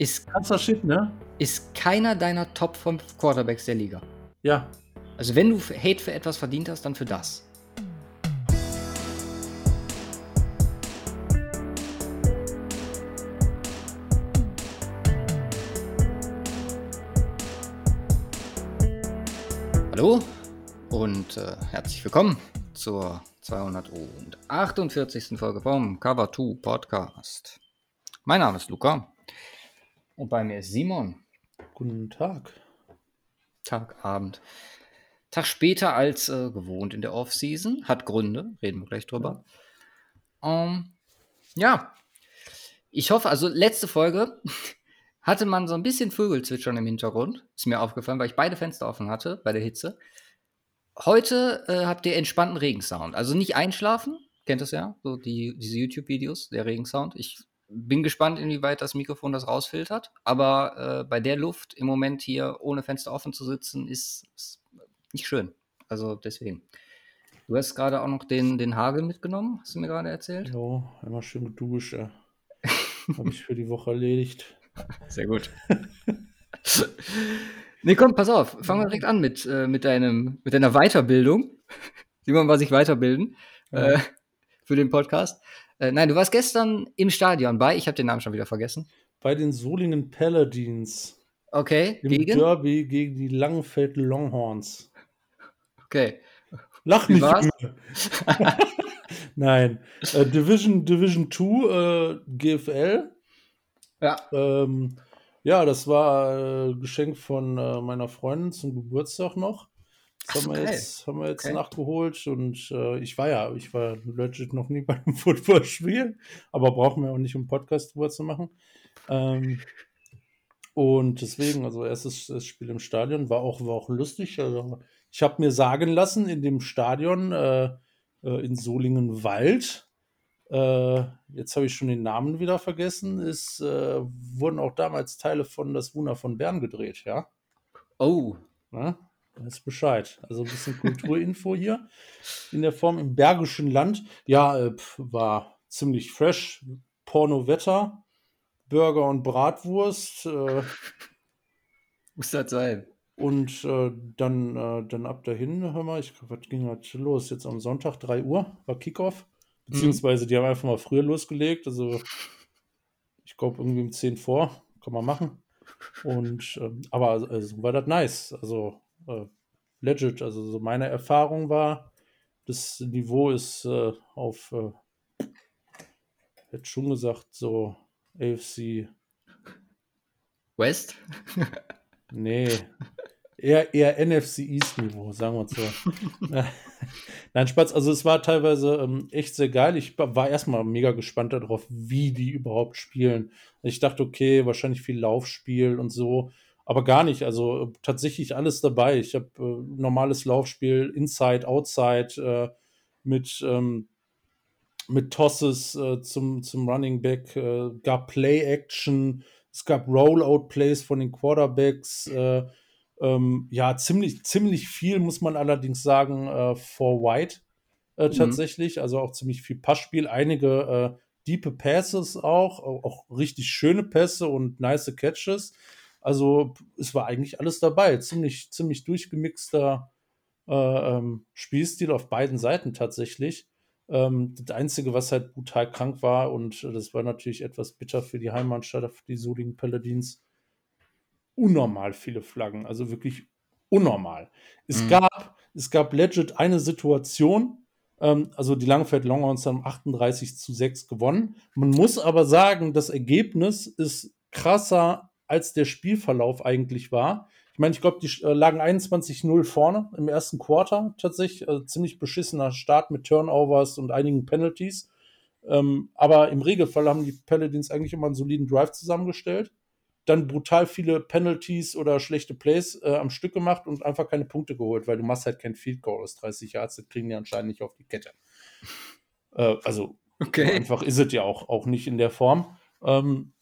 Ist, Krasser Shit, ne? ist keiner deiner Top 5 Quarterbacks der Liga. Ja. Also wenn du Hate für etwas verdient hast, dann für das. Hallo und äh, herzlich willkommen zur 248. Folge vom Cover 2 Podcast. Mein Name ist Luca und bei mir ist Simon. Guten Tag. Tag, Abend. Tag später als äh, gewohnt in der Offseason. Hat Gründe, reden wir gleich drüber. Ähm, ja, ich hoffe, also letzte Folge hatte man so ein bisschen Vögelzwitschern im Hintergrund. Ist mir aufgefallen, weil ich beide Fenster offen hatte bei der Hitze. Heute äh, habt ihr entspannten Regensound. Also nicht einschlafen, kennt das ja, so die, diese YouTube-Videos, der Regensound. Ich bin gespannt, inwieweit das Mikrofon das rausfiltert. Aber äh, bei der Luft im Moment hier ohne Fenster offen zu sitzen, ist, ist nicht schön. Also deswegen. Du hast gerade auch noch den, den Hagel mitgenommen, hast du mir gerade erzählt? Jo, einmal schön geduscht. Ja. Habe ich für die Woche erledigt. Sehr gut. nee, komm, pass auf. Fangen wir direkt an mit, äh, mit, deinem, mit deiner Weiterbildung. Simon war sich weiterbilden Ja. äh, für den Podcast. Äh, nein, du warst gestern im Stadion bei, ich habe den Namen schon wieder vergessen. Bei den Solingen Paladins Okay, im gegen? Derby gegen die Langenfeld Longhorns. Okay. Lach Wie nicht. Nein. Äh, Division, Division 2 äh, GFL. Ja. Ähm, ja, das war äh, Geschenk von äh, meiner Freundin zum Geburtstag noch. Das so, haben wir jetzt, haben wir jetzt Okay. nachgeholt und äh, ich war ja, ich war legit noch nie bei einem Footballspiel, aber brauchen wir auch nicht, um Podcast drüber zu machen. Ähm, und deswegen, also erstes das Spiel im Stadion war auch, war auch lustig. Also ich habe mir sagen lassen, in dem Stadion äh, äh, in Solingen-Wald, äh, jetzt habe ich schon den Namen wieder vergessen, ist, äh, wurden auch damals Teile von Das Wunder von Bern gedreht, ja. Oh, Ne? Weiß Bescheid. Also ein bisschen Kulturinfo hier in der Form im Bergischen Land. Ja, äh, war ziemlich fresh. Porno-Wetter, Burger und Bratwurst. Äh, muss das sein. und äh, dann, äh, dann ab dahin, hör mal, ich, was ging heute los? Jetzt am Sonntag, 3 Uhr, war Kickoff. Beziehungsweise die haben einfach mal früher losgelegt. Also ich glaube irgendwie um 10 vor, kann man machen. Und ähm, aber also, so war das nice. Also äh, legit. Also so meine Erfahrung war, das Niveau ist äh, auf, äh, hätte schon gesagt, so AFC, West? nee, eher, eher NFC East Niveau, sagen wir so. Nein, Spaß. Also es war teilweise ähm, echt sehr geil. Ich war erstmal mega gespannt darauf, wie die überhaupt spielen. Ich dachte, okay, wahrscheinlich viel Laufspiel und so, aber gar nicht. Also tatsächlich alles dabei. Ich habe äh, normales Laufspiel, Inside, Outside, äh, mit, ähm, mit Tosses äh, zum, zum Running Back, äh, gab Play-Action, es gab Rollout-Plays von den Quarterbacks. Äh, ähm, ja, ziemlich, ziemlich viel, muss man allerdings sagen, äh, for White äh, Mhm. tatsächlich. Also auch ziemlich viel Passspiel. Einige äh, diepe Passes auch, auch richtig schöne Pässe und nice Catches. Also es war eigentlich alles dabei. Ziemlich, ziemlich durchgemixter äh, ähm, Spielstil auf beiden Seiten tatsächlich. Ähm, das Einzige, was halt brutal krank war, und das war natürlich etwas bitter für die Heimatstadt, für die Solingen Paladins, unnormal viele Flaggen, also wirklich unnormal. Es Mhm. gab, es gab legit eine Situation, ähm, also die Langfeld Longhorns haben 38 zu 6 gewonnen. Man muss aber sagen, das Ergebnis ist krasser, als der Spielverlauf eigentlich war. Ich meine, ich glaube, die äh, lagen 21-0 vorne im ersten Quarter tatsächlich. Also ziemlich beschissener Start mit Turnovers und einigen Penalties. Ähm, aber im Regelfall haben die Paladins eigentlich immer einen soliden Drive zusammengestellt dann brutal viele Penalties oder schlechte Plays äh, am Stück gemacht und einfach keine Punkte geholt, weil du machst halt kein Field Goal aus 30 Yards, das kriegen die anscheinend nicht auf die Kette. Äh, also so Okay. einfach ist es ja auch, auch nicht in der Form. Ähm,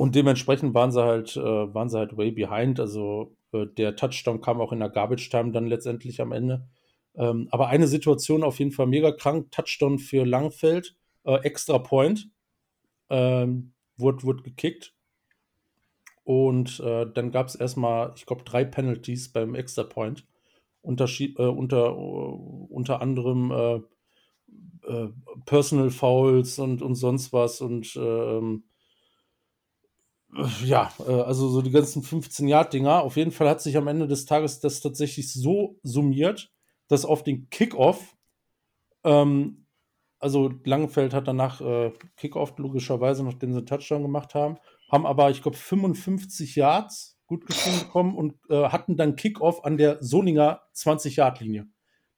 und dementsprechend waren sie halt, äh, waren sie halt way behind. Also äh, der Touchdown kam auch in der Garbage Time dann letztendlich am Ende. Ähm, aber eine Situation auf jeden Fall mega krank. Touchdown für Langfeld, äh, extra Point. Ähm, wurde, wurde gekickt. Und äh, dann gab es erstmal, ich glaube, drei Penalties beim Extra Point. Unterschied, äh, unter, uh, unter anderem äh, äh, Personal Fouls und, und sonst was und ähm, ja, äh, also so die ganzen 15-Yard-Dinger. Auf jeden Fall hat sich am Ende des Tages das tatsächlich so summiert, dass auf den Kickoff, ähm, also Langenfeld hat danach äh, Kickoff logischerweise, nachdem sie einen Touchdown gemacht haben, haben aber, ich glaube, 55 Yards gut geschrieben bekommen und äh, hatten dann Kickoff an der Solinger 20-Yard-Linie.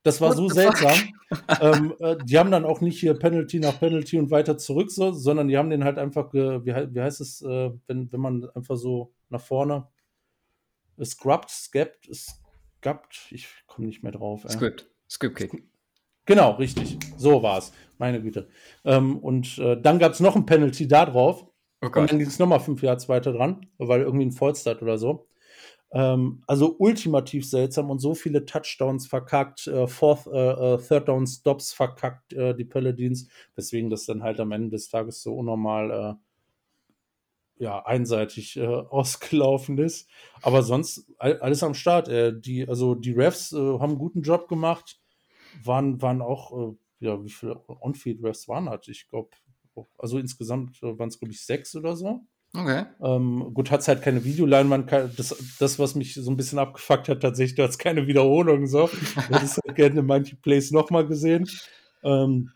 Das war What so seltsam. ähm, äh, die haben dann auch nicht hier Penalty nach Penalty und weiter zurück, so, sondern die haben den halt einfach, wie, wie heißt es, äh, wenn, wenn man einfach so nach vorne scrubbt, scapt, scapt, ich komme nicht mehr drauf. Äh. Script, Script Kick. Genau, richtig. So war es. Meine Güte. Ähm, und äh, dann gab es noch ein Penalty da drauf. Oh und dann ging es nochmal fünf Yards weiter dran, weil irgendwie ein Vollstart oder so. Ähm, also ultimativ seltsam und so viele Touchdowns verkackt, äh, Fourth, äh, äh, Third Down Stops verkackt, äh, die Paladins, weswegen das dann halt am Ende des Tages so unnormal äh, ja, einseitig äh, ausgelaufen ist. Aber sonst alles am Start. die, also die Refs haben einen guten Job gemacht, waren, waren auch, ja, wie viele On-Field-Refs waren halt? Ich glaube, also insgesamt waren es, glaube ich, sechs oder so. Okay. Ähm, gut, hat es halt keine Videoleinwand. Das, das, was mich so ein bisschen abgefuckt hat, tatsächlich, du hast keine Wiederholung. So. Du hättest halt gerne manche Plays nochmal gesehen. Ähm,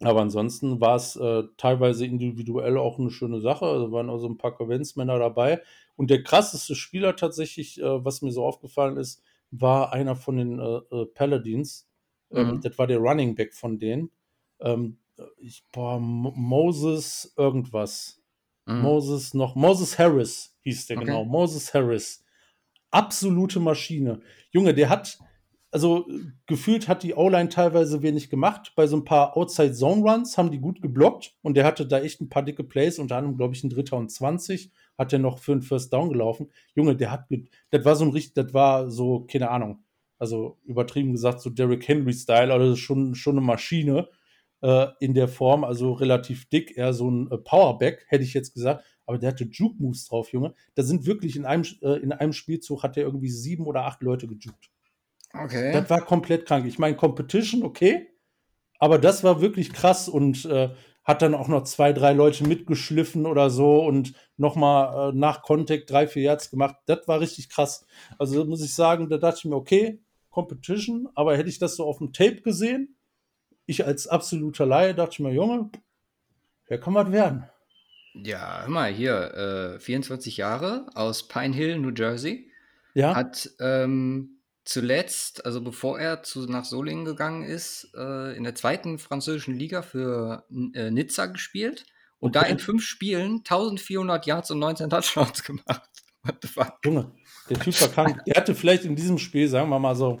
aber ansonsten war es äh, teilweise individuell auch eine schöne Sache. Also waren auch so ein paar Konventsmänner dabei. Und der krasseste Spieler tatsächlich, äh, was mir so aufgefallen ist, war einer von den äh, äh Paladins. Ähm, mhm. Das war der Running Back von denen. Ähm, ich, boah, Moses irgendwas. Mhm. Moses noch, Moses Harris hieß der okay. genau, Moses Harris. Absolute Maschine. Junge, der hat, also gefühlt hat die O-Line teilweise wenig gemacht. Bei so ein paar Outside Zone Runs haben die gut geblockt und der hatte da echt ein paar dicke Plays, unter anderem, glaube ich, ein Dritter und 20 hat er noch für einen First Down gelaufen. Junge, der hat, das war so ein richtig, das war so, keine Ahnung, also übertrieben gesagt, so Derrick Henry-Style, also schon, schon eine Maschine äh, in der Form, also relativ dick, eher so ein äh, Powerback, hätte ich jetzt gesagt. Aber der hatte Juke-Moves drauf, Junge. Da sind wirklich in einem, äh, in einem Spielzug hat er irgendwie sieben oder acht Leute gejuckt. Okay. Das war komplett krank. Ich meine, Competition, okay. Aber das war wirklich krass und äh, hat dann auch noch zwei, drei Leute mitgeschliffen oder so und nochmal äh, nach Contact drei, vier Yards gemacht. Das war richtig krass. Also muss ich sagen, da dachte ich mir, okay, Competition, aber hätte ich das so auf dem Tape gesehen, ich als absoluter Laie dachte ich mir, Junge, wer kann was werden? Ja, hör mal, hier, äh, 24 Jahre aus Pine Hill, New Jersey. Ja. Hat ähm, zuletzt, also bevor er zu, nach Solingen gegangen ist, äh, in der zweiten französischen Liga für äh, Nizza gespielt und okay. da in fünf Spielen 1400 Yards und 19 Touchdowns gemacht. What the fuck? Junge, der Typ war krank. der hatte vielleicht in diesem Spiel, sagen wir mal so,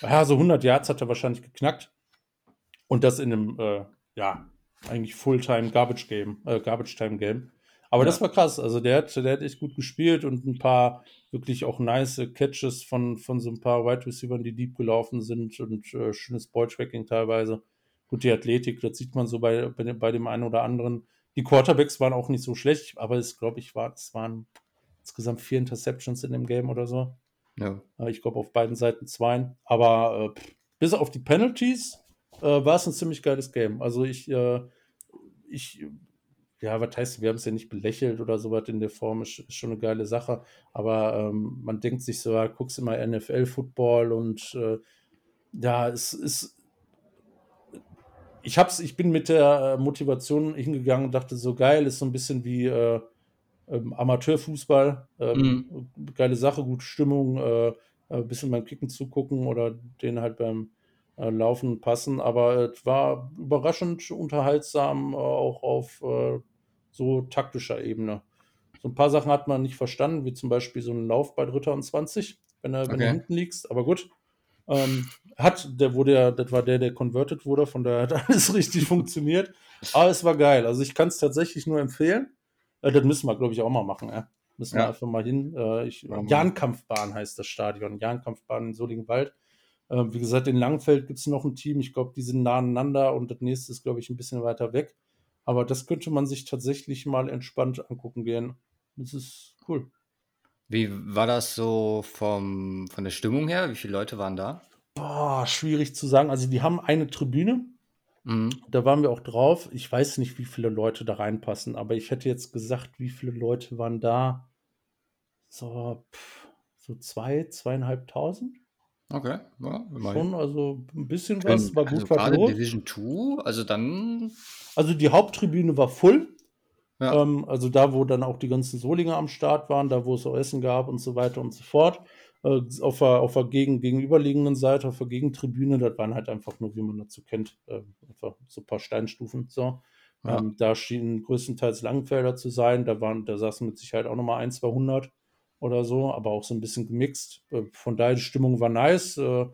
ja, so 100 Yards hat er wahrscheinlich geknackt. Und das in einem, äh, ja, eigentlich Fulltime Garbage Game, äh, Garbage Time Game. Aber ja. das war krass. Also der hat, der hat echt gut gespielt und ein paar wirklich auch nice Catches von, von so ein paar Wide Receivers, die deep gelaufen sind und äh, schönes Balltracking teilweise. Gut, die Athletik, das sieht man so bei, bei, bei dem einen oder anderen. Die Quarterbacks waren auch nicht so schlecht, aber es glaube ich war, es waren insgesamt vier Interceptions in dem Game oder so. Ja. Äh, ich glaube auf beiden Seiten zwei. Aber äh, bis auf die Penalties äh, war es ein ziemlich geiles Game. Also ich, äh, ich, ja, was heißt, wir haben es ja nicht belächelt oder sowas in der Form, ist, ist schon eine geile Sache. Aber ähm, man denkt sich so, ja, guckst immer NFL-Football und äh, ja, es ist. Ich, hab's, ich bin mit der Motivation hingegangen und dachte, so geil, ist so ein bisschen wie äh, ähm, Amateurfußball. Ähm, mhm. Geile Sache, gute Stimmung, äh, ein bisschen beim Kicken zugucken oder den halt beim äh, laufen passen. Aber es war überraschend unterhaltsam, äh, auch auf äh, so taktischer Ebene. So ein paar Sachen hat man nicht verstanden, wie zum Beispiel so ein Lauf bei Dritter und 20, wenn, er, okay. wenn du hinten liegst. Aber gut. Ähm, hat, der wurde ja, das war der, der converted wurde, von daher hat alles richtig funktioniert. Aber es war geil. Also ich kann es tatsächlich nur empfehlen. Äh, das müssen wir, glaube ich, auch mal machen. Äh. Müssen ja. wir einfach mal hin. Äh, ich, Jahnkampfbahn heißt das Stadion. Jahnkampfbahn in Soligenwald. Äh, wie gesagt, in Langfeld gibt es noch ein Team. Ich glaube, die sind nah aneinander und das nächste ist, glaube ich, ein bisschen weiter weg. Aber das könnte man sich tatsächlich mal entspannt angucken gehen. Das ist cool. Wie war das so vom, von der Stimmung her? Wie viele Leute waren da? Boah, schwierig zu sagen. Also die haben eine Tribüne. Mhm. Da waren wir auch drauf. Ich weiß nicht, wie viele Leute da reinpassen, aber ich hätte jetzt gesagt, wie viele Leute waren da? So, pff, so zwei, zweieinhalbtausend. Okay, ja. Schon, also ein bisschen was, Wenn- war gut, also war gerade groß. Division 2, also dann. Also die Haupttribüne war voll. Ja. Ähm, also da, wo dann auch die ganzen Solinger am Start waren, da, wo es auch Essen gab und so weiter und so fort. Äh, auf der, auf der gegen, gegenüberliegenden Seite, auf der Gegentribüne, das waren halt einfach nur, wie man dazu kennt, äh, einfach so ein paar Steinstufen. So. Ja. Ähm, da schienen größtenteils Langenfelder zu sein. Da, waren, da saßen mit Sicherheit auch nochmal ein, 200 oder so, aber auch so ein bisschen gemixt. Äh, von daher, die Stimmung war nice. Äh,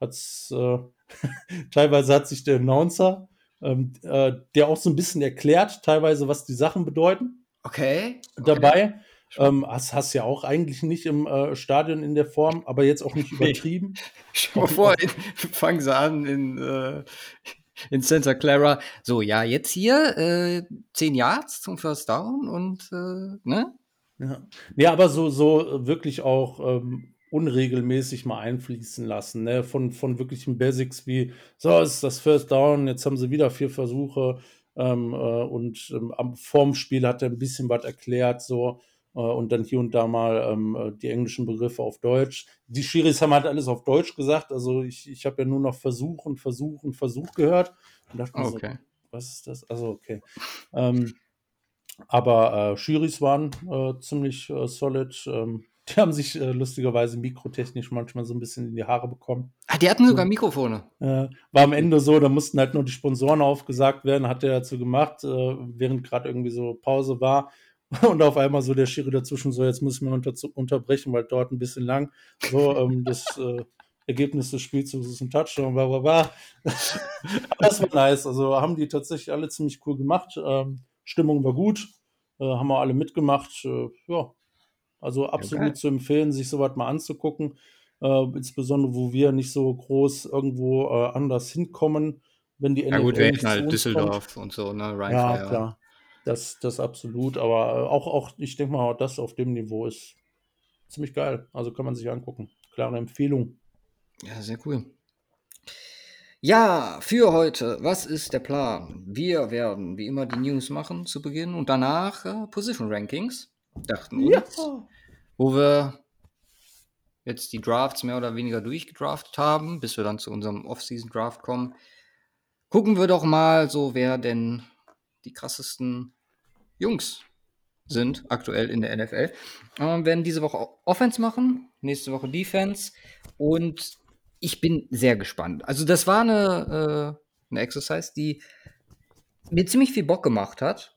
hat's, äh, teilweise hat sich der Announcer, ähm, äh, der auch so ein bisschen erklärt, teilweise, was die Sachen bedeuten, Okay. okay. dabei. Spannend. Ähm, hast, hast ja auch eigentlich nicht im äh, Stadion in der Form, aber jetzt auch nicht übertrieben. Stell dir mal vor, in, fangen sie an in, in Santa Clara. So, ja, jetzt hier äh, 10 Yards zum First Down und, ne? Ja, ja aber so, so wirklich auch ähm, unregelmäßig mal einfließen lassen. Ne? Von, von wirklichen Basics wie, so es ist das First Down, jetzt haben sie wieder vier Versuche ähm, äh, und ähm, am vorm Spiel hat er ein bisschen was erklärt, so äh, und dann hier und da mal ähm, äh, die englischen Begriffe auf Deutsch. Die Schiris haben halt alles auf Deutsch gesagt, also ich, ich habe ja nur noch Versuch und Versuch und Versuch gehört und dachte mir so, Okay. was ist das? Also, okay. Ähm, aber äh, Schiris waren äh, ziemlich äh, solid. Ähm, die haben sich äh, lustigerweise mikrotechnisch manchmal so ein bisschen in die Haare bekommen. Ah, die hatten sogar Mikrofone. War am Ende so, da mussten halt nur die Sponsoren aufgesagt werden, hat er dazu gemacht, äh, während gerade irgendwie so Pause war. Und auf einmal so der Schiri dazwischen so, jetzt müssen wir unter unterbrechen, weil dort ein bisschen lang. So, ähm, das äh, Ergebnis des Spiels ist ein Touchdown, bla bla bla. Das war nice. Also haben die tatsächlich alle ziemlich cool gemacht. Ähm, Stimmung war gut, äh, haben wir alle mitgemacht. Äh, ja, also absolut geil. zu empfehlen, sich sowas mal anzugucken. Äh, insbesondere, wo wir nicht so groß irgendwo äh, anders hinkommen, wenn die Ja, gut, wir hätten halt Düsseldorf und so, ne? Kommt. Rhein Ja, Fire. klar. Das, das absolut. Aber äh, auch, auch, ich denke mal, das auf dem Niveau ist ziemlich geil. Also kann man sich angucken. Klare Empfehlung. Ja, sehr cool. Ja, für heute, was ist der Plan? Wir werden wie immer die News machen zu Beginn und danach äh, Position Rankings. Dachten uns, wo wir jetzt die Drafts mehr oder weniger durchgedraftet haben, bis wir dann zu unserem Off-Season Draft kommen. Gucken wir doch mal so, wer denn die krassesten Jungs sind aktuell in der NFL. Ähm, werden diese Woche Offense machen, nächste Woche Defense und ich bin sehr gespannt. Also das war eine, äh, eine Exercise, die mir ziemlich viel Bock gemacht hat,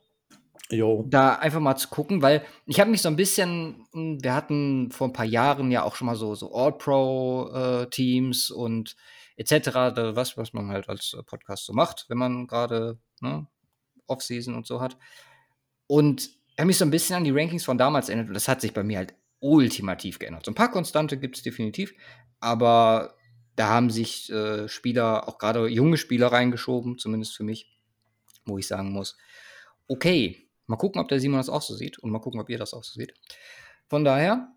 Jo. da einfach mal zu gucken, weil ich habe mich so ein bisschen, mh, wir hatten vor ein paar Jahren ja auch schon mal so, so All-Pro-Teams und etc., was, was man halt als äh, Podcast so macht, wenn man gerade ne, Off-Season und so hat. Und ich habe mich so ein bisschen an die Rankings von damals erinnert und das hat sich bei mir halt ultimativ geändert. So ein paar Konstante gibt es definitiv, aber da haben sich äh, Spieler, auch gerade junge Spieler reingeschoben, zumindest für mich, wo ich sagen muss, okay, mal gucken, ob der Simon das auch so sieht und mal gucken, ob ihr das auch so seht. Von daher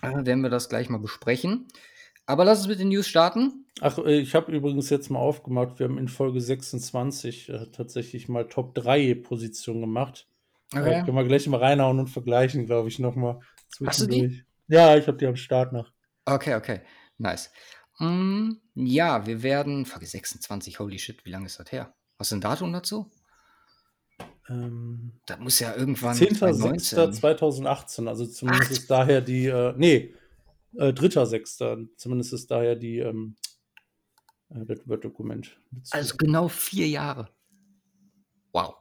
äh, werden wir das gleich mal besprechen. Aber lass uns mit den News starten. Ach, äh, ich habe übrigens jetzt mal aufgemacht, wir haben in Folge 26 äh, tatsächlich mal Top 3 Position gemacht. Äh, können wir gleich mal reinhauen und vergleichen, glaube ich, nochmal. Hast du die? Ja, ich habe die am Start noch. Okay, okay. Nice. Mm, ja, wir werden. Folge 26, holy shit, wie lange ist das her? Was ist ein Datum dazu? Ähm, Das muss ja irgendwann 10.06.2018, also zumindest Ach. ist daher die, äh, nee, äh, 3.06. zumindest ist daher die, ähm, äh, das Word-Dokument. Also genau vier Jahre. Wow.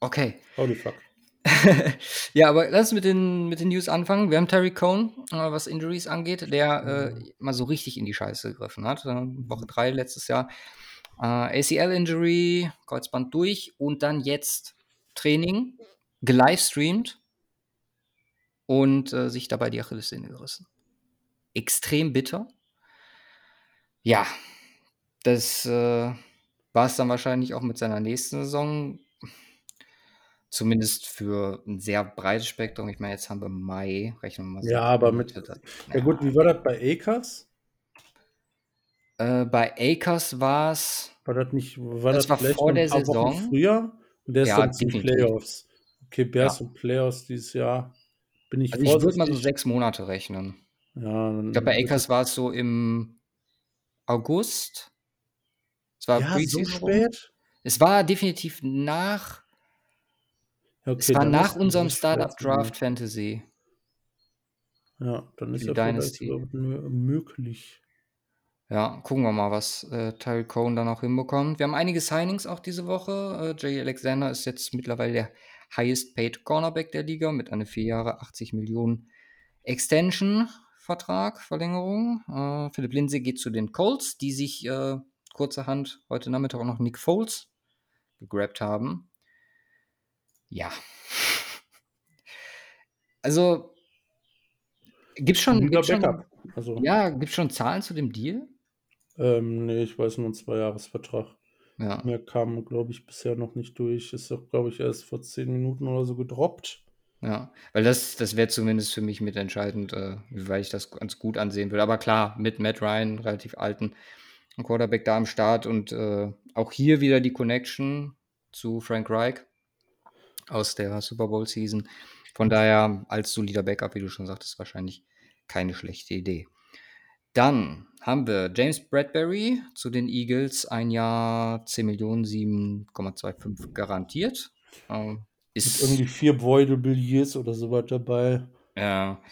Okay. Holy fuck. ja, aber lass uns mit den, mit den News anfangen. Wir haben Terry Cohn, äh, was Injuries angeht, der äh, mal so richtig in die Scheiße gegriffen hat. Äh, Woche 3 letztes Jahr. Äh, ACL-Injury, Kreuzband durch und dann jetzt Training, gelivestreamt und äh, sich dabei die Achillessehne gerissen. Extrem bitter. Ja, das äh, war es dann wahrscheinlich auch mit seiner nächsten Saison. Zumindest für ein sehr breites Spektrum. Ich meine, jetzt haben wir Mai, rechnen wir mal. Ja, aber mit. Ja, gut, wie war das bei ACAS? Äh, bei Akers war es. War das nicht, war das, das war vor der Saison? früher? Und der ist ja, dann zu Playoffs. Okay, Bears ja. und Playoffs dieses Jahr. Bin ich also Ich würde mal so sechs Monate rechnen. Ja, ich glaube, bei Akers war es so im August. Es war ja, so spät? Es war definitiv nach. Okay, es war nach unserem Startup Draft Fantasy. Ja, dann ist ja Dynasty. möglich. Ja, gucken wir mal, was äh, Tyrell Cohen dann auch hinbekommt. Wir haben einige Signings auch diese Woche. Äh, Jay Alexander ist jetzt mittlerweile der highest paid Cornerback der Liga mit einer vier Jahre 80 Millionen Extension Vertrag, Verlängerung. Äh, Philipp Lindsay geht zu den Colts, die sich äh, kurzerhand heute Nachmittag auch noch Nick Foles gegrabt haben. Ja. Also, gibt's schon, gibt's schon, also. ja, gibt's schon Zahlen zu dem Deal? Ähm, nee, ich weiß nur ein Zweijahresvertrag. Ja. Mehr kam, glaube ich, bisher noch nicht durch. Ist doch, glaube ich, erst vor zehn Minuten oder so gedroppt. Ja, weil das, das wäre zumindest für mich mitentscheidend, äh, weil ich das ganz gut ansehen würde. Aber klar, mit Matt Ryan, relativ alten Quarterback da am Start und äh, auch hier wieder die Connection zu Frank Reich aus der Super Bowl Season. Von daher als solider Backup, wie du schon sagtest, wahrscheinlich keine schlechte Idee. Dann haben wir James Bradbury zu den Eagles, ein Jahr 10 Millionen, 7,25 garantiert. Ähm, ist Mit irgendwie vier Voidable Years oder so was dabei. Ja.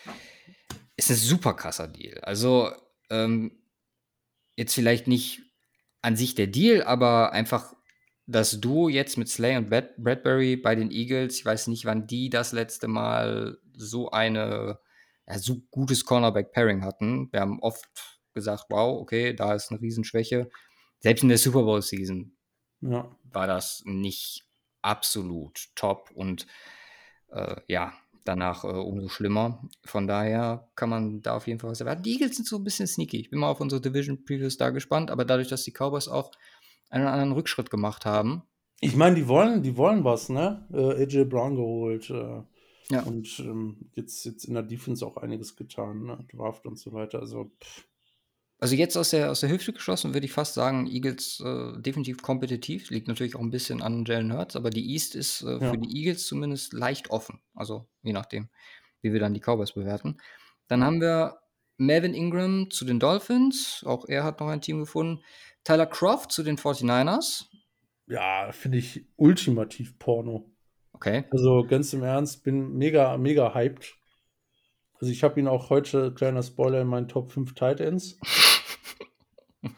Ist ein super krasser Deal. Also, ähm, jetzt vielleicht nicht an sich der Deal, aber einfach das Duo jetzt mit Slay und Bradbury bei den Eagles. Ich weiß nicht, wann die das letzte Mal so eine ja, so gutes Cornerback-Pairing hatten. Wir haben oft gesagt, wow, okay, da ist eine Riesenschwäche. Selbst in der Super Bowl-Season ja. war das nicht absolut top und äh, ja, danach äh, umso schlimmer. Von daher kann man da auf jeden Fall was erwarten. Die Eagles sind so ein bisschen sneaky. Ich bin mal auf unsere Division Previews da gespannt, aber dadurch, dass die Cowboys auch einen oder anderen Rückschritt gemacht haben. Ich meine, die wollen, die wollen was, ne? Äh, AJ Brown geholt. Äh, ja. Und ähm, jetzt, jetzt in der Defense auch einiges getan, ne? Draft und so weiter. Also, pff. Also jetzt aus der, aus der Hüfte geschossen würde ich fast sagen, Eagles äh, definitiv kompetitiv. Liegt natürlich auch ein bisschen an Jalen Hurts, aber die East ist äh, ja. für die Eagles zumindest leicht offen. Also je nachdem, wie wir dann die Cowboys bewerten. Dann haben wir Melvin Ingram zu den Dolphins. Auch er hat noch ein Team gefunden. Tyler Croft zu den 49ers. Ja, finde ich ultimativ Porno. Okay. Also ganz im Ernst, bin mega, mega hyped. Also ich habe ihn auch heute, kleiner Spoiler, in meinen Top 5 Tight Ends.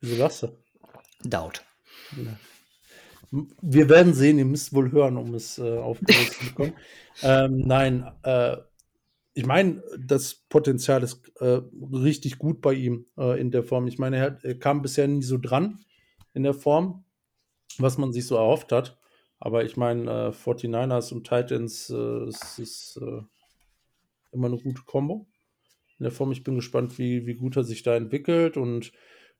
Wieso lachst du? Doubt. Ja. Wir werden sehen, ihr müsst wohl hören, um es äh, aufgelöst zu bekommen. ähm, nein, äh, ich meine, das Potenzial ist äh, richtig gut bei ihm äh, in der Form. Ich meine, er, er, kam bisher nie so dran in der Form, was man sich so erhofft hat. Aber ich meine, äh, 49ers und Titans, äh, es ist äh, immer eine gute Kombo in der Form. Ich bin gespannt, wie, wie gut er sich da entwickelt. Und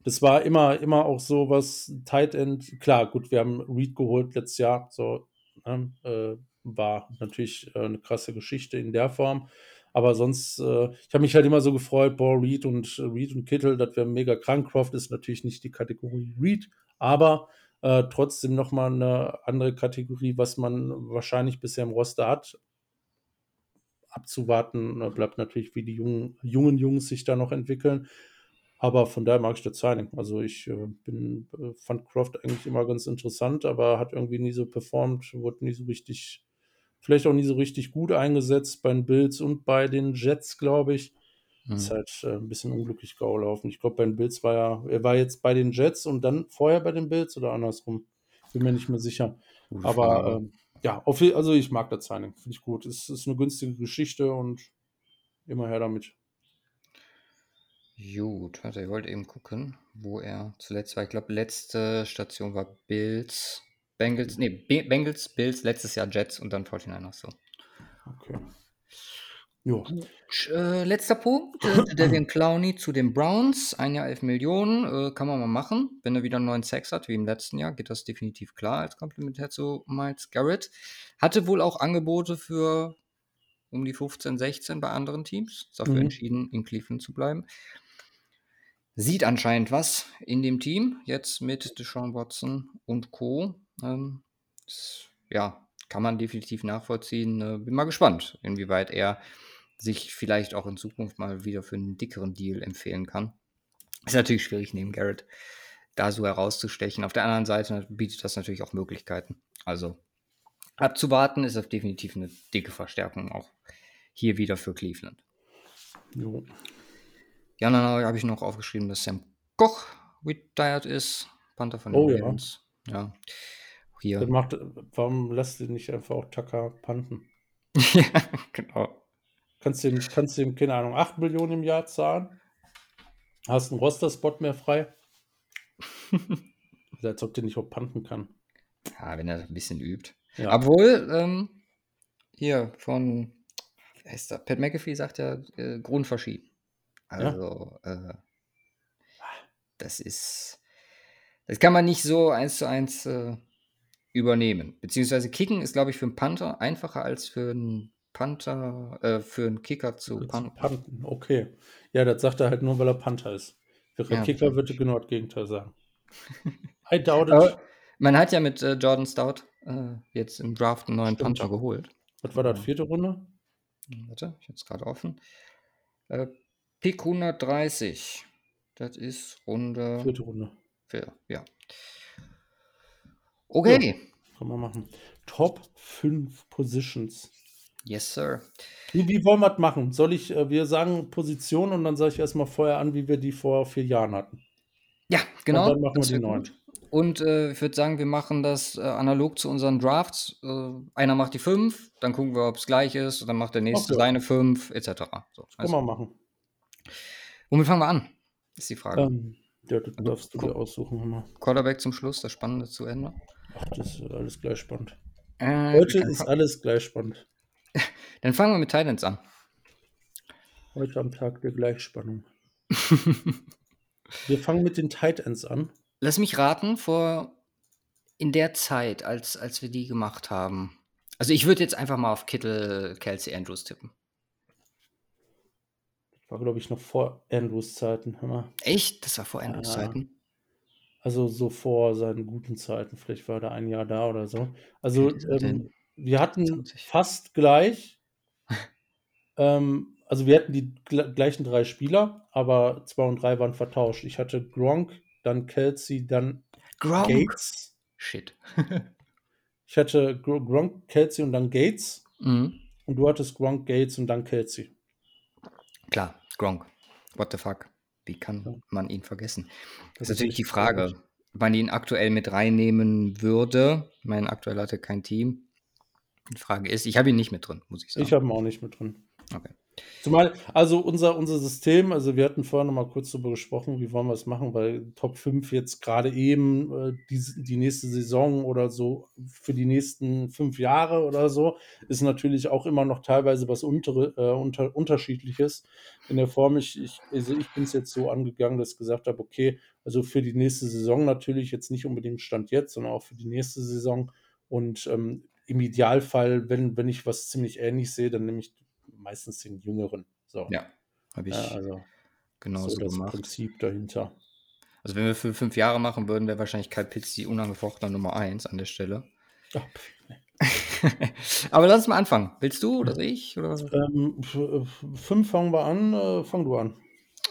das war immer, immer auch so was Tight End. Klar, gut, wir haben Reed geholt letztes Jahr. So, ne, äh, war natürlich äh, eine krasse Geschichte in der Form. Aber sonst, äh, ich habe mich halt immer so gefreut, boah, Reed und Reed und Kittel, das wäre mega krank. Croft ist natürlich nicht die Kategorie Reed, aber äh, trotzdem nochmal eine andere Kategorie, was man wahrscheinlich bisher im Roster hat abzuwarten. Bleibt natürlich, wie die jungen, jungen Jungs sich da noch entwickeln. Aber von daher mag ich das Signing. Also ich äh, bin, äh, fand Croft eigentlich immer ganz interessant, aber hat irgendwie nie so performt, wurde nie so richtig, vielleicht auch nie so richtig gut eingesetzt bei den Bills und bei den Jets, glaube ich. Mhm. Ist halt äh, ein bisschen unglücklich gelaufen. Ich glaube, bei den Bills war er, er war jetzt bei den Jets und dann vorher bei den Bills oder andersrum. Bin mir nicht mehr sicher. Gute aber ähm, ja, auf, also ich mag das Signing, finde ich gut. Es ist eine günstige Geschichte und immer her damit. Gut, warte, ich wollte eben gucken, wo er zuletzt war. Ich glaube, letzte Station war Bills, Bengals, nee, Bengals, Bills, letztes Jahr Jets und dann 49ers so. Okay. Jo. Äh, letzter Punkt. Äh, Devin Clowney zu den Browns. Ein Jahr 11 Millionen. Äh, kann man mal machen. Wenn er wieder einen neuen Sex hat, wie im letzten Jahr, geht das definitiv klar als Komplementär zu Miles Garrett. Hatte wohl auch Angebote für um die 15, 16 bei anderen Teams. Ist dafür Mhm. entschieden, in Cleveland zu bleiben. Sieht anscheinend was in dem Team, jetzt mit Deshaun Watson und Co. Ähm, das, ja, kann man definitiv nachvollziehen. Äh, bin mal gespannt, inwieweit er sich vielleicht auch in Zukunft mal wieder für einen dickeren Deal empfehlen kann. Ist natürlich schwierig, neben Garrett da so herauszustechen. Auf der anderen Seite bietet das natürlich auch Möglichkeiten. Also abzuwarten ist auf definitiv eine dicke Verstärkung auch hier wieder für Cleveland. Jo. Ja, dann habe ich noch aufgeschrieben, dass Sam Koch retired ist. Panther von den Oh ja. Ravens. Ja. Auch Hier. Das macht, warum lässt du nicht einfach auch Tucker panten? ja, genau. Kannst du ihm, kannst du ihm, keine Ahnung, 8 Millionen im Jahr zahlen? Hast einen Roster-Spot mehr frei? Als ob der nicht auch panten kann. Ja, wenn er ein bisschen übt. Ja. Obwohl, ähm, hier von, wie heißt der? Pat McAfee sagt ja, äh, grundverschieden. Also, äh, das ist, das kann man nicht so eins zu eins äh, übernehmen. Beziehungsweise Kicken ist, glaube ich, für einen Panther einfacher als für einen Panther, äh, für einen Kicker zu panten. panten, okay. Ja, das sagt er halt nur, weil er Panther ist. Für Ja, Kicker würde genau das Gegenteil sagen. I doubt it. Aber man hat ja mit äh, Jordan Stout äh, jetzt im Draft einen neuen Stimmt. Panther geholt. Was war das, vierte Runde? Warte, ich habe es gerade offen. Äh, Pick 130. Das ist Runde Vierte Runde. 4, ja. Okay. Kann man machen. Top 5 Positions. Yes, sir. Wie, wie wollen wir das machen? Soll ich, äh, wir sagen Position und dann sage ich erstmal vorher an, wie wir die vor vier Jahren hatten. Ja, genau. Und dann machen wir das die wär neuen. gut. Und äh, ich würde sagen, wir machen das äh, analog zu unseren Drafts. Äh, einer macht die 5, dann gucken wir, ob es gleich ist, und dann macht der nächste Okay. seine 5, etc. So, Kann also, man machen. womit fangen wir an? Ist die Frage. Ähm, ja, das darfst du dir aussuchen. Mal. Quarterback zum Schluss, das Spannende zu Ende. Ach, das ist alles gleich spannend. Äh, Heute ist alles gleich spannend. dann fangen wir mit Titans an. Heute am Tag der Gleichspannung. Wir fangen mit den Tight Ends an. Lass mich raten, vor in der Zeit, als, als wir die gemacht haben. Also ich würde jetzt einfach mal auf Kittel, Kelsey, Andrews tippen. War, glaube ich, noch vor Andrews Zeiten. Hör mal. Echt? Das war vor Andrews. Zeiten. Also so vor seinen guten Zeiten. Vielleicht war er ein Jahr da oder so. Also ähm, wir hatten 20. fast gleich. ähm, also wir hatten die gl gleichen drei Spieler, aber zwei und drei waren vertauscht. Ich hatte Gronk, dann Kelsey, dann Gronk. Gates. Shit. Ich hatte Gr Gronk, Kelsey und dann Gates. mhm. Und du hattest Gronk, Gates und dann Kelsey. Klar, Gronk. What the fuck? Wie kann man ihn vergessen? Das Das ist natürlich die Frage, traurig. ob man ihn aktuell mit reinnehmen würde. Mein aktuell hatte kein Team. Die Frage ist, ich habe ihn nicht mit drin, muss ich sagen. Ich habe ihn auch nicht mit drin. okay. Zumal, also unser, unser System, also wir hatten vorher noch mal kurz darüber gesprochen, wie wollen wir es machen, weil Top 5 jetzt gerade eben äh, die, die nächste Saison oder so für die nächsten fünf Jahre oder so, ist natürlich auch immer noch teilweise was untere, äh, unter, unterschiedliches in der Form. Ich, ich, also ich bin es jetzt so angegangen, dass ich gesagt habe, okay, also für die nächste Saison natürlich jetzt nicht unbedingt Stand jetzt, sondern auch für die nächste Saison. Und ähm, im Idealfall, wenn, wenn ich was ziemlich ähnlich sehe, dann nehme ich meistens den Jüngeren. So. Ja, habe ich Ja, also genauso so das gemacht. Prinzip dahinter. Also wenn wir für fünf Jahre machen würden, wäre wahrscheinlich Kyle Pitts die unangefochtene Nummer eins an der Stelle. Ach, Aber lass uns mal anfangen. Willst du oder ich? Oder? ähm, fünf fangen wir an. Äh, fang du an.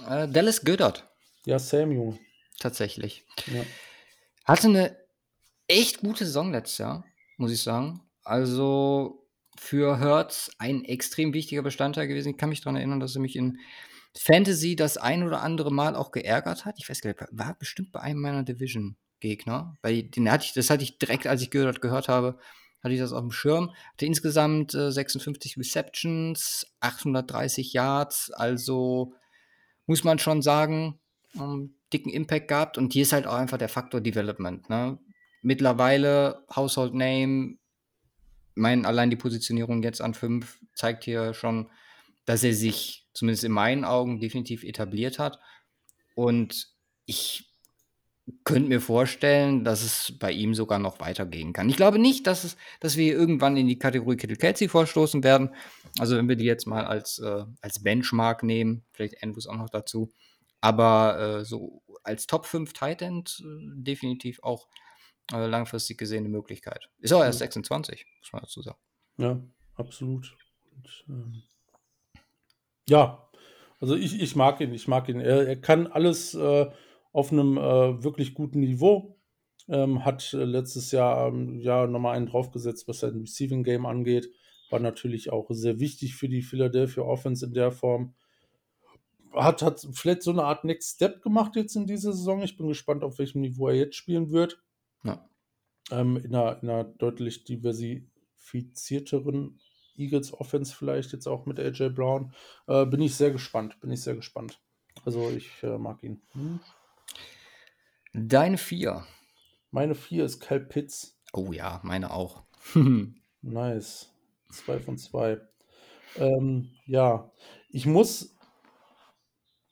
Äh, Dallas Goddard, Ja, Sam, Junge. tatsächlich. Ja. Hatte eine echt gute Saison letztes Jahr, muss ich sagen. Also für Hertz ein extrem wichtiger Bestandteil gewesen. Ich kann mich daran erinnern, dass er mich in Fantasy das ein oder andere Mal auch geärgert hat. Ich weiß gar nicht, war bestimmt bei einem meiner Division-Gegner. Den hatte ich, das hatte ich direkt, als ich Goddard gehört habe, hatte ich das auf dem Schirm. Hatte insgesamt äh, 56 Receptions, 830 Yards, also muss man schon sagen, ähm, dicken Impact gehabt. Und hier ist halt auch einfach der Faktor Development. Ne? Mittlerweile Household Name, mein, allein die Positionierung jetzt an 5 zeigt hier schon, dass er sich zumindest in meinen Augen definitiv etabliert hat. Und ich könnte mir vorstellen, dass es bei ihm sogar noch weitergehen kann. Ich glaube nicht, dass, es, dass wir irgendwann in die Kategorie Kittle Kelsey vorstoßen werden. Also wenn wir die jetzt mal als, äh, als Benchmark nehmen, vielleicht Andrews auch noch dazu. Aber äh, so als Top 5 Tight End äh, definitiv auch äh, langfristig gesehen eine Möglichkeit. Ist auch erst 26, muss man dazu sagen. Ja, absolut. Und, ähm, ja, also ich, ich mag ihn, ich mag ihn. Er, er kann alles äh, auf einem äh, wirklich guten Niveau. Ähm, hat äh, letztes Jahr ähm, ja nochmal einen draufgesetzt, was sein Receiving Game angeht. War natürlich auch sehr wichtig für die Philadelphia Offense in der Form. Hat, hat vielleicht so eine Art Next Step gemacht jetzt in dieser Saison. Ich bin gespannt, auf welchem Niveau er jetzt spielen wird. Ja. Ähm, in, einer, in einer deutlich diversifizierteren Eagles Offense vielleicht jetzt auch mit AJ Brown. Äh, bin ich sehr gespannt. Bin ich sehr gespannt. Also ich äh, mag ihn. Hm. Deine vier. Meine vier ist Cal Pitts. Oh ja, meine auch. nice. Zwei von zwei. Ähm, ja, ich muss.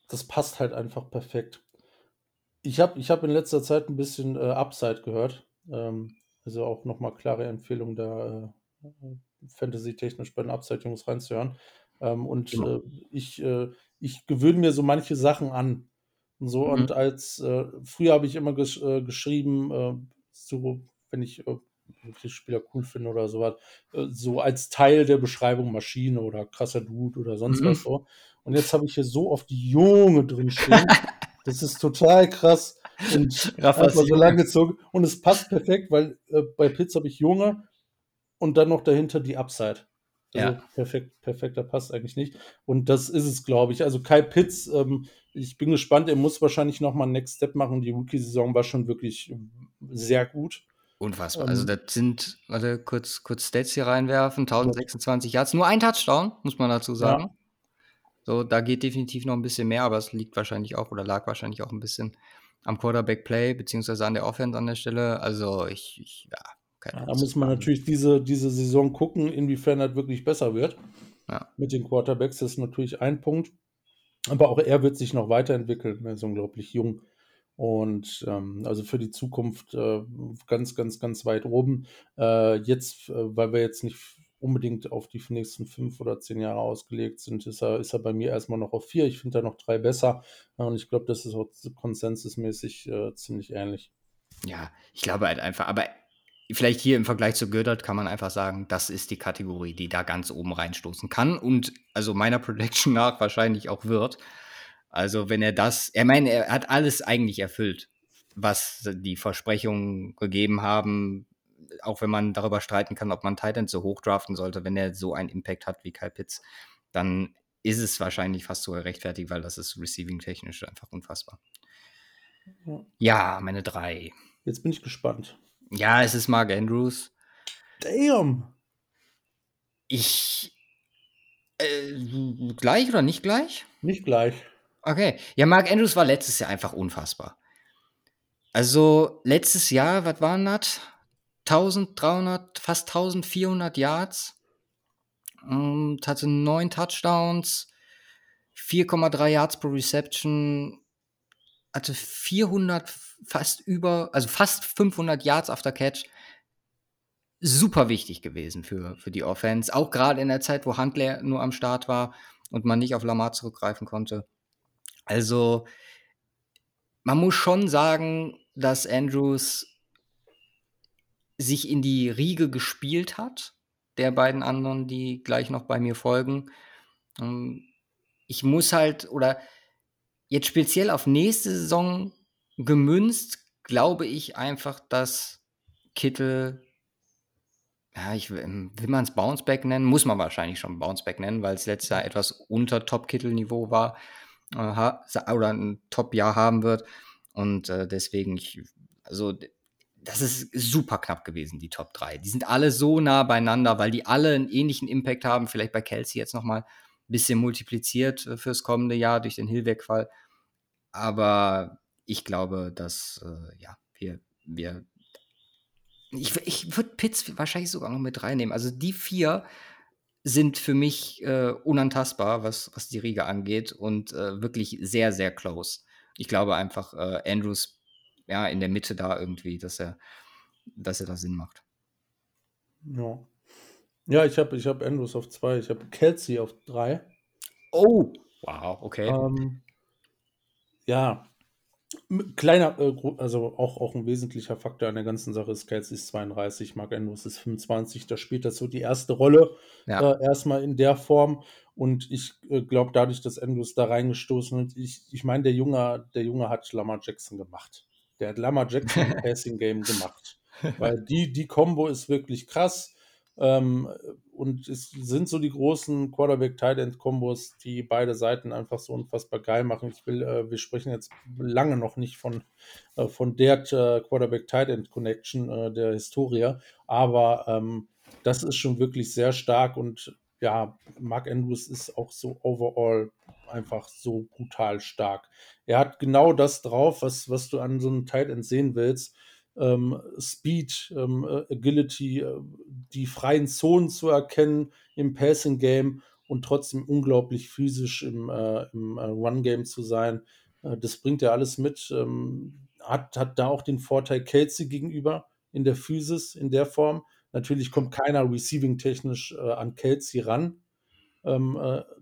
Das passt halt einfach perfekt. Ich habe ich hab in letzter Zeit ein bisschen äh, Upside gehört. Ähm, also auch nochmal klare Empfehlung da äh, Fantasy-technisch bei den Upside-Jungs reinzuhören. Ähm, und genau. äh, ich, äh, ich gewöhne mir so manche Sachen an. Und so, mhm. und als äh, früher habe ich immer gesch äh, geschrieben, äh, so, wenn ich äh, Spieler cool finde oder sowas, äh, so als Teil der Beschreibung Maschine oder krasser Dude oder sonst mhm. was so. Und jetzt habe ich hier so oft die Junge drin stehen. das ist total krass. Und einfach so lang gezogen. Und es passt perfekt, weil äh, bei Pitts habe ich Junge und dann noch dahinter die Upside. Also ja. perfekt, perfekter passt eigentlich nicht. Und das ist es, glaube ich. Also Kai Pitts, ähm, ich bin gespannt, er muss wahrscheinlich nochmal einen Next Step machen. Die Rookie-Saison war schon wirklich sehr gut. Unfassbar. Also ähm, also das sind, warte, kurz, kurz Stats hier reinwerfen, 1026 Yards, nur ein Touchdown, muss man dazu sagen. Ja. So, da geht definitiv noch ein bisschen mehr, aber es liegt wahrscheinlich auch oder lag wahrscheinlich auch ein bisschen am Quarterback-Play, beziehungsweise an der Offense an der Stelle. Also ich, ich ja, keine Da muss man natürlich diese, diese Saison gucken, inwiefern das wirklich besser wird. Ja. Mit den Quarterbacks das ist natürlich ein Punkt. Aber auch er wird sich noch weiterentwickeln. Er ist unglaublich jung. Und ähm, also für die Zukunft äh, ganz, ganz, ganz weit oben. Äh, jetzt, äh, weil wir jetzt nicht unbedingt auf die nächsten fünf oder zehn Jahre ausgelegt sind, ist er, ist er bei mir erstmal noch auf vier. Ich finde da noch drei besser. Und ich glaube, das ist auch konsensusmäßig äh, ziemlich ähnlich. Ja, ich glaube halt einfach, aber vielleicht hier im Vergleich zu Gödert kann man einfach sagen, das ist die Kategorie, die da ganz oben reinstoßen kann und also meiner Prediction nach wahrscheinlich auch wird. Also wenn er das, er meine, er hat alles eigentlich erfüllt, was die Versprechungen gegeben haben, auch wenn man darüber streiten kann, ob man Titan so hoch draften sollte, wenn er so einen Impact hat wie Kyle Pitts, dann ist es wahrscheinlich fast so gerechtfertigt, weil das ist receiving-technisch einfach unfassbar. Ja. ja, meine drei. Jetzt bin ich gespannt. Ja, es ist Mark Andrews. Damn. Ich. Äh, gleich oder nicht gleich? Nicht gleich. Okay. Ja, Mark Andrews war letztes Jahr einfach unfassbar. Also, letztes Jahr, was waren das? 1300, fast 1400 Yards. Und hatte neun Touchdowns, 4,3 Yards pro Reception, hatte 400 fast über, also fast 500 Yards after Catch. Super wichtig gewesen für, für die Offense. Auch gerade in der Zeit, wo Handler nur am Start war und man nicht auf Lamar zurückgreifen konnte. Also, man muss schon sagen, dass Andrews sich in die Riege gespielt hat, der beiden anderen, die gleich noch bei mir folgen. Ähm, ich muss halt, oder jetzt speziell auf nächste Saison gemünzt glaube ich einfach, dass Kittel, ja, ich will, will man es Bounceback nennen, muss man wahrscheinlich schon Bounceback nennen, weil es letztes Jahr etwas unter Top-Kittel-Niveau war äh, oder ein Top-Jahr haben wird. Und äh, deswegen, ich, also das ist super knapp gewesen, die Top 3. Die sind alle so nah beieinander, weil die alle einen ähnlichen Impact haben. Vielleicht bei Kelsey jetzt nochmal ein bisschen multipliziert äh, fürs kommende Jahr durch den Hill-Wegfall. Aber ich glaube, dass, äh, ja, wir, wir ich, ich würde Pitts wahrscheinlich sogar noch mit reinnehmen. Also die vier sind für mich äh, unantastbar, was, was die Riege angeht und äh, wirklich sehr, sehr close. Ich glaube einfach, äh, Andrews ja in der Mitte da irgendwie, dass er, dass er da Sinn macht. Ja. Ja, ich habe ich hab Andrews auf zwei, ich habe Kelsey auf drei. Oh, wow, okay. Ähm, ja, kleiner, äh, also auch, auch ein wesentlicher Faktor an der ganzen Sache ist, Kelsey ist 32, Mark Andrews ist 25, da spielt das so die erste Rolle Ja. äh, erstmal in der Form und ich äh, glaube dadurch, dass Andrews da reingestoßen ist, ich, ich meine, der Junge, der Junge hat Lamar Jackson gemacht. Der hat Lamar Jackson im Passing Game gemacht. Weil die, die Combo ist wirklich krass. Ähm, und es sind so die großen Quarterback-Tight-End-Kombos, die beide Seiten einfach so unfassbar geil machen. Ich will, äh, wir sprechen jetzt lange noch nicht von, äh, von der äh, Quarterback-Tight-End-Connection äh, der Historie, aber ähm, das ist schon wirklich sehr stark und ja, Mark Andrews ist auch so overall einfach so brutal stark. Er hat genau das drauf, was, was du an so einem Tight End sehen willst ähm, Speed, ähm, äh, Agility, äh, die freien Zonen zu erkennen im Passing Game und trotzdem unglaublich physisch im, äh, im äh, Run Game zu sein. Äh, das bringt er alles mit. Ähm, hat, hat da auch den Vorteil Kelsey gegenüber in der Physis, in der Form. Natürlich kommt keiner receiving-technisch äh, an Kelsey ran, ähm,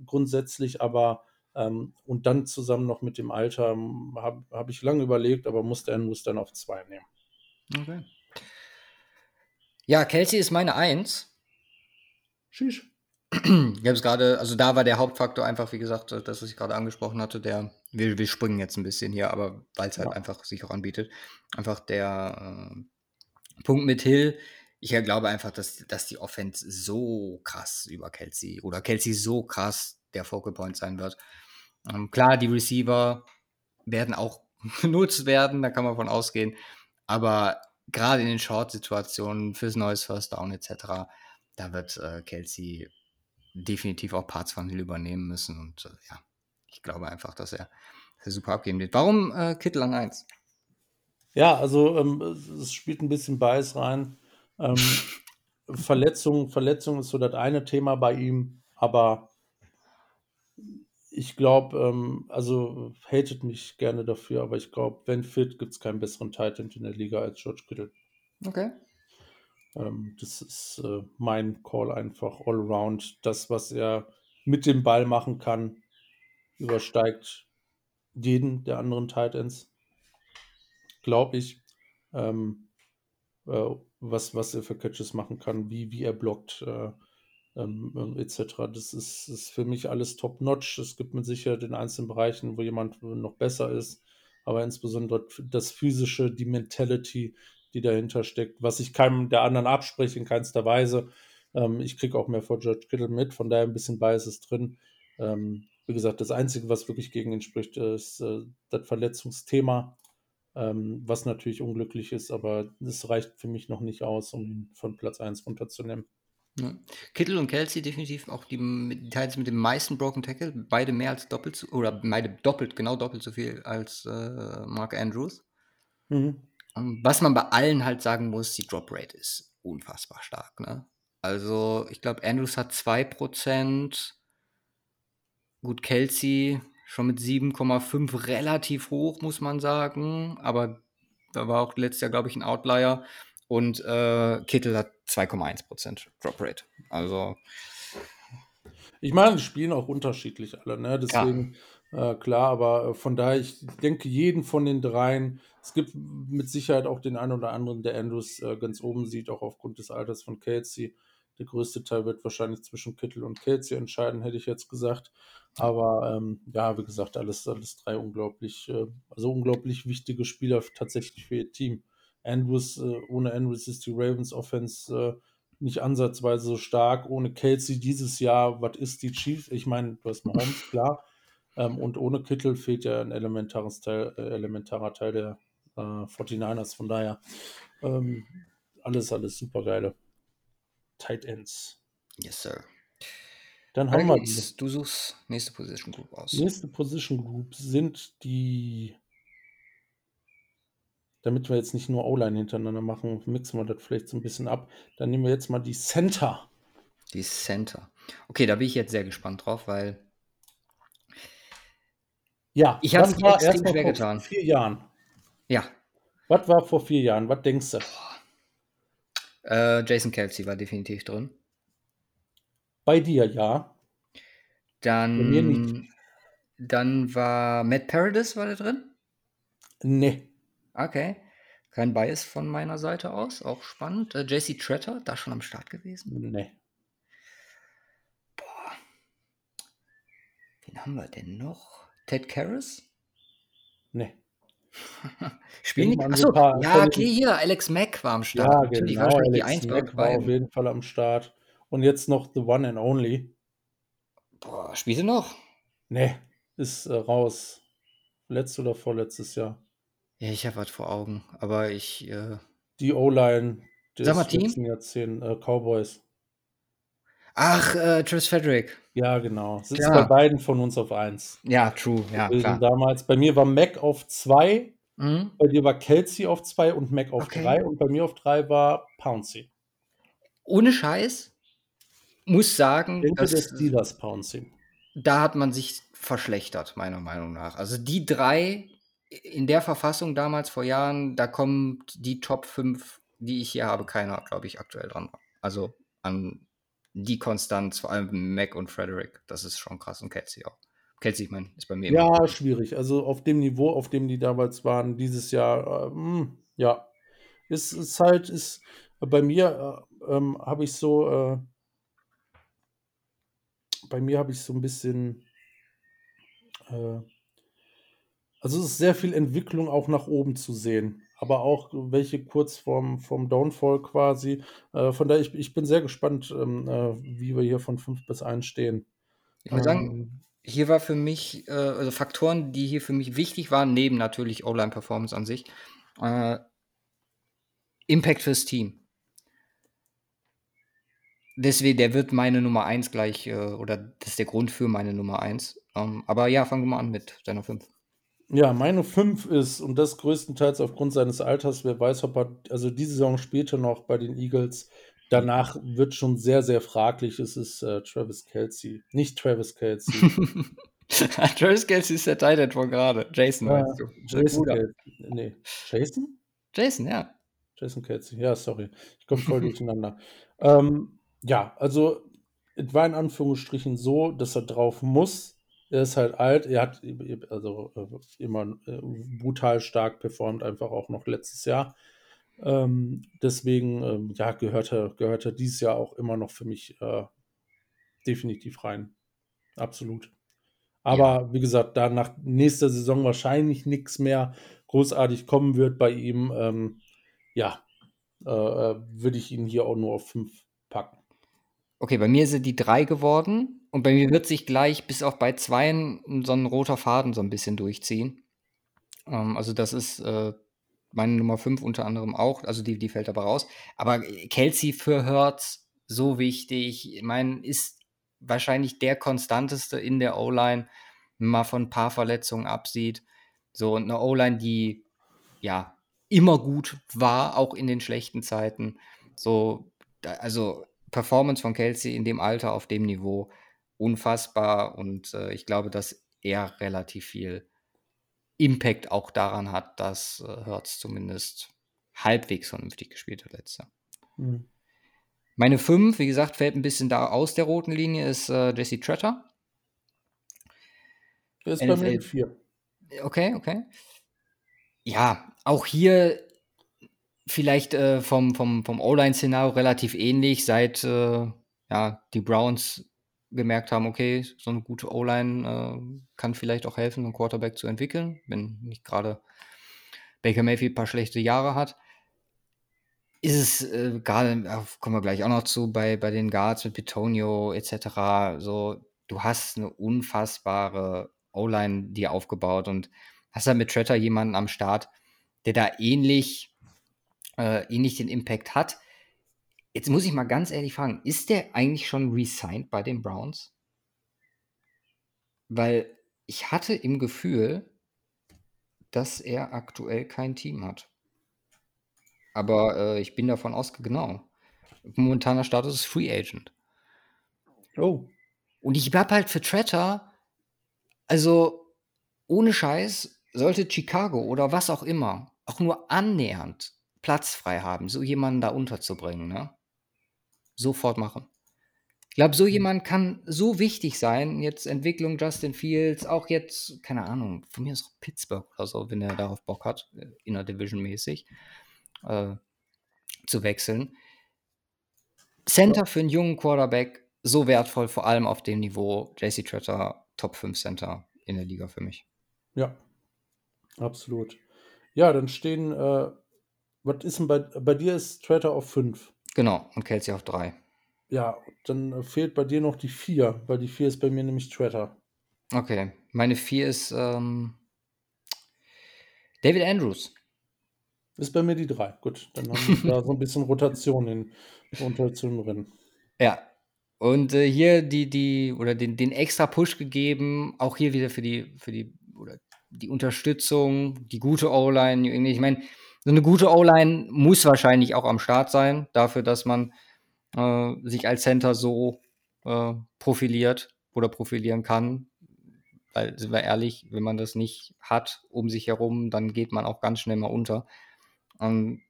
grundsätzlich, aber ähm, und dann zusammen noch mit dem Alter ähm, habe hab ich lange überlegt, aber musste Andrews dann auf zwei nehmen. Okay. Ja, Kelsey ist meine Eins. Tschüss. Ich habe es gerade, also da war der Hauptfaktor einfach, wie gesagt, das, was ich gerade angesprochen hatte, der, wir, wir springen jetzt ein bisschen hier, aber weil es halt Ja. einfach sich auch anbietet, einfach der äh, Punkt mit Hill. Ich glaube einfach, dass, dass die Offense so krass über Kelsey oder Kelsey so krass der Focal Point sein wird. Ähm, klar, die Receiver werden auch genutzt werden, da kann man von ausgehen. Aber gerade in den Short-Situationen fürs neues First Down etc., da wird äh, Kelsey definitiv auch Parts von Hill übernehmen müssen. Und äh, ja, ich glaube einfach, dass er, dass er super abgeben wird. Warum äh, Kittel an 1? Ja, also ähm, es- spielt ein bisschen Bias rein. Ähm, Verletzung, Verletzung ist so das eine Thema bei ihm, aber ich glaube, ähm, also hatet mich gerne dafür, aber ich glaube, wenn fit, gibt es keinen besseren Tight End in der Liga als George Kittle. Okay. Ähm, das ist äh, mein Call einfach all around. Das, was er mit dem Ball machen kann, übersteigt jeden der anderen Tight Ends, glaube ich. Ähm, äh, was, was er für Catches machen kann, wie, wie er blockt, äh, ähm, ähm, etc. Das ist, ist für mich alles top-notch. Es gibt mit Sicherheit in einzelnen Bereichen, wo jemand noch besser ist, aber insbesondere das Physische, die Mentality, die dahinter steckt, was ich keinem der anderen abspreche, in keinster Weise. Ähm, ich kriege auch mehr vor George Kittle mit, von daher ein bisschen Bias ist drin. Ähm, wie gesagt, das Einzige, was wirklich gegen ihn spricht, ist äh, das Verletzungsthema, ähm, was natürlich unglücklich ist, aber das reicht für mich noch nicht aus, um ihn von Platz 1 runterzunehmen. Ja. Kittel und Kelsey definitiv auch die teils mit dem meisten Broken Tackle, beide mehr als doppelt so, oder beide doppelt, genau doppelt so viel als äh, Mark Andrews. Mhm. Ähm, Was man bei allen halt sagen muss, die Drop Rate ist unfassbar stark. Ne? Also, ich glaube, Andrews hat 2%. Gut, Kelsey schon mit 7,5 relativ hoch, muss man sagen. Aber da war auch letztes Jahr, glaube ich, ein Outlier. Und äh, Kittel hat 2,1% Drop Rate. Also, Ich meine, die spielen auch unterschiedlich alle, ne? Deswegen, äh, klar, aber äh, von daher, ich denke, jeden von den dreien, es gibt mit Sicherheit auch den einen oder anderen, der Andrews äh, ganz oben sieht, auch aufgrund des Alters von Kelsey. Der größte Teil wird wahrscheinlich zwischen Kittel und Kelsey entscheiden, hätte ich jetzt gesagt. Aber ähm, ja, wie gesagt, alles, alles drei unglaublich, äh, also unglaublich wichtige Spieler tatsächlich für ihr Team. Andrews, äh, ohne Andrews ist die Ravens Offense äh, nicht ansatzweise so stark. Ohne Kelsey dieses Jahr, was ist die Chiefs? Ich meine, du hast Mahomes, klar. Ähm, und ohne Kittel fehlt ja ein elementares Teil, äh, elementarer Teil der äh, 49ers. Von daher ähm, alles, alles super geile Tight Ends. yes, sir. Dann haben wir die du suchst nächste Position Group aus. nächste Position Group sind die, damit wir jetzt nicht nur O-Line hintereinander machen, mixen wir das vielleicht so ein bisschen ab. Dann nehmen wir jetzt mal die Center. Die Center. Okay, da bin ich jetzt sehr gespannt drauf, weil Ja, ich habe es mir extrem schwer vor getan. vier Jahren? Ja, Was war vor vier Jahren? Was denkst du? äh, Jason Kelsey war definitiv drin. Bei dir, ja. Bei mir nicht. Dann, dann war Matt Paradis war da drin. Nee. Okay. Kein Bias von meiner Seite aus, auch spannend. Äh, JC Tretter, da schon am Start gewesen. Nee. Wen haben wir denn noch? Ted Karras? Nee. Spielen die? Achso, ein paar ja, okay, die- hier, Alex Mack war am Start. Ja, Natürlich, genau. war wahrscheinlich die Alex bei Mack war auf jeden Fall am Start. Und jetzt noch The One and Only. Boah, spielt sie noch? Nee, ist äh, raus. Letztes oder vorletztes Jahr. Ja, ich habe was vor Augen, aber ich, äh, Die O-Line des Sag mal, letzten Jahrzehnts, äh, Cowboys. Ach, äh, Travis Frederick. Ja, genau. Sitzt Klar. bei beiden von uns auf 1. Ja, true, ja, klar. damals. Bei mir war Mac auf 2, Mhm. bei dir war Kelsey auf 2 und Mac auf Okay. 3 und bei mir auf 3 war Pouncey. Ohne Scheiß, muss Ich sagen, denke, der dass, Steelers Pouncey. da hat man sich verschlechtert, meiner Meinung nach. Also die drei in der Verfassung damals vor Jahren, da kommt die Top 5, die ich hier habe, keiner, glaube ich, aktuell dran. Also an die Konstanz, vor allem Mac und Frederick, das ist schon krass und Kelsey auch. Kelsey, ich meine, ist bei mir immer Ja, schwierig. Also auf dem Niveau, auf dem die damals waren, dieses Jahr, äh, mh, ja. Ist, ist halt, ist bei mir äh, ähm, habe ich so, äh, bei mir habe ich so ein bisschen, äh, also es ist sehr viel Entwicklung auch nach oben zu sehen, aber auch welche kurz vorm, vorm Downfall quasi. Äh, von daher, ich, ich bin sehr gespannt, ähm, äh, wie wir hier von 5 bis 1 stehen. Ich muss sagen, Ähm, hier war für mich, äh, also Faktoren, die hier für mich wichtig waren, neben natürlich O-Line-Performance an sich, äh, Impact fürs Team. Deswegen, der wird meine Nummer 1 gleich, äh, oder das ist der Grund für meine Nummer 1. Ähm, aber ja, fangen wir mal an mit deiner 5. Ja, meine 5 ist, und das größtenteils aufgrund seines Alters, wer weiß, ob er, also die Saison spielte noch bei den Eagles. Danach wird schon sehr, sehr fraglich. Es ist äh, Travis Kelsey. Nicht Travis Kelsey. Travis Kelsey ist der Titan von gerade. Jason, Ja, weißt du. Jason. Nee, Jason? Jason, ja. Jason Kelsey. Ja, sorry. Ich komme voll durcheinander. Ähm, ja, also es war in Anführungsstrichen so, dass er drauf muss. Er ist halt alt. Er hat also äh, immer äh, brutal stark performt, einfach auch noch letztes Jahr. Ähm, deswegen, ähm, ja, gehört er, gehört er dieses Jahr auch immer noch für mich äh, definitiv rein. Absolut. Aber wie gesagt, da nach nächster Saison wahrscheinlich nichts mehr großartig kommen wird bei ihm, ähm, ja, äh, äh, würde ich ihn hier auch nur auf 5 packen. Okay, bei mir sind die 3 geworden und bei mir wird sich gleich bis auf bei 2 so ein roter Faden so ein bisschen durchziehen. Ähm, also das ist äh, meine Nummer 5 unter anderem auch, also die, die fällt aber raus. Aber Kelsey für Hertz, so wichtig, ich meine, ist wahrscheinlich der konstanteste in der O-Line, wenn man von ein paar Verletzungen absieht. So und eine O-Line, die ja immer gut war, auch in den schlechten Zeiten. So, also Performance von Kelsey in dem Alter auf dem Niveau unfassbar und äh, ich glaube, dass er relativ viel Impact auch daran hat, dass äh, Hertz zumindest halbwegs vernünftig gespielt hat letztes Jahr. Mhm. Meine 5, wie gesagt, fällt ein bisschen da aus der roten Linie, ist äh, Jesse Tretter. Er ist bei mir NFL. mit 4. Okay, okay. Ja, auch hier vielleicht äh, vom, vom, vom O-Line-Szenario relativ ähnlich, seit äh, ja, die Browns gemerkt haben, okay, so eine gute O-Line äh, kann vielleicht auch helfen, einen Quarterback zu entwickeln, wenn nicht gerade Baker Mayfield ein paar schlechte Jahre hat. Ist es äh, gerade, kommen wir gleich auch noch zu, bei, bei den Guards mit Petonio etc. So, du hast eine unfassbare O-Line dir aufgebaut und hast da mit Tretter jemanden am Start, der da ähnlich, äh, ähnlich den Impact hat. Jetzt muss ich mal ganz ehrlich fragen, ist der eigentlich schon resigned bei den Browns? Weil ich hatte im Gefühl, dass er aktuell kein Team hat. Aber äh, ich bin davon ausgegangen, genau. Momentaner Status ist Free Agent. Oh. Und ich habe halt für Tretter, also ohne Scheiß, sollte Chicago oder was auch immer auch nur annähernd Platz frei haben, so jemanden da unterzubringen, ne? Sofort machen. Ich glaube, so jemand kann so wichtig sein, jetzt Entwicklung Justin Fields, auch jetzt, keine Ahnung, von mir ist auch Pittsburgh oder so, wenn er darauf Bock hat, äh, inner Division mäßig, äh, zu wechseln. Center für einen jungen Quarterback, so wertvoll, vor allem auf dem Niveau. JC Tretter, Top 5 Center in der Liga für mich. Ja, absolut. Ja, dann stehen, äh, was ist denn bei, bei dir ist Tretter auf 5. Genau, und Kelsey auf 3. Ja, dann äh, fehlt bei dir noch die 4, weil die 4 ist bei mir nämlich Tretter. Okay, meine 4 ist ähm, David Andrews. Ist bei mir die 3. Gut, dann haben wir da so ein bisschen Rotation in Rotation drin. Ja. Und äh, hier die, die, oder den, den extra Push gegeben, auch hier wieder für die, für die, oder die Unterstützung, die gute O-Line. Ich meine, so eine gute O-Line muss wahrscheinlich auch am Start sein, dafür, dass man äh, sich als Center so äh, profiliert oder profilieren kann. Weil, sind wir ehrlich, wenn man das nicht hat um sich herum, dann geht man auch ganz schnell mal unter. Ähm,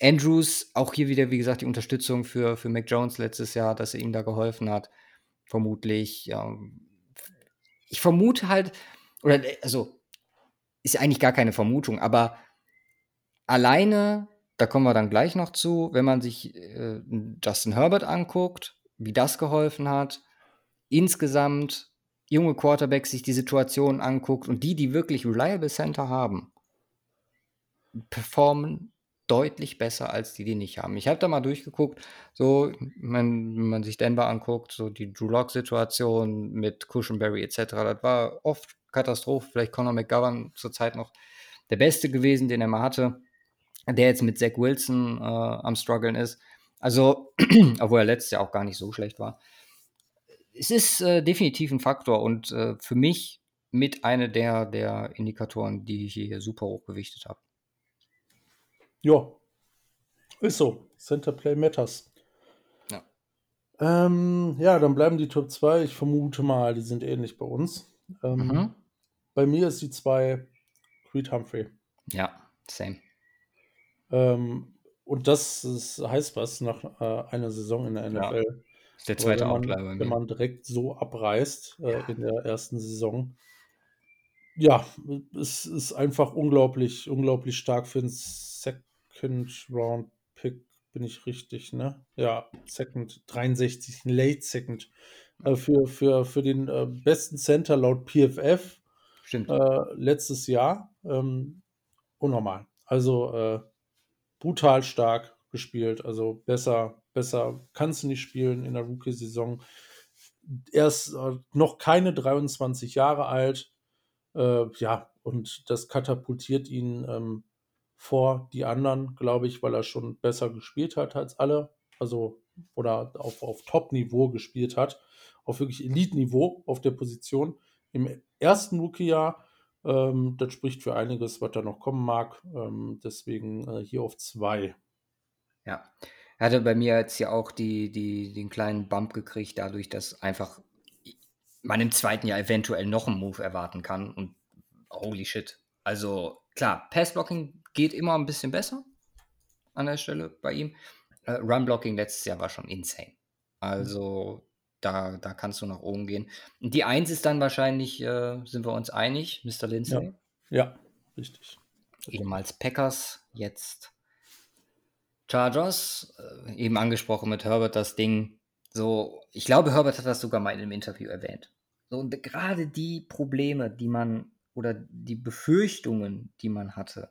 Andrews, auch hier wieder, wie gesagt, die Unterstützung für, für Mac Jones letztes Jahr, dass er ihm da geholfen hat. Vermutlich. Ja. Ich vermute halt, oder also, ist eigentlich gar keine Vermutung, aber alleine, da kommen wir dann gleich noch zu, wenn man sich äh, Justin Herbert anguckt, wie das geholfen hat, insgesamt junge Quarterbacks sich die Situation anguckt und die, die wirklich reliable Center haben, performen deutlich besser als die, die nicht haben. Ich habe da mal durchgeguckt, so, wenn, wenn man sich Denver anguckt, so die Drew Lock-Situation mit Cushionberry etc., das war oft Katastrophe. Vielleicht Conor McGovern zurzeit noch der Beste gewesen, den er mal hatte, der jetzt mit Zach Wilson äh, am struggeln ist. Also, obwohl er letztes Jahr auch gar nicht so schlecht war. Es ist äh, definitiv ein Faktor und äh, für mich mit einer der, der Indikatoren, die ich hier super hoch gewichtet habe. Ja, ist so. Center Play Matters. Ja. Ähm, ja, dann bleiben die Top 2. Ich vermute mal, die sind ähnlich bei uns. Ähm, Mhm. Bei mir ist die 2 Creed Humphrey. Ja, same. Ähm, und das ist, heißt was nach äh, einer Saison in der Ja. NFL. Ist der zweite wenn man, Outlier wenn mir. man direkt so abreißt äh, Ja. in der ersten Saison. Ja, es ist einfach unglaublich, unglaublich stark für einen Second Round Pick. Bin ich richtig, ne? Ja, Second 63, ein Late Second. Äh, für, für, für den äh, besten Center laut PFF Stimmt. äh, letztes Jahr. Ähm, unnormal. Also äh, brutal stark gespielt. Also besser, besser kannst du nicht spielen in der Rookie-Saison. Er ist äh, noch keine 23 Jahre alt. Äh, ja, und das katapultiert ihn ähm, vor die anderen, glaube ich, weil er schon besser gespielt hat als alle. Also, oder auf, auf Top-Niveau gespielt hat. Auf wirklich Elite-Niveau auf der Position. Im ersten Rookie-Jahr, ähm, das spricht für einiges, was da noch kommen mag. Ähm, deswegen äh, hier auf zwei. Ja. Er hatte bei mir jetzt ja auch die, die, den kleinen Bump gekriegt, dadurch, dass einfach man im zweiten Jahr eventuell noch einen Move erwarten kann. Und holy shit. Also klar, Passblocking geht immer ein bisschen besser an der Stelle bei ihm. Äh, Runblocking letztes Jahr war schon insane. Also da, da kannst du nach oben gehen. Und die Eins ist dann wahrscheinlich, äh, sind wir uns einig, Mr. Lindsay. Ja, richtig. ehemals Packers, jetzt Chargers, äh, eben angesprochen mit Herbert das Ding. So, ich glaube, Herbert hat das sogar mal in einem Interview erwähnt. So, und gerade die Probleme, die man oder die Befürchtungen, die man hatte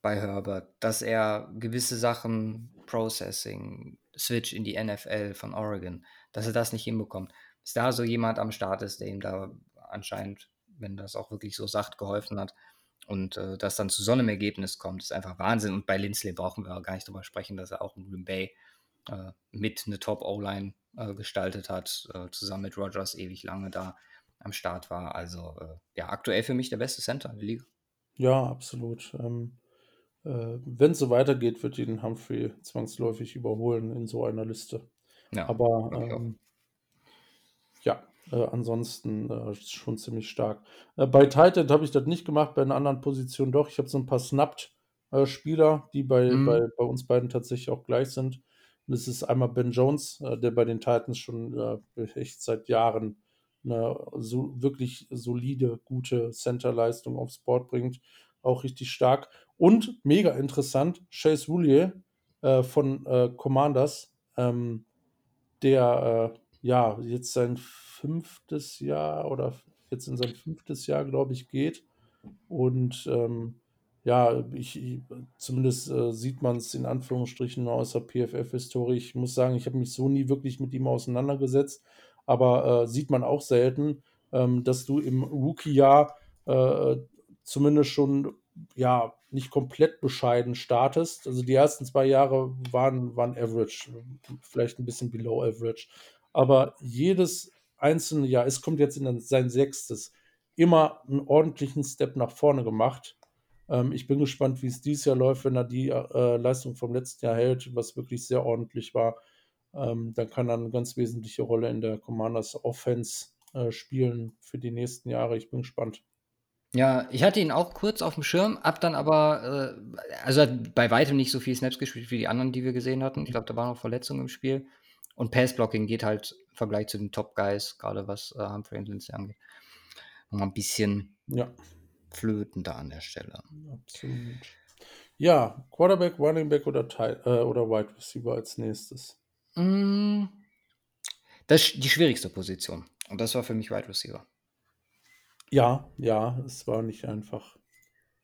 bei Herbert, dass er gewisse Sachen, Processing, Switch in die NFL von Oregon, dass er das nicht hinbekommt. Dass da so jemand am Start ist, der ihm da anscheinend, wenn das auch wirklich so sagt, geholfen hat. Und äh, dass dann zu so einem Ergebnis kommt, ist einfach Wahnsinn. Und bei Lindsley brauchen wir auch gar nicht drüber sprechen, dass er auch in Green Bay äh, mit eine Top-O-Line äh, gestaltet hat, äh, zusammen mit Rogers ewig lange da am Start war. Also äh, ja, aktuell für mich der beste Center in der Liga. Ja, absolut. Ähm, äh, Wenn es so weitergeht, wird ihn Humphrey zwangsläufig überholen in so einer Liste. Ja, Aber ähm, ja, äh, ansonsten äh, schon ziemlich stark. Äh, bei Titan habe ich das nicht gemacht, bei einer anderen Position doch. Ich habe so ein paar Snapped-Spieler, die bei, Mhm. bei, bei uns beiden tatsächlich auch gleich sind. Und das ist einmal Ben Jones, äh, der bei den Titans schon äh, echt seit Jahren eine so wirklich solide, gute Center-Leistung aufs Board bringt. Auch richtig stark. Und mega interessant, Chase Woulier äh, von äh, Commanders, ähm, der äh, ja jetzt sein fünftes Jahr oder jetzt in sein fünftes Jahr, glaube ich, geht. Und ähm, ja, ich, ich zumindest äh, sieht man es in Anführungsstrichen aus der PFF-Historie. Ich muss sagen, ich habe mich so nie wirklich mit ihm auseinandergesetzt, aber äh, sieht man auch selten, ähm, dass du im Rookie-Jahr äh, zumindest schon ja nicht komplett bescheiden startest. Also die ersten zwei Jahre waren, waren average, vielleicht ein bisschen below average. Aber jedes einzelne Jahr, es kommt jetzt in sein sechstes, immer einen ordentlichen Step nach vorne gemacht. Ähm, ich bin gespannt, wie es dieses Jahr läuft, wenn er die äh, Leistung vom letzten Jahr hält, was wirklich sehr ordentlich war. Ähm, dann kann er eine ganz wesentliche Rolle in der Commanders Offense äh, spielen für die nächsten Jahre. Ich bin gespannt. Ja, ich hatte ihn auch kurz auf dem Schirm, hab dann aber, äh, also hat bei weitem nicht so viel Snaps gespielt wie die anderen, die wir gesehen hatten. Ich glaube, da waren noch Verletzungen im Spiel. Und Passblocking geht halt im Vergleich zu den Top Guys, gerade was äh, Humphrey und Lindsay angeht, nochmal ein bisschen Ja, flöten da an der Stelle. absolut. Ja, Quarterback, Running Back oder, äh, oder Wide Receiver als nächstes. Mm, Das ist die schwierigste Position. Und das war für mich Wide Receiver. Ja, ja, es war nicht einfach.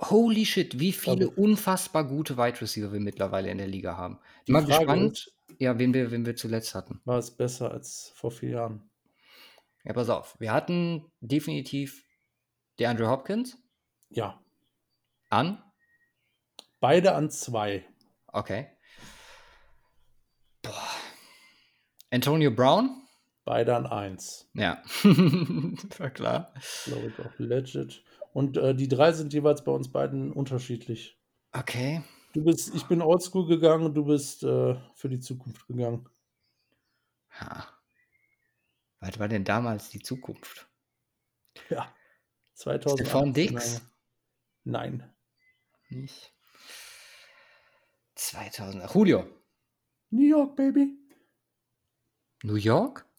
Holy shit, wie viele Aber- unfassbar gute Wide Receiver wir mittlerweile in der Liga haben. Die Bin gespannt, ja, wen wir, wen wir zuletzt hatten. war es besser als vor vier Jahren? Ja, pass auf. Wir hatten definitiv DeAndre Hopkins Ja, an. beide an zwei. Okay. Boah. Antonio Brown? Beide an eins. Ja. war klar. Glaube ich auch legit. Und äh, die drei sind jeweils bei uns beiden unterschiedlich. Okay. Du bist, ich bin oldschool gegangen und du bist äh, für die Zukunft gegangen. Ha. Was war denn damals die Zukunft? Ja. 2000. Stefan Dix? Nein. Nicht. 2000. Julio. New York, Baby. New York?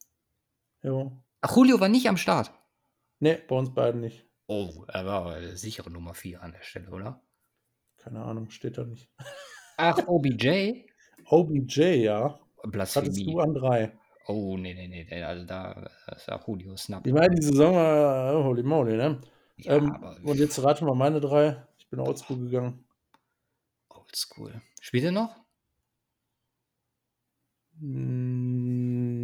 Ja. Ach, Julio war nicht am Start. Nee, bei uns beiden nicht. Oh, er war sichere Nummer 4 an der Stelle, oder? Keine Ahnung, steht da nicht. Ach, OBJ? OBJ, ja. Hattest du Blasphemie. an drei. Oh, nee, nee, nee, nee, also da ist ja Julio Snap. Ich meine, die Saison war äh, holy moly, ne? Ja, ähm, und jetzt rate mal meine drei. Ich bin oldschool gegangen. oldschool. Spielt er noch? Mm,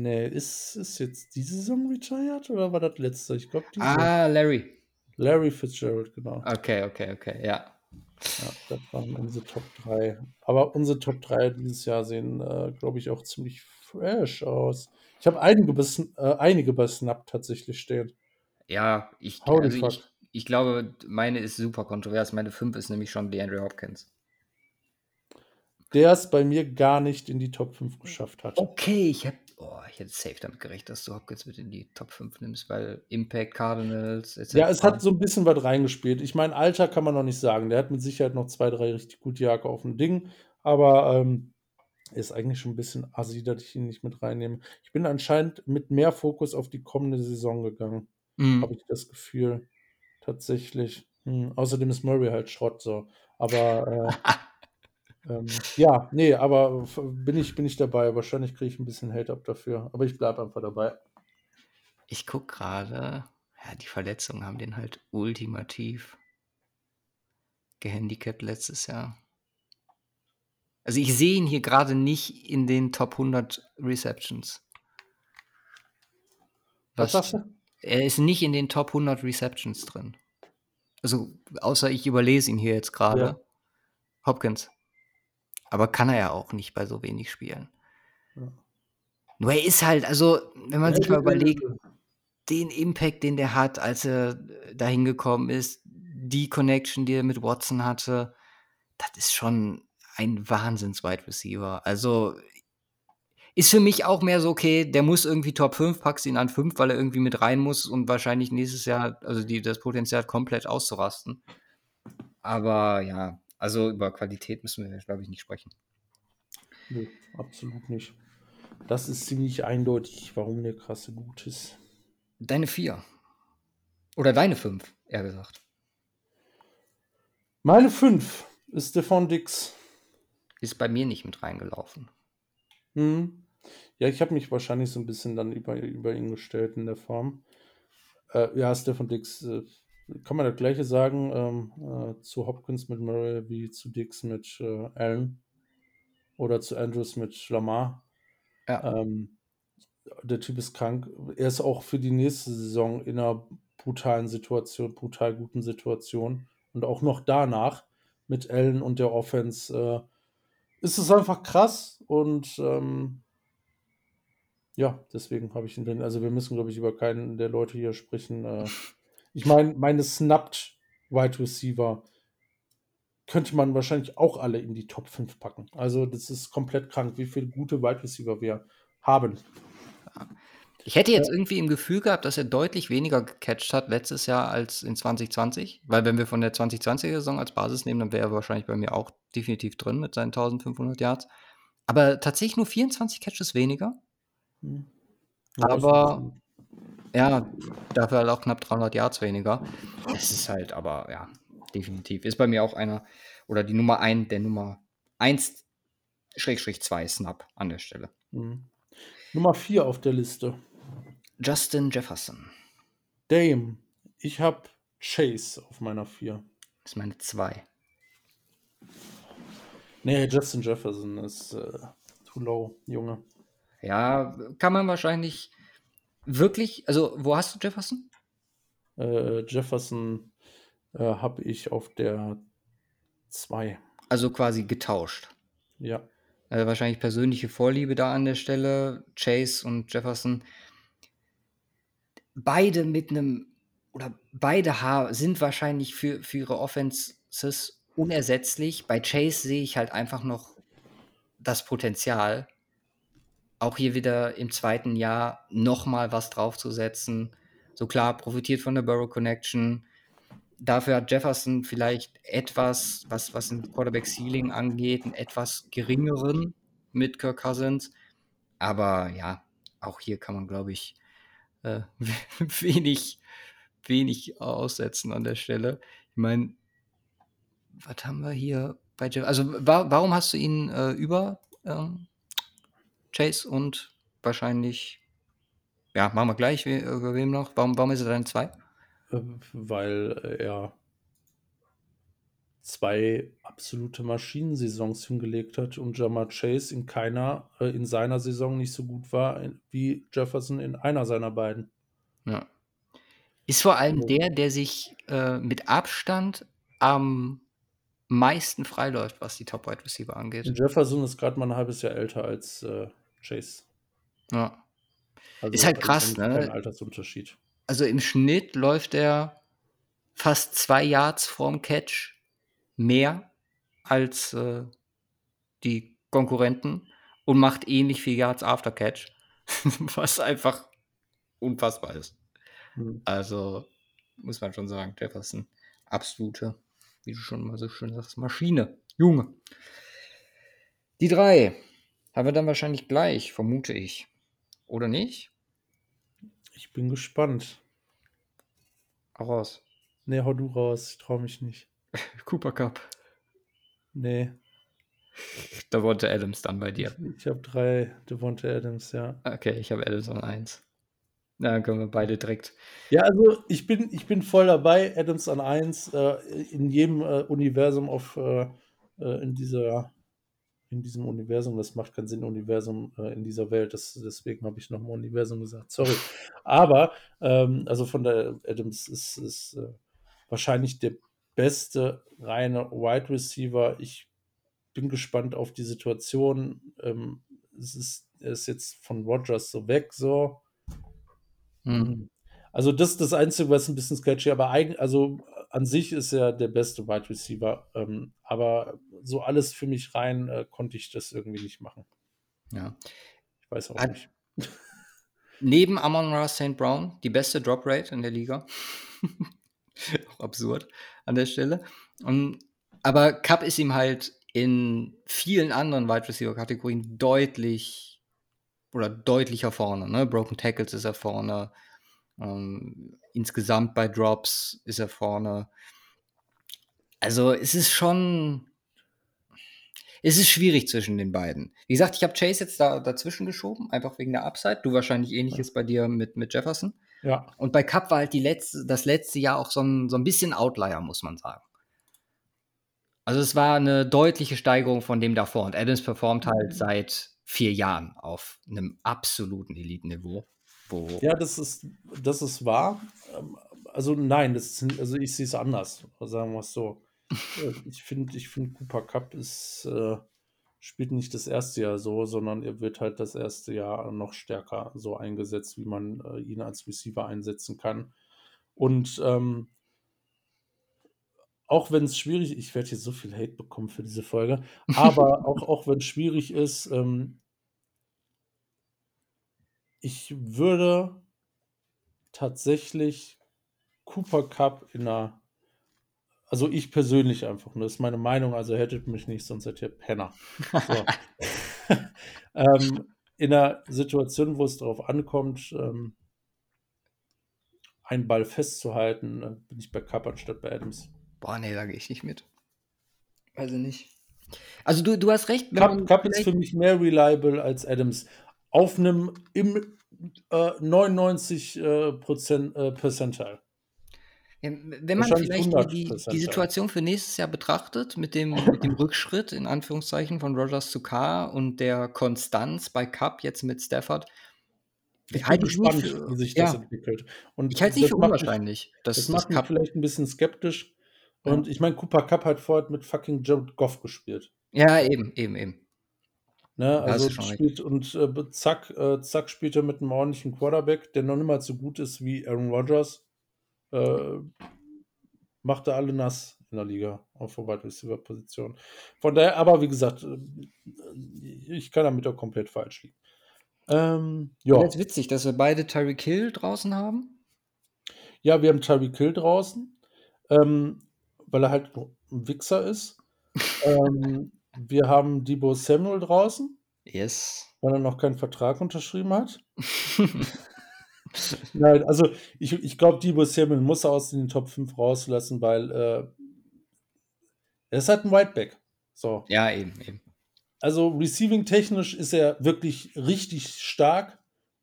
Nee, ist, ist jetzt diese Saison retired oder war das letzte? Ich glaube. Ah, Larry. Larry Fitzgerald, genau. Okay, okay, okay, ja. Ja, das waren unsere Top 3. Aber unsere Top 3 dieses Jahr sehen, äh, glaube ich, auch ziemlich fresh aus. Ich habe einige, bei äh, einige bei Snap tatsächlich stehen. Ja, ich, also ich, ich glaube, meine ist super kontrovers. Meine 5 ist nämlich schon DeAndre Hopkins. Der es bei mir gar nicht in die Top 5 geschafft hat. Okay, ich hätte oh, ich hätte safe damit gerechnet, dass du Hopkins mit in die Top 5 nimmst, weil Impact, Cardinals, etc. Ja, es hat so ein bisschen was reingespielt. Ich meine, Alter kann man noch nicht sagen. Der hat mit Sicherheit noch zwei, drei richtig gute Jahre auf dem Ding. Aber ähm, ist eigentlich schon ein bisschen assi, dass ich ihn nicht mit reinnehme. Ich bin anscheinend mit mehr Fokus auf die kommende Saison gegangen. Mhm. habe ich das Gefühl. Tatsächlich. Hm, außerdem ist Murray halt Schrott so. Aber äh, ähm, ja, nee, aber bin ich, bin ich dabei. Wahrscheinlich kriege ich ein bisschen Hate ab dafür. Aber ich bleibe einfach dabei. Ich gucke gerade, ja, die Verletzungen haben den halt ultimativ gehandicapt letztes Jahr. Also ich sehe ihn hier gerade nicht in den Top 100 Receptions. Was sagst du? Er ist nicht in den Top 100 Receptions drin. Also, außer ich überlese ihn hier jetzt gerade. Ja. Hopkins. Aber kann er ja auch nicht bei so wenig Spielen. Ja. Nur er ist halt, also, wenn man Ja, sich mal überlegt, den Impact, den der hat, als er dahin gekommen ist, die Connection, die er mit Watson hatte, das ist schon ein Wahnsinns-Wide Receiver. Also, ist für mich auch mehr so, okay, der muss irgendwie Top 5, packst ihn an 5, weil er irgendwie mit rein muss und wahrscheinlich nächstes Jahr, also die, das Potenzial hat, komplett auszurasten. Aber ja, also über Qualität müssen wir, glaube ich, nicht sprechen. Nee, absolut nicht. Das ist ziemlich eindeutig, warum der krasse gut ist. Deine 4. Oder deine 5, eher gesagt. Meine 5 ist Stefan Dix. Ist bei mir nicht mit reingelaufen. Hm. Ja, ich habe mich wahrscheinlich so ein bisschen dann über, über ihn gestellt in der Form. Äh, ja, Stefan Dix, äh, kann man das gleiche sagen ähm, äh, zu Hopkins mit Murray wie zu Dix mit äh, Allen oder zu Andrews mit Lamar. Ja. Ähm, der Typ ist krank. Er ist auch für die nächste Saison in einer brutalen Situation, brutal guten Situation. Und auch noch danach mit Allen und der Offense äh, ist es einfach krass. Und ähm, ja, deswegen habe ich ihn drin. Also wir müssen, glaube ich, über keinen der Leute hier sprechen. Ich meine, meine Snapped Wide Receiver könnte man wahrscheinlich auch alle in die Top 5 packen. Also das ist komplett krank, wie viele gute Wide Receiver wir haben. Ich hätte jetzt irgendwie im Gefühl gehabt, dass er deutlich weniger gecatcht hat letztes Jahr als in 2020. Weil wenn wir von der 2020er-Saison als Basis nehmen, dann wäre er wahrscheinlich bei mir auch definitiv drin mit seinen 1500 Yards. Aber tatsächlich nur 24 Catches weniger. Hm. Aber ja, dafür halt auch knapp 300 Yards weniger. Das ist halt aber, ja, definitiv. Ist bei mir auch einer oder die Nummer 1, der Nummer 1 Schrägstrich 2 Snap an der Stelle. Mhm. Nummer 4 auf der Liste. Justin Jefferson. Dame. Ich habe Chase auf meiner 4. Das ist meine 2. Nee, Justin Jefferson ist äh, too low, Junge. Ja, kann man wahrscheinlich wirklich, also wo hast du Jefferson? Äh, Jefferson äh, habe ich auf der 2. Also quasi getauscht. Ja. Also wahrscheinlich persönliche Vorliebe da an der Stelle. Chase und Jefferson. Beide mit einem, oder beide Haar sind wahrscheinlich für, für ihre Offenses unersetzlich. Bei Chase sehe ich halt einfach noch das Potenzial, auch hier wieder im zweiten Jahr nochmal was draufzusetzen. So klar, profitiert von der Burrow Connection. Dafür hat Jefferson vielleicht etwas, was, was ein Quarterback-Ceiling angeht, einen etwas geringeren mit Kirk Cousins. Aber ja, auch hier kann man, glaube ich, äh, wenig, wenig aussetzen an der Stelle. Ich meine, was haben wir hier bei Jeff? Also, wa warum hast du ihn äh, über ähm, Chase und wahrscheinlich, ja, machen wir gleich, über wem noch? Warum, warum ist er dann zwei? Weil er zwei absolute Maschinensaisons hingelegt hat und Jamar Chase in keiner, äh, in seiner Saison nicht so gut war wie Jefferson in einer seiner beiden. Ja. Ist vor allem der, der sich äh, mit Abstand am meisten freiläuft, was die Top Wide Receiver angeht. Jefferson ist gerade mal ein halbes Jahr älter als äh, Chase. Ja. Also ist halt krass, kein, ne? Altersunterschied. Also im Schnitt läuft er fast zwei Yards vorm Catch mehr als äh, die Konkurrenten und macht ähnlich viel Yards after Catch, was einfach unfassbar ist. Mhm. Also muss man schon sagen, Jefferson absolute, wie du schon mal so schön sagst, Maschine, Junge. Die drei haben wir dann wahrscheinlich gleich, vermute ich. Oder nicht? Ich bin gespannt. Auch raus. Nee, hau du raus. Ich trau mich nicht. Cooper Cup. Nee. Devonta Adams dann bei dir. Ich, ich habe drei Devonta Adams, ja. Okay, ich habe Adams an eins. Na, dann können wir beide direkt. Ja, also ich bin, ich bin voll dabei. Adams an eins. Äh, in jedem äh, Universum auf, äh, äh in dieser in diesem Universum. Das macht keinen Sinn, Universum äh, in dieser Welt. Das, deswegen habe ich nochmal Universum gesagt. Sorry. Aber, ähm, also von der Adams ist, ist äh, wahrscheinlich der beste reine Wide Receiver. Ich bin gespannt auf die Situation. Ähm, es ist, er ist jetzt von Rogers so weg, so. Mhm. Also, das ist das Einzige, was ein bisschen sketchy, aber eigentlich, also an sich ist er der beste Wide Receiver. Ähm, aber so alles für mich rein äh, konnte ich das irgendwie nicht machen. Ja. Ich weiß auch Hat- nicht. Neben Amon Ra St. Brown die beste Drop Rate in der Liga. Auch absurd an der Stelle. Und, aber Cup ist ihm halt in vielen anderen Wide Receiver Kategorien deutlich oder deutlicher vorne. Ne? Broken Tackles ist er vorne. Ähm, insgesamt bei Drops ist er vorne. Also es ist schon. Es ist schwierig zwischen den beiden. Wie gesagt, ich habe Chase jetzt da dazwischen geschoben, einfach wegen der Upside. Du wahrscheinlich ähnliches bei dir mit, mit Jefferson. Ja, Und bei Cup war halt die letzte, das letzte Jahr auch so ein, so ein bisschen Outlier, muss man sagen. Also es war eine deutliche Steigerung von dem davor. Und Adams performt halt seit vier Jahren auf einem absoluten Elite-Niveau. Wo ja, das ist, das ist wahr. Ähm, Also nein, das ist, also ich sehe es anders, sagen wir es so. Äh, Ich finde, ich finde, Cooper Cup ist, äh, spielt nicht das erste Jahr so, sondern er wird halt das erste Jahr noch stärker so eingesetzt, wie man äh, ihn als Receiver einsetzen kann. Und ähm, auch wenn es schwierig ich werde hier so viel Hate bekommen für diese Folge, aber auch, auch wenn es schwierig ist, ähm, ich würde tatsächlich Cooper Cup in einer, also ich persönlich einfach, nur das ist meine Meinung, also hättet mich nicht, sonst seid ihr Penner. So. ähm, in einer Situation, wo es darauf ankommt, ähm, einen Ball festzuhalten, äh, bin ich bei Cup anstatt bei Adams. Boah, nee, da gehe ich nicht mit. Also nicht. Also du, du hast recht, Cup, Cup ist für mich mehr reliable als Adams. Auf einem im äh, 99 äh, Prozent, äh, Percentile. Wenn man vielleicht die, die, 100%, die ja. Situation für nächstes Jahr betrachtet, mit dem, mit dem Rückschritt in Anführungszeichen von Rogers zu K und der Konstanz bei Cup jetzt mit Stafford, Ich bin gespannt, für- wie sich das ja. entwickelt. Und Ich halte es nicht für mich- unwahrscheinlich, dass Das das macht mich vielleicht ein bisschen skeptisch. Ja. Und ich meine, Cooper Cup hat vorher mit fucking Jared Goff gespielt. Ja, eben, eben, eben. Ne? Also spielt und äh, zack, äh, zack spielt er mit einem ordentlichen Quarterback, der noch nicht mal so gut ist wie Aaron Rodgers. Äh, macht er alle nass in der Liga auf der Wide Receiver Position. Von daher, aber wie gesagt, äh, ich kann damit auch komplett falsch liegen. Ähm, Ja. ja. Jetzt witzig, dass wir beide Tyreek Hill draußen haben. ja, wir haben Tyreek Hill draußen, ähm, weil er halt ein Wichser ist. ähm, wir haben Debo Samuel draußen, Yes. weil er noch keinen Vertrag unterschrieben hat. Nein, also ich, ich glaube, Debo Samuel muss aus den Top 5 rauslassen, weil äh, er ist halt ein Whiteback. So. ja, eben, eben. Also receiving-technisch ist er wirklich richtig stark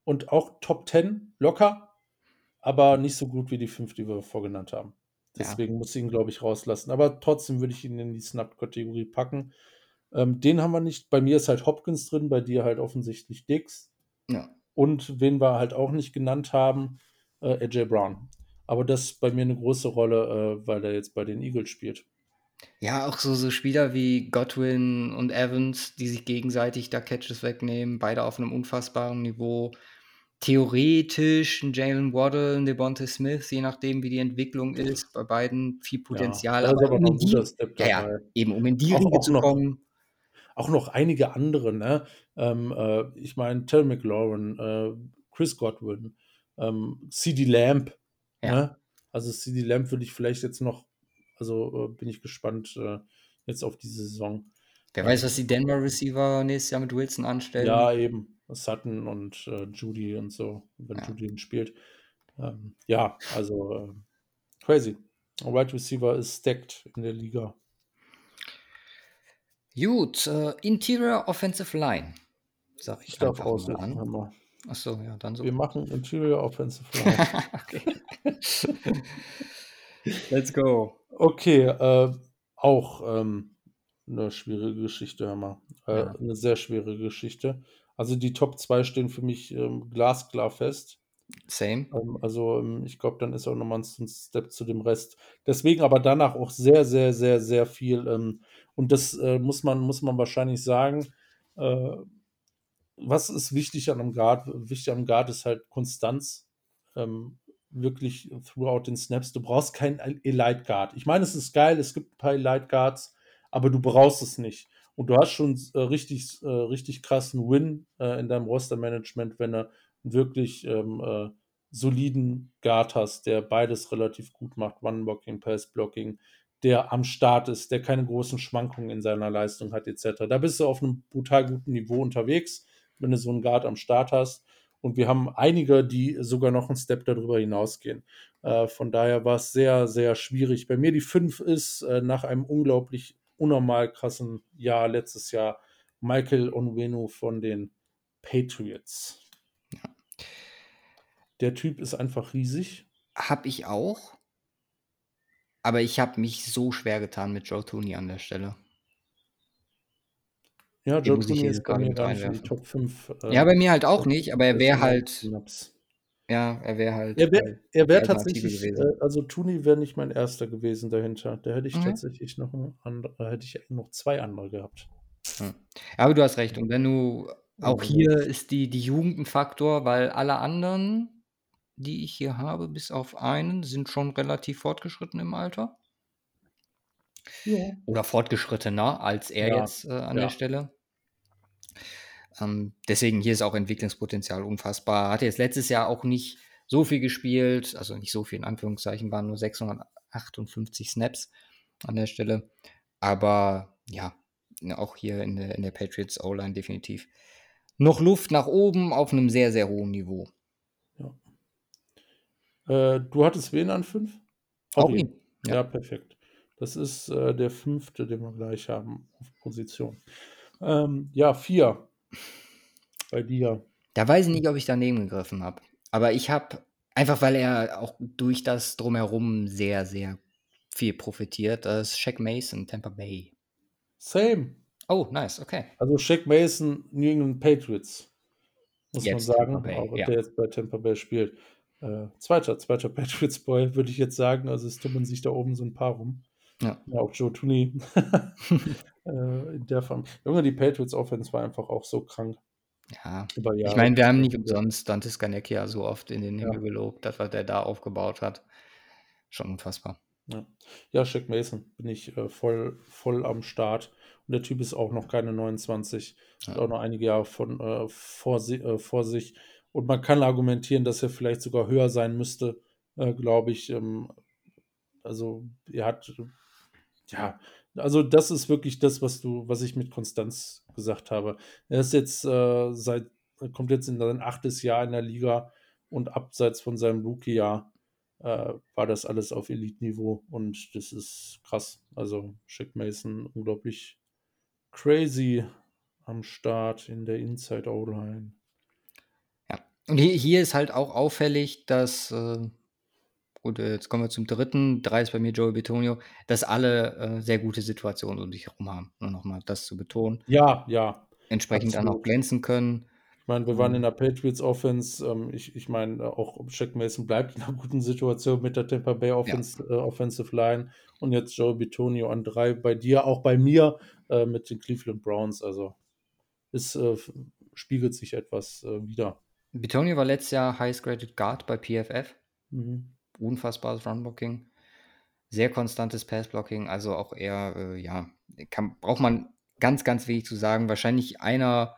und auch Top 10 locker, aber nicht so gut wie die fünf, die wir vorgenannt haben. Ja. Deswegen muss ich ihn, glaube ich, rauslassen. Aber trotzdem würde ich ihn in die Snap-Kategorie packen. Ähm, den haben wir nicht. Bei mir ist halt Hopkins drin, bei dir halt offensichtlich Dix. Ja. Und wen wir halt auch nicht genannt haben, äh, AJ Brown. Aber das ist bei mir eine große Rolle, äh, weil er jetzt bei den Eagles spielt. Ja, auch so, so Spieler wie Godwin und Evans, die sich gegenseitig da Catches wegnehmen, beide auf einem unfassbaren Niveau. Theoretisch ein Jalen Waddle, ein Devontae Smith, je nachdem, wie die Entwicklung ist, bei beiden viel Potenzial. ist aber aber um in die, ja, ja, eben, um in die auch zu kommen. Auch noch einige andere, ne? Ähm, äh, ich meine, Terry McLaurin, äh, Chris Godwin, ähm, CD Lamb, Ja. ne? Also CD Lamb würde ich vielleicht jetzt noch, also äh, bin ich gespannt äh, jetzt auf diese Saison. Wer weiß, was die Denver Receiver nächstes Jahr mit Wilson anstellen. Ja, eben. Sutton und äh, Judy und so, wenn Ja. Judy ihn spielt. Ähm, ja, also äh, crazy. Wide right Receiver ist stacked in der Liga. Gut, äh, Interior Offensive Line. Sag ich, Ich darf aussetzen. an. Hammer. Achso, ja, dann so. Wir machen Interior Offensive Line. okay. Let's go. Okay, äh, auch ähm, eine schwierige Geschichte, hör mal. Äh, Ja. Eine sehr schwierige Geschichte. Also die Top 2 stehen für mich ähm, glasklar fest. Same. Ähm, also ähm, ich glaube, dann ist auch nochmal ein Step zu dem Rest. Deswegen aber danach auch sehr, sehr, sehr, sehr viel. Und das äh, muss, man, muss man wahrscheinlich sagen. Äh, was ist wichtig an einem Guard? Wichtig am Guard ist halt Konstanz. Ähm, wirklich throughout den Snaps. Du brauchst keinen Elite Guard. Ich meine, es ist geil, es gibt ein paar Elite Guards, aber du brauchst es nicht. Und du hast schon äh, richtig, äh, richtig krassen Win äh, in deinem Roster-Management, wenn du wirklich ähm, äh, soliden Guard hast, der beides relativ gut macht, One-Blocking, Pass-Blocking, der am Start ist, der keine großen Schwankungen in seiner Leistung hat, etc. Da bist du auf einem brutal guten Niveau unterwegs, wenn du so einen Guard am Start hast. Und wir haben einige, die sogar noch einen Step darüber hinausgehen. Äh, von daher war es sehr, sehr schwierig. Bei mir die 5 ist äh, nach einem unglaublich unnormal krassen Jahr letztes Jahr Michael Onwenu von den Patriots. Ja. Der Typ ist einfach riesig. Hab ich auch. Aber ich habe mich so schwer getan mit Joe Tooney an der Stelle. Ja, Joe Tooney ist bei mir gar nicht in die Top 5. Äh, ja, bei mir halt auch nicht, aber er wäre halt. Ja, er wäre halt. Er wäre wär tatsächlich, gewesen. Äh, also Tooney wäre nicht mein erster gewesen dahinter. Da hätte ich mhm. tatsächlich noch, andere, hätte ich noch zwei andere gehabt. Ja. Aber du hast recht. Und wenn du, auch hier ist die, die Jugend ein Faktor, weil alle anderen, die ich hier habe, bis auf einen, sind schon relativ fortgeschritten im Alter. Ja. Oder fortgeschrittener als er ja. jetzt äh, an ja. der Stelle. Ähm, deswegen hier ist auch Entwicklungspotenzial unfassbar. Hat jetzt letztes Jahr auch nicht so viel gespielt, also nicht so viel in Anführungszeichen, waren nur 658 Snaps an der Stelle. Aber ja, auch hier in der, in der Patriots O-Line definitiv noch Luft nach oben auf einem sehr, sehr hohen Niveau. Äh, du hattest wen an 5? Auch, auch ihn. ihn. Ja. ja. perfekt. Das ist äh, der fünfte, den wir gleich haben auf Position. Ähm, ja, vier. Bei dir. Da weiß ich nicht, ob ich daneben gegriffen habe. Aber ich habe, einfach weil er auch durch das Drumherum sehr, sehr viel profitiert, das ist Shaq Mason, Tampa Bay. Same. Oh, nice, okay. Also Shaq Mason, New England Patriots, muss jetzt man sagen, Bay, auch ja. der jetzt bei Tampa Bay spielt. Äh, zweiter, zweiter Patriots Boy, würde ich jetzt sagen. Also es tummeln sich da oben so ein paar rum. Ja. ja auch Joe Tooney. äh, in der Form. Junge, die Patriots Offense war einfach auch so krank. Ja, ich meine, wir haben nicht umsonst Dante Scanecchia so oft in den Himmel ja. gelobt, das, was der da aufgebaut hat. Schon unfassbar. Ja, ja Shaq Mason bin ich äh, voll, voll am Start. Und der Typ ist auch noch keine 29, ja. hat auch noch einige Jahre von, äh, vor, si äh, vor sich. Und man kann argumentieren, dass er vielleicht sogar höher sein müsste, äh, glaube ich. Ähm, also er hat ja, also das ist wirklich das, was du, was ich mit Konstanz gesagt habe. Er ist jetzt äh, seit, kommt jetzt in sein achtes Jahr in der Liga und abseits von seinem Rookie-Jahr äh, war das alles auf Elite-Niveau und das ist krass. Also Shaq Mason unglaublich crazy am Start in der Inside O-Line. Hier, hier, ist halt auch auffällig, dass äh, Gut, äh, jetzt kommen wir zum dritten. Drei ist bei mir Joey Betonio, dass alle äh, sehr gute Situationen um sich herum haben. Nur nochmal das zu betonen. Ja, ja. Entsprechend absolut. dann auch glänzen können. Ich meine, wir waren mhm. in der Patriots Offense. Ähm, ich ich meine, äh, auch Shaq Mason bleibt in einer guten Situation mit der Tampa Bay Offense, ja. äh, Offensive Line. Und jetzt Joey Betonio an drei bei dir, auch bei mir äh, mit den Cleveland Browns. Also es äh, spiegelt sich etwas wieder. Betonio war letztes Jahr Highest Graded Guard bei PFF. Mhm unfassbares Runblocking, sehr konstantes Passblocking, also auch eher, äh, ja, kann, braucht man ganz, ganz wenig zu sagen. Wahrscheinlich einer,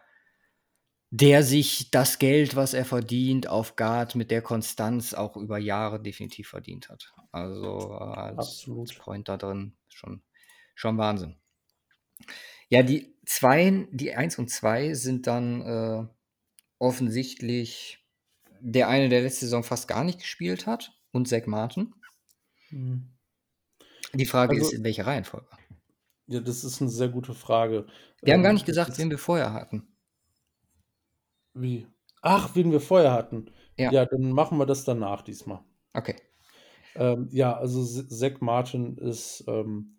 der sich das Geld, was er verdient, auf Guard mit der Konstanz auch über Jahre definitiv verdient hat. Also äh, als, Absolut. Freund da drin schon, schon Wahnsinn. Ja, die zwei, die 1 und 2 sind dann äh, offensichtlich der eine, der letzte Saison fast gar nicht gespielt hat und Zach Martin. Mhm. Die Frage also, ist, in welcher Reihenfolge? Ja, das ist eine sehr gute Frage. Wir ähm, haben gar nicht gesagt, wen wir vorher hatten. Wie? Ach, wen wir vorher hatten. Ja. ja, dann machen wir das danach diesmal. Okay. Ähm, ja, also Zach Martin ist, ähm,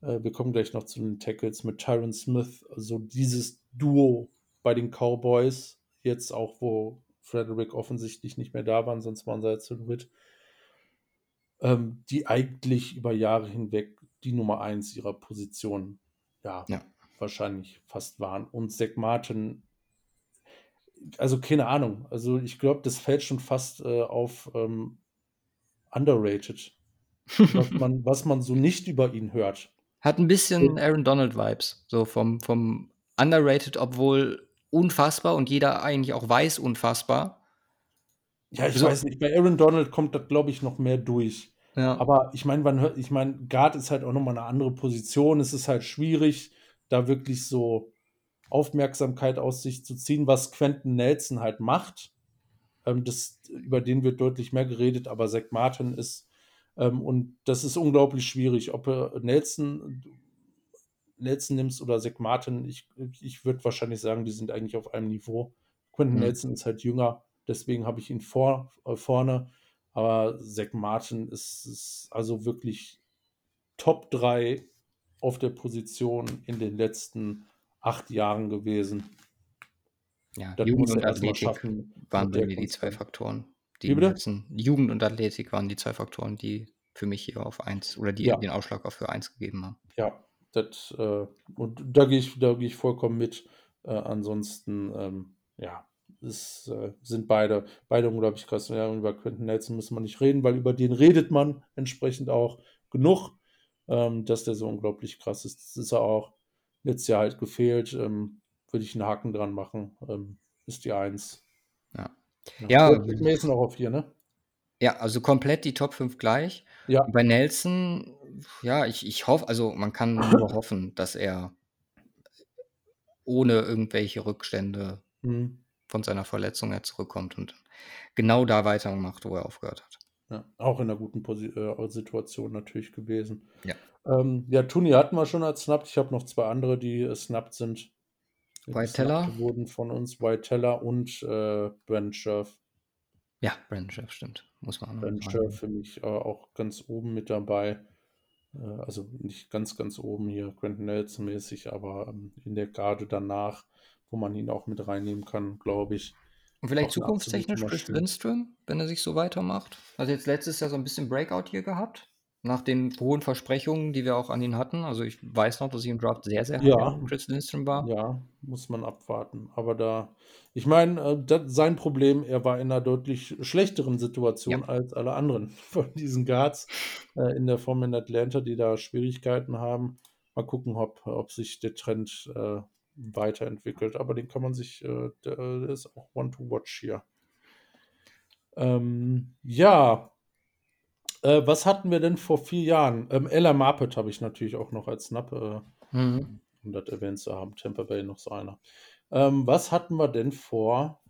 äh, wir kommen gleich noch zu den Tackles mit Tyron Smith, also dieses Duo bei den Cowboys, jetzt auch, wo Frederick offensichtlich nicht mehr da waren, sonst waren sie jetzt zu dritt ähm, die eigentlich über Jahre hinweg die Nummer eins ihrer Position ja, ja. wahrscheinlich fast waren. Und Zach Martin, also keine Ahnung, also ich glaube, das fällt schon fast äh, auf ähm, underrated, was, man, was man so nicht über ihn hört. Hat ein bisschen Aaron Donald-Vibes, so vom, vom underrated, obwohl unfassbar und jeder eigentlich auch weiß, unfassbar. Ja, ich so. weiß nicht. Bei Aaron Donald kommt das, glaube ich, noch mehr durch. Ja. Aber ich meine, man hört, ich meine, Guard ist halt auch nochmal eine andere Position. Es ist halt schwierig, da wirklich so Aufmerksamkeit aus sich zu ziehen, was Quentin Nelson halt macht. Ähm, das, über den wird deutlich mehr geredet, aber Zach Martin ist, ähm, und das ist unglaublich schwierig, ob er Nelson, Nelson nimmst oder Zach Martin. Ich, ich würde wahrscheinlich sagen, die sind eigentlich auf einem Niveau. Quentin mhm. Nelson ist halt jünger, deswegen habe ich ihn vor, äh, vorne. Aber Zach Martin ist, ist also wirklich Top 3 auf der Position in den letzten acht Jahren gewesen. Ja, das Jugend und Athletik waren bei mir die zwei Faktoren. Die letzten, Jugend und Athletik waren die zwei Faktoren, die für mich hier auf eins oder die ja. den Ausschlag auf für eins gegeben haben. Ja, das, äh, und da gehe ich, da gehe ich vollkommen mit. Äh, ansonsten, ähm, ja, es äh, sind beide, beide unglaublich krass. Ja, über Quentin Nelson müssen wir nicht reden, weil über den redet man entsprechend auch genug, ähm, dass der so unglaublich krass ist. Das ist er auch. Letztes Jahr halt gefehlt. Ähm, Würde ich einen Haken dran machen. Ähm, ist die Eins. Ja. Ja. ja Mason auch auf vier, ne? Ja, also komplett die Top 5 gleich. Ja. Bei Nelson, ja, ich, ich hoffe, also man kann nur hoffen, dass er ohne irgendwelche Rückstände mhm. von seiner Verletzung her zurückkommt und genau da weitermacht, wo er aufgehört hat. Ja, auch in einer guten Posi äh, Situation natürlich gewesen. Ja. Ähm, ja, Tuni hatten wir schon als Snapped. Ich habe noch zwei andere, die äh, snapped sind. White Teller. wurden von uns White Teller und äh, Brent Scherf. Ja, Brent Scherf, stimmt. Muss man Brent Scherf für mich äh, auch ganz oben mit dabei. Äh, also nicht ganz, ganz oben hier, Quentin Nelson mäßig, aber ähm, in der Garde danach, wo man ihn auch mit reinnehmen kann, glaube ich. Und vielleicht zukunftstechnisch Chris Lindström, wenn er sich so weitermacht. Also jetzt letztes Jahr so ein bisschen Breakout hier gehabt nach den hohen Versprechungen, die wir auch an ihn hatten. Also ich weiß noch, dass ich im Draft sehr, sehr ja. Chris Lindstrom war. Ja, muss man abwarten. Aber da, ich meine, äh, sein Problem, er war in einer deutlich schlechteren Situation ja. als alle anderen von diesen Guards äh, in der Form in Atlanta, die da Schwierigkeiten haben. Mal gucken, ob, ob sich der Trend äh, weiterentwickelt. Aber den kann man sich, äh, der, der ist auch one to watch hier. Ähm, ja, äh, was hatten wir denn vor vier Jahren? Ähm, Ella Marpet habe ich natürlich auch noch als Snap, äh, mhm. um das erwähnt zu haben. Tampa Bay noch so einer. Ähm, was hatten wir denn vor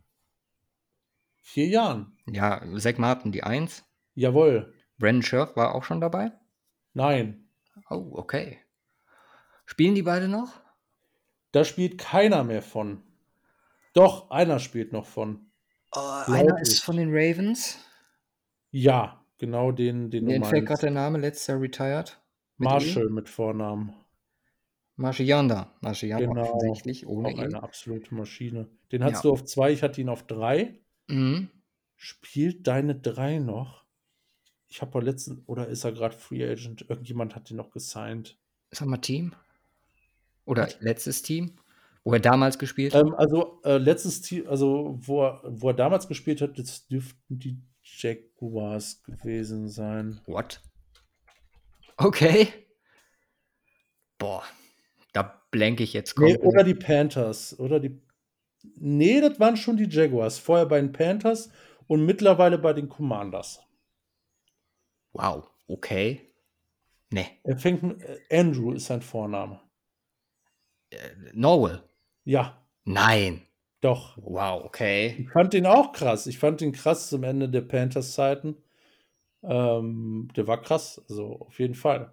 vier Jahren? Ja, Zach Martin, die Eins. Jawohl. Brandon Scherf war auch schon dabei? Nein. Oh, okay. Spielen die beide noch? Da spielt keiner mehr von. Doch, einer spielt noch von. Oh, einer ist von den Ravens. Ja, Genau den, den Mir fällt gerade der Name, letztes Jahr retired. Mit Marshall e? mit Vornamen. Marshall Yanda genau. offensichtlich, ohne Auch eine absolute Maschine. Den hast ja. du auf zwei, ich hatte ihn auf drei. Mhm. Spielt deine drei noch? Ich habe letzten, oder ist er gerade Free Agent? Irgendjemand hat ihn noch gesigned. Sag mal Team? Oder Was? letztes Team? Wo er damals gespielt hat? Ähm, also äh, letztes Team, also wo er, wo er damals gespielt hat, das dürften die Jaguars gewesen sein. What? Okay. Boah, da blenke ich jetzt komplett. Nee, oder die Panthers. Oder die. Nee, das waren schon die Jaguars. Vorher bei den Panthers und mittlerweile bei den Commanders. Wow, okay. Nee. Er fängt mit, äh, Andrew ist sein Vorname. Äh, Norwell. Ja. Nein. Doch. Wow, okay. Ich fand ihn auch krass. Ich fand ihn krass zum Ende der Panthers-Zeiten. Ähm, der war krass, also auf jeden Fall.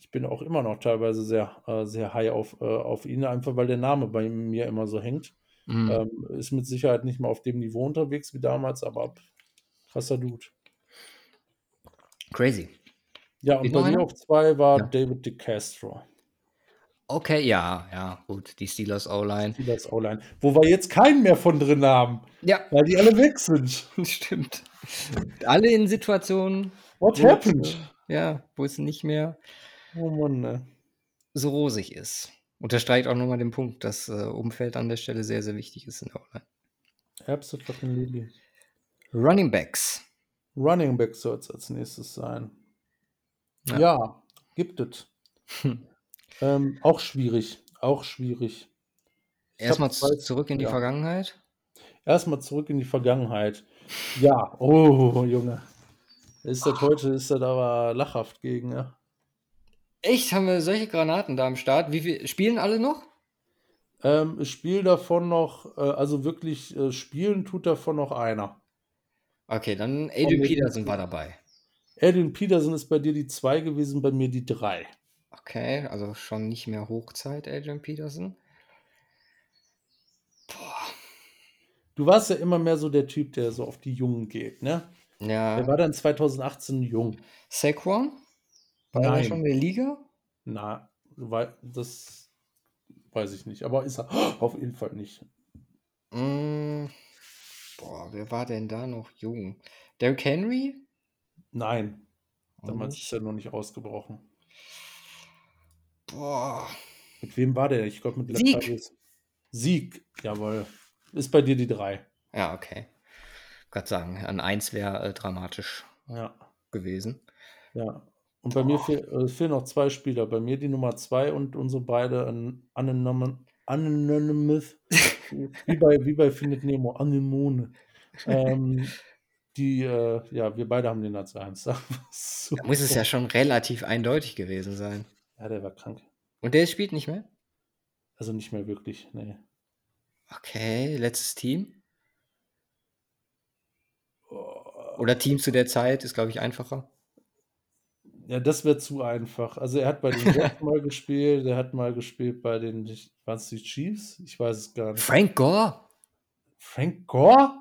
Ich bin auch immer noch teilweise sehr, äh, sehr high auf, äh, auf ihn, einfach weil der Name bei mir immer so hängt. Mhm. Ähm, ist mit Sicherheit nicht mehr auf dem Niveau unterwegs wie damals, aber krasser Dude. Crazy. Ja, und bei mir auf zwei war ja. David DeCastro. Okay, ja, ja, gut. Die Steelers O-Line. Steelers O-Line. Wo wir jetzt keinen mehr von drin haben. Ja. Weil die alle weg sind. Stimmt. Alle in Situationen. What happened? ja, wo es nicht mehr oh Mann, ne. so rosig ist. Unterstreicht auch nochmal den Punkt, dass äh, Umfeld an der Stelle sehr, sehr wichtig ist in der O-Line. Absolutely. Running Backs. Running Backs soll es als nächstes sein. Ja, ja gibt es. Ähm, auch schwierig. Auch schwierig. Erstmal zurück in die ja. Vergangenheit. Erstmal zurück in die Vergangenheit. Ja, oh, Junge. Ist das heute, ist das aber lachhaft gegen, ja. Echt? Haben wir solche Granaten da am Start? Wie viel spielen alle noch? Ähm, Spiel davon noch, äh, also wirklich äh, spielen tut davon noch einer. Okay, dann Adrian Peterson war dabei. Adrian Peterson ist bei dir die 2 gewesen, bei mir die 3. Okay, also schon nicht mehr Hochzeit, Adrian Peterson. Boah. Du warst ja immer mehr so der Typ, der so auf die Jungen geht, ne? Ja. Der war dann 2018 jung. Saquon? War Nein. er schon in der Liga? Na, das weiß ich nicht. Aber ist er auf jeden Fall nicht. Mm, boah, wer war denn da noch jung? Derrick Henry? Nein. Damals ist er noch nicht ausgebrochen. Boah. Mit wem war der? Ich glaube mit Sieg. Sieg, jawohl. Ist bei dir die 3. Ja, okay. Gott sagen, an 1 wäre äh, dramatisch ja. gewesen. Ja. Und bei Boah. mir fehl, äh, fehlen noch zwei Spieler. Bei mir die Nummer 2 und unsere beide an Anonymous. wie, bei, wie bei Findet Nemo, Anemone. ähm, die, äh, ja, wir beide haben den als 1. so. Da muss es ja schon relativ eindeutig gewesen sein. Ja, der war krank. Und der spielt nicht mehr? Also nicht mehr wirklich, nee. Okay, letztes Team? Oder Team zu der Zeit ist, glaube ich, einfacher. Ja, das wäre zu einfach. Also er hat bei den Jets mal gespielt, er hat mal gespielt bei den, waren es die Chiefs? Ich weiß es gar nicht. Frank Gore? Frank Gore?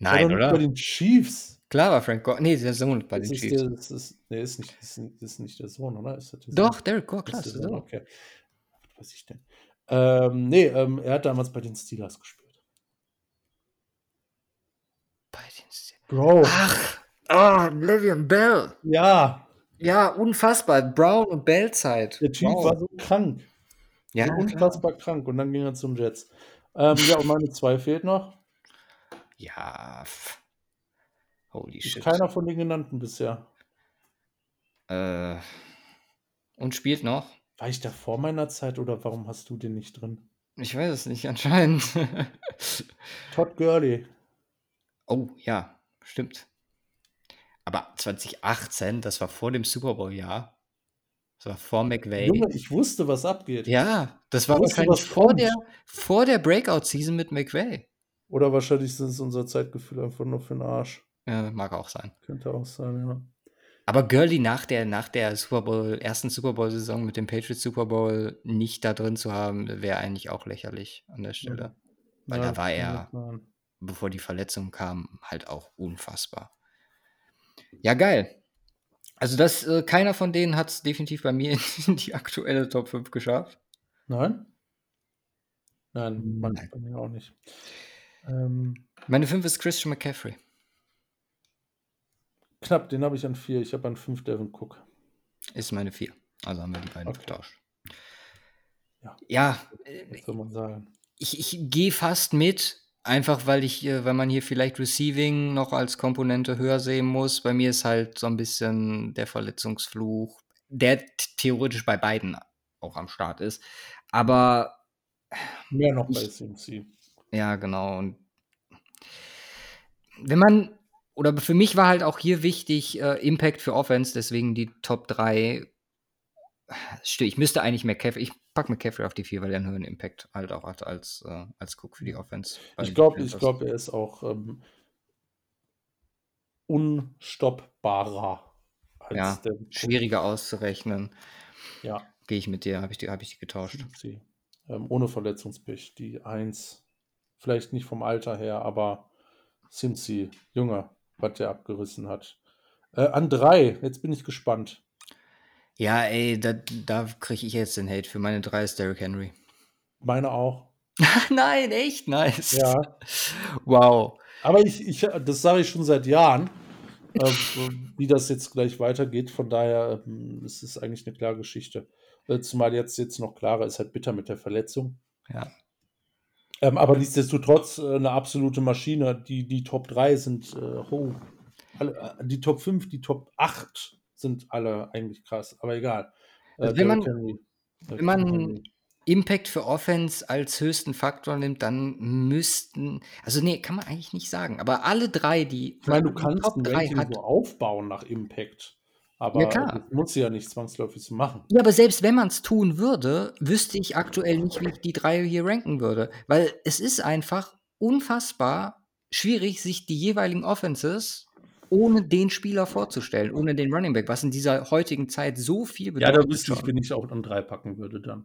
Nein, oder? Bei den Chiefs. Klar war Frank Gore. Nee, der Sohn bei das den Chiefs. Der, das ist, nee, ist nicht, ist, ist nicht der Sohn, oder? Ist der Doch, Derek Gore, klar. Ist der Sohn? Okay. Was weiß ich denn? Ähm, nee, ähm, er hat damals bei den Steelers gespielt. Bei den Steelers? Bro. Ach, ah, oh, Le'Veon Bell. Ja. Ja, unfassbar. Brown und Bell-Zeit. Der Typ wow. war so krank. Ja, so unfassbar krank. Und dann ging er zum Jets. Ähm, ja, und meine zwei fehlt noch. Ja. Holy Ist shit. Keiner von den genannten bisher. Äh, und spielt noch? War ich da vor meiner Zeit oder warum hast du den nicht drin? Ich weiß es nicht, anscheinend. Todd Gurley. Oh, ja, stimmt. Aber 2018, das war vor dem Super Bowl-Jahr. Das war vor McVay. Junge, ich wusste, was abgeht. Ja, das war wusste, wahrscheinlich vor der, vor der Breakout-Season mit McVay. Oder wahrscheinlich ist es unser Zeitgefühl einfach nur für den Arsch. Ja, mag auch sein. Könnte auch sein, ja. Aber Gurley nach der, nach der Super Bowl, ersten Super Bowl-Saison mit dem Patriots Super Bowl nicht da drin zu haben, wäre eigentlich auch lächerlich an der Stelle. Ja. Weil ja, da war er, bevor die Verletzung kam, halt auch unfassbar. Ja, geil. Also das, äh, keiner von denen hat es definitiv bei mir in die aktuelle Top 5 geschafft. Nein? Nein, Nein. bei mir auch nicht. Ähm, Meine 5 ist Christian McCaffrey. Knapp, den habe ich an 4. Ich habe an 5 Devin Cook. Ist meine 4. Also haben wir die beiden okay. getauscht. Ja. Ja. Was soll man sagen? Ich, ich gehe fast mit, einfach weil ich, weil man hier vielleicht Receiving noch als Komponente höher sehen muss. Bei mir ist halt so ein bisschen der Verletzungsfluch, der theoretisch bei beiden auch am Start ist. Aber mehr noch bei CMC. Ja, genau. Und wenn man oder für mich war halt auch hier wichtig äh, Impact für Offense, deswegen die Top 3. Ich müsste eigentlich McCaffrey, ich packe McCaffrey auf die 4, weil er einen höheren Impact halt auch hat als, äh, als Cook für die Offense. Ich glaube, ich er ist auch ähm, unstoppbarer. ja, schwieriger auszurechnen. Ja. Gehe ich mit dir, habe ich, die, hab ich die getauscht. Ähm, ohne Verletzungspech. Die 1, vielleicht nicht vom Alter her, aber sind sie jünger was der abgerissen hat. Äh, an drei, jetzt bin ich gespannt. Ja, ey, da, da kriege ich jetzt den Hate. Für meine drei ist Derrick Henry. Meine auch. Nein, echt nice. Ja. Wow. Aber ich, ich das sage ich schon seit Jahren, äh, wie das jetzt gleich weitergeht. Von daher äh, es ist es eigentlich eine klare Geschichte. Äh, zumal jetzt, jetzt noch klarer ist halt bitter mit der Verletzung. Ja. Ähm, aber nichtsdestotrotz äh, eine absolute Maschine. Die, die Top 3 sind, äh, oh, alle, äh, die Top 5, die Top 8 sind alle eigentlich krass, aber egal. Äh, also wenn, man, Wenn man Impact für Offense als höchsten Faktor nimmt, dann müssten also, nee, kann man eigentlich nicht sagen, aber alle drei, die Ich meine, du kannst Top 3 hat so aufbauen nach Impact. Aber ja, muss ja nicht zwangsläufig so machen. Ja, aber selbst wenn man es tun würde, wüsste ich aktuell nicht, wie ich die drei hier ranken würde. Weil es ist einfach unfassbar schwierig, sich die jeweiligen Offenses ohne den Spieler vorzustellen, ohne den Running Back, was in dieser heutigen Zeit so viel bedeutet. Ja, da wüsste ich, wenn ich auch an drei packen würde dann.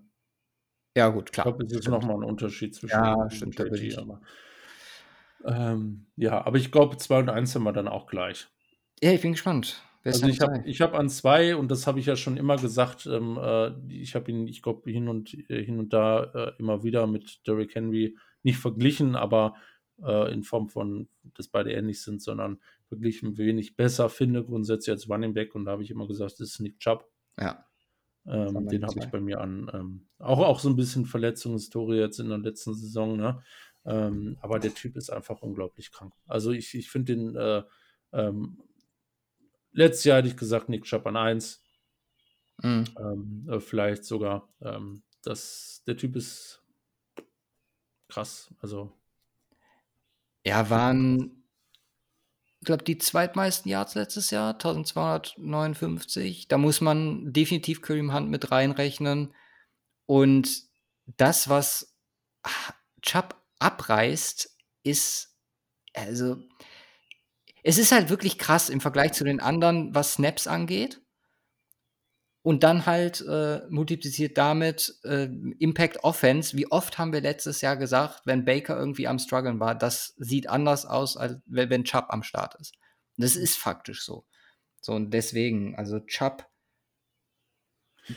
Ja, gut, klar. Ich glaube, es ist nochmal ein Unterschied zwischen ja, stimmt, und JT, aber, ähm, ja, aber ich glaube, 2 und 1 sind wir dann auch gleich. Ja, ich bin gespannt. Also ich habe hab an zwei, und das habe ich ja schon immer gesagt, ähm, äh, ich habe ihn, ich glaube, hin und, äh, hin und da äh, immer wieder mit Derrick Henry nicht verglichen, aber äh, in Form von, dass beide ähnlich sind, sondern verglichen, wen ich besser finde, grundsätzlich als Running Back. Und da habe ich immer gesagt, das ist Nick Chubb. Ja. Ähm, den habe ich bei mir an. Ähm, auch, auch so ein bisschen Verletzungshistorie jetzt in der letzten Saison, ne? Ähm, aber der Typ ist einfach unglaublich krank. Also ich, ich finde den äh, ähm, Letztes Jahr hätte ich gesagt, Nick Chubb an 1. Mhm. Ähm, äh, vielleicht sogar. Ähm, das, der Typ ist krass. Also. Ja, waren, ich glaube, die zweitmeisten Yards letztes Jahr, 1259. Da muss man definitiv Kareem Hunt mit reinrechnen. Und das, was Chubb abreißt, ist, also es ist halt wirklich krass im Vergleich zu den anderen, was Snaps angeht. Und dann halt äh, multipliziert damit äh, Impact Offense. Wie oft haben wir letztes Jahr gesagt, wenn Baker irgendwie am Struggeln war, das sieht anders aus, als wenn Chubb am Start ist. Und das ist faktisch so. So, und deswegen, also Chubb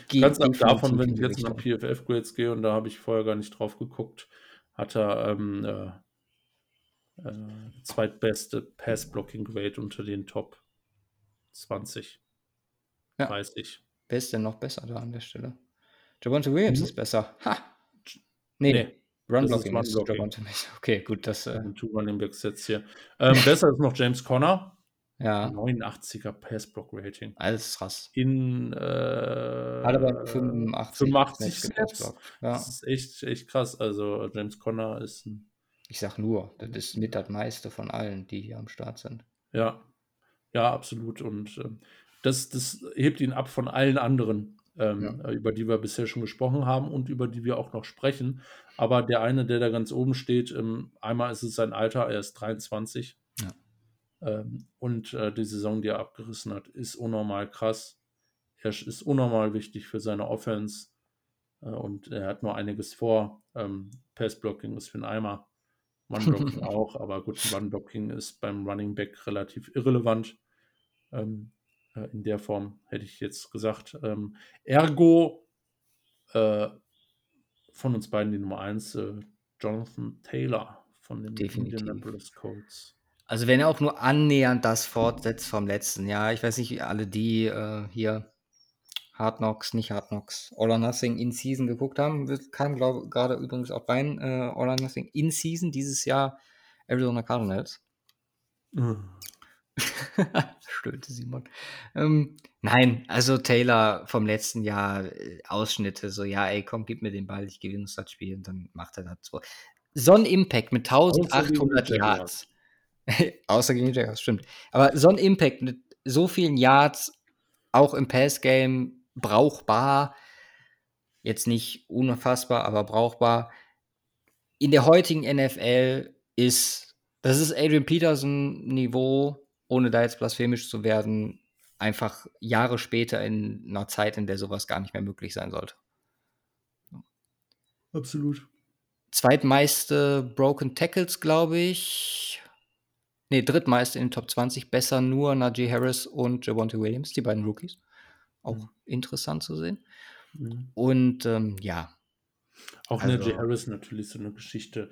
geht Ganz ab davon, wenn ich jetzt nach PFF-Grades gehe, und da habe ich vorher gar nicht drauf geguckt, hat er ähm, äh, äh, zweitbeste Pass-Blocking-Grade unter den Top 20. Ja. 30. Wer ist denn noch besser da an der Stelle? Javonte Williams mhm. ist besser. Ha! Nee, nee. Run-Blocking ist, ist Javonte nicht. Okay, gut, das. Äh Two Running Backs jetzt hier. Ähm, besser ist noch James Conner. Ja. 89er Pass-Block-Rating. Alles krass. In. Äh, Hat aber 85, 85 Snaps. Ja. Das ist echt, echt krass. Also, James Conner ist ein ich sag nur, das ist mit das meiste von allen, die hier am Start sind. Ja, ja, absolut. Und äh, das, das hebt ihn ab von allen anderen, ähm, ja. Äh, über die wir bisher schon gesprochen haben und über die wir auch noch sprechen. Aber der eine, der da ganz oben steht, ähm, einmal ist es sein Alter, er ist 23. Ja. Ähm, und äh, die Saison, die er abgerissen hat, ist unnormal krass. Er ist unnormal wichtig für seine Offense. Äh, und er hat nur einiges vor. Ähm, Passblocking ist für einen Eimer. One-Blocking auch, aber gut, One-Blocking ist beim Running Back relativ irrelevant. Ähm, äh, in der Form hätte ich jetzt gesagt. Ähm, ergo äh, von uns beiden die Nummer 1, äh, Jonathan Taylor von den Definitiv. Indianapolis Colts. Also wenn er auch nur annähernd das fortsetzt vom letzten Jahr, ich weiß nicht, wie alle die äh, hier Hard Knocks, nicht Hard Knocks, All or Nothing in Season geguckt haben. Kam glaube gerade übrigens auch rein, äh, All or Nothing in Season dieses Jahr Arizona Cardinals. Mhm. Stöhnte Simon. Ähm, nein, also Taylor vom letzten Jahr äh, Ausschnitte, so ja, ey, komm, gib mir den Ball, ich gewinne uns das Spiel und dann macht er das so. So ein Impact mit 1800 Yards. Außer gegen die Jaguars, stimmt. Aber so ein Impact mit so vielen Yards, auch im Passgame, brauchbar. Jetzt nicht unfassbar, aber brauchbar. In der heutigen NFL ist, das ist Adrian Peterson Niveau, ohne da jetzt blasphemisch zu werden, einfach Jahre später in einer Zeit, in der sowas gar nicht mehr möglich sein sollte. Absolut. Zweitmeiste Broken Tackles, glaube ich. Ne, drittmeiste in den Top 20. Besser nur Najee Harris und Javonte Williams, die beiden Rookies. Auch mhm. interessant zu sehen. Mhm. Und ähm, ja. Auch also, Najee Harris natürlich so eine Geschichte,